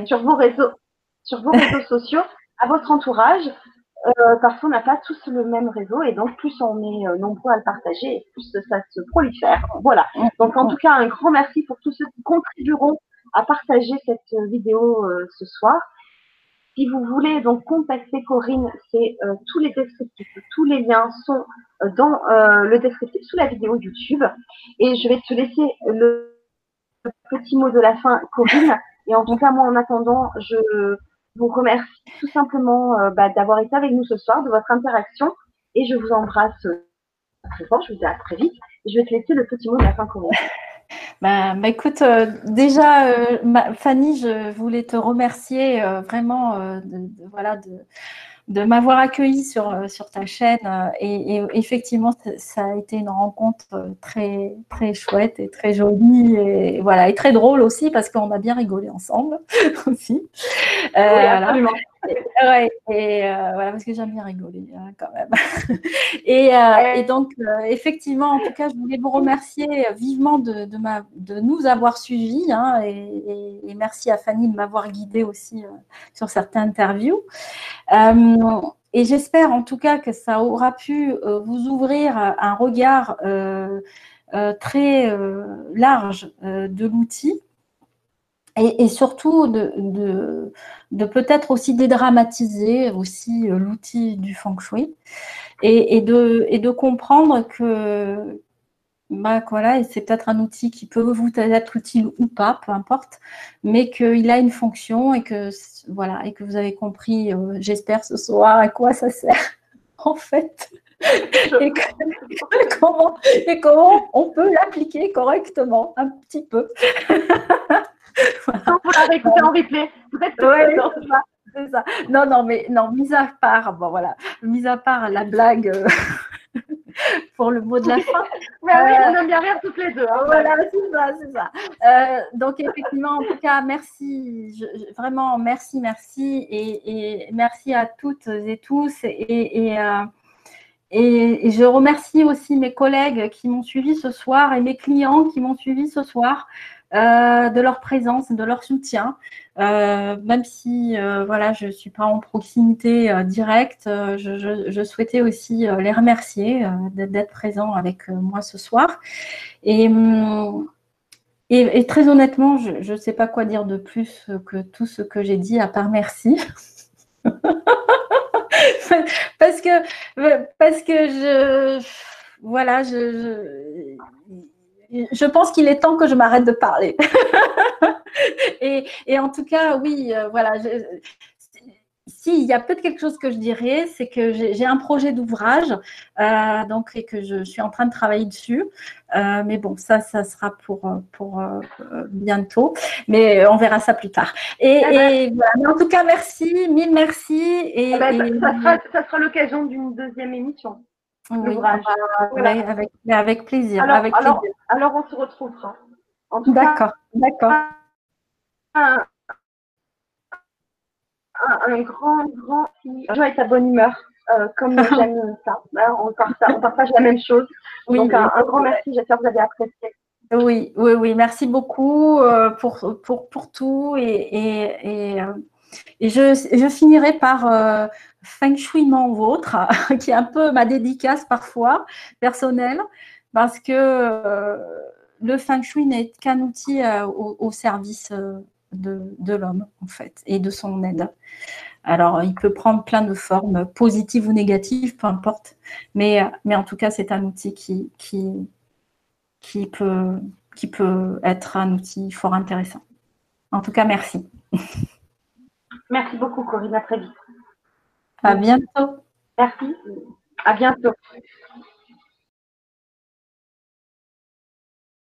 sur vos réseaux, sur vos [laughs] réseaux sociaux, à votre entourage, euh, parce qu'on n'a pas tous le même réseau et donc plus on est euh, nombreux à le partager, plus ça se prolifère. Voilà. Donc en tout cas, un grand merci pour tous ceux qui contribueront à partager cette vidéo euh, ce soir. Si vous voulez donc contacter Corinne, c'est tous les descriptifs, tous les liens sont dans le descriptif sous la vidéo YouTube. Et je vais te laisser le petit mot de la fin, Corinne. Et en tout cas, moi, en attendant, je vous remercie tout simplement euh, bah, d'avoir été avec nous ce soir, de votre interaction. Et je vous embrasse euh, très fort. Je vous dis à très vite. Et je vais te laisser le petit mot de la fin pour [laughs] bah, bah, écoute, euh, déjà, Fanny, je voulais te remercier vraiment de, voilà, de, de m'avoir accueilli sur, euh, sur ta chaîne. Euh, et, effectivement, ça a été une rencontre euh, très, très chouette et très jolie et, voilà, et très drôle aussi parce qu'on a bien rigolé ensemble [laughs] aussi. absolument. Ouais, et voilà, parce que j'aime bien rigoler hein, quand même. [laughs] et, et, donc, effectivement, en tout cas, je voulais vous remercier vivement de, de, ma, de nous avoir suivis hein, et, et, merci à Fanny de m'avoir guidée aussi sur certaines interviews. Euh, et j'espère en tout cas que ça aura pu euh, vous ouvrir un regard euh, très large de l'outil et, surtout de, de, peut-être aussi dédramatiser aussi l'outil du feng shui et, de, et de comprendre que, bah, voilà, c'est peut-être un outil qui peut vous être utile ou pas, peu importe, mais qu'il a une fonction et que voilà, et que vous avez compris, euh, j'espère ce soir, à quoi ça sert [laughs] en fait. et, comment, et, comment, on peut l'appliquer correctement, un petit peu. [laughs] voilà. Sans la réécouter en replay. Peut-être c'est ça. Non, non, mais non, mis à part, bon voilà, mis à part la blague. Euh, [laughs] pour le mot de la fin. [laughs] Mais oui, on aime bien rire toutes les deux. Hein. voilà, c'est ça, c'est ça. Euh, donc, effectivement, en tout cas, merci, vraiment, merci, merci. Et, merci à toutes et tous. Et, euh, et, et, je remercie aussi mes collègues qui m'ont suivi ce soir et mes clients qui m'ont suivi ce soir. Euh, de leur présence, de leur soutien. Euh, même si euh, voilà, je ne suis pas en proximité directe, je, souhaitais aussi les remercier d'être présents avec moi ce soir. Et, et, très honnêtement, je ne sais pas quoi dire de plus que tout ce que j'ai dit, à part merci. [laughs] parce que parce que je voilà, je je pense qu'il est temps que je m'arrête de parler. [laughs] et, en tout cas, oui, euh, voilà. S'il y a peut-être quelque chose que je dirais, c'est que j'ai un projet d'ouvrage, euh, donc et que je suis en train de travailler dessus. Euh, mais bon, ça, ça sera pour, pour bientôt. Mais on verra ça plus tard. Et, ben, voilà. en tout cas, merci, mille merci. Et, ben, ça, ça sera l'occasion d'une deuxième émission. Oui, avec, avec, plaisir. Alors, avec alors, alors, on se retrouvera. D'accord, d'accord. Un, grand, grand joie et ta bonne humeur comme [laughs] j'aime ça. On partage, on partage, la même chose. Donc, un, grand merci. J'espère que vous avez apprécié. Oui, oui, oui. Merci beaucoup pour, pour, pour tout. Et, et, et, et je, finirai par Feng Shui mon vôtre, [laughs] qui est un peu ma dédicace parfois personnelle, parce que le Feng Shui n'est qu'un outil au, service de, l'homme, en fait, et de son aide. Alors, il peut prendre plein de formes, positives ou négatives, peu importe. Mais, en tout cas, c'est un outil qui peut être un outil fort intéressant. En tout cas, merci. [laughs] Merci beaucoup, Corinne. À très vite. À bientôt. Merci. À bientôt.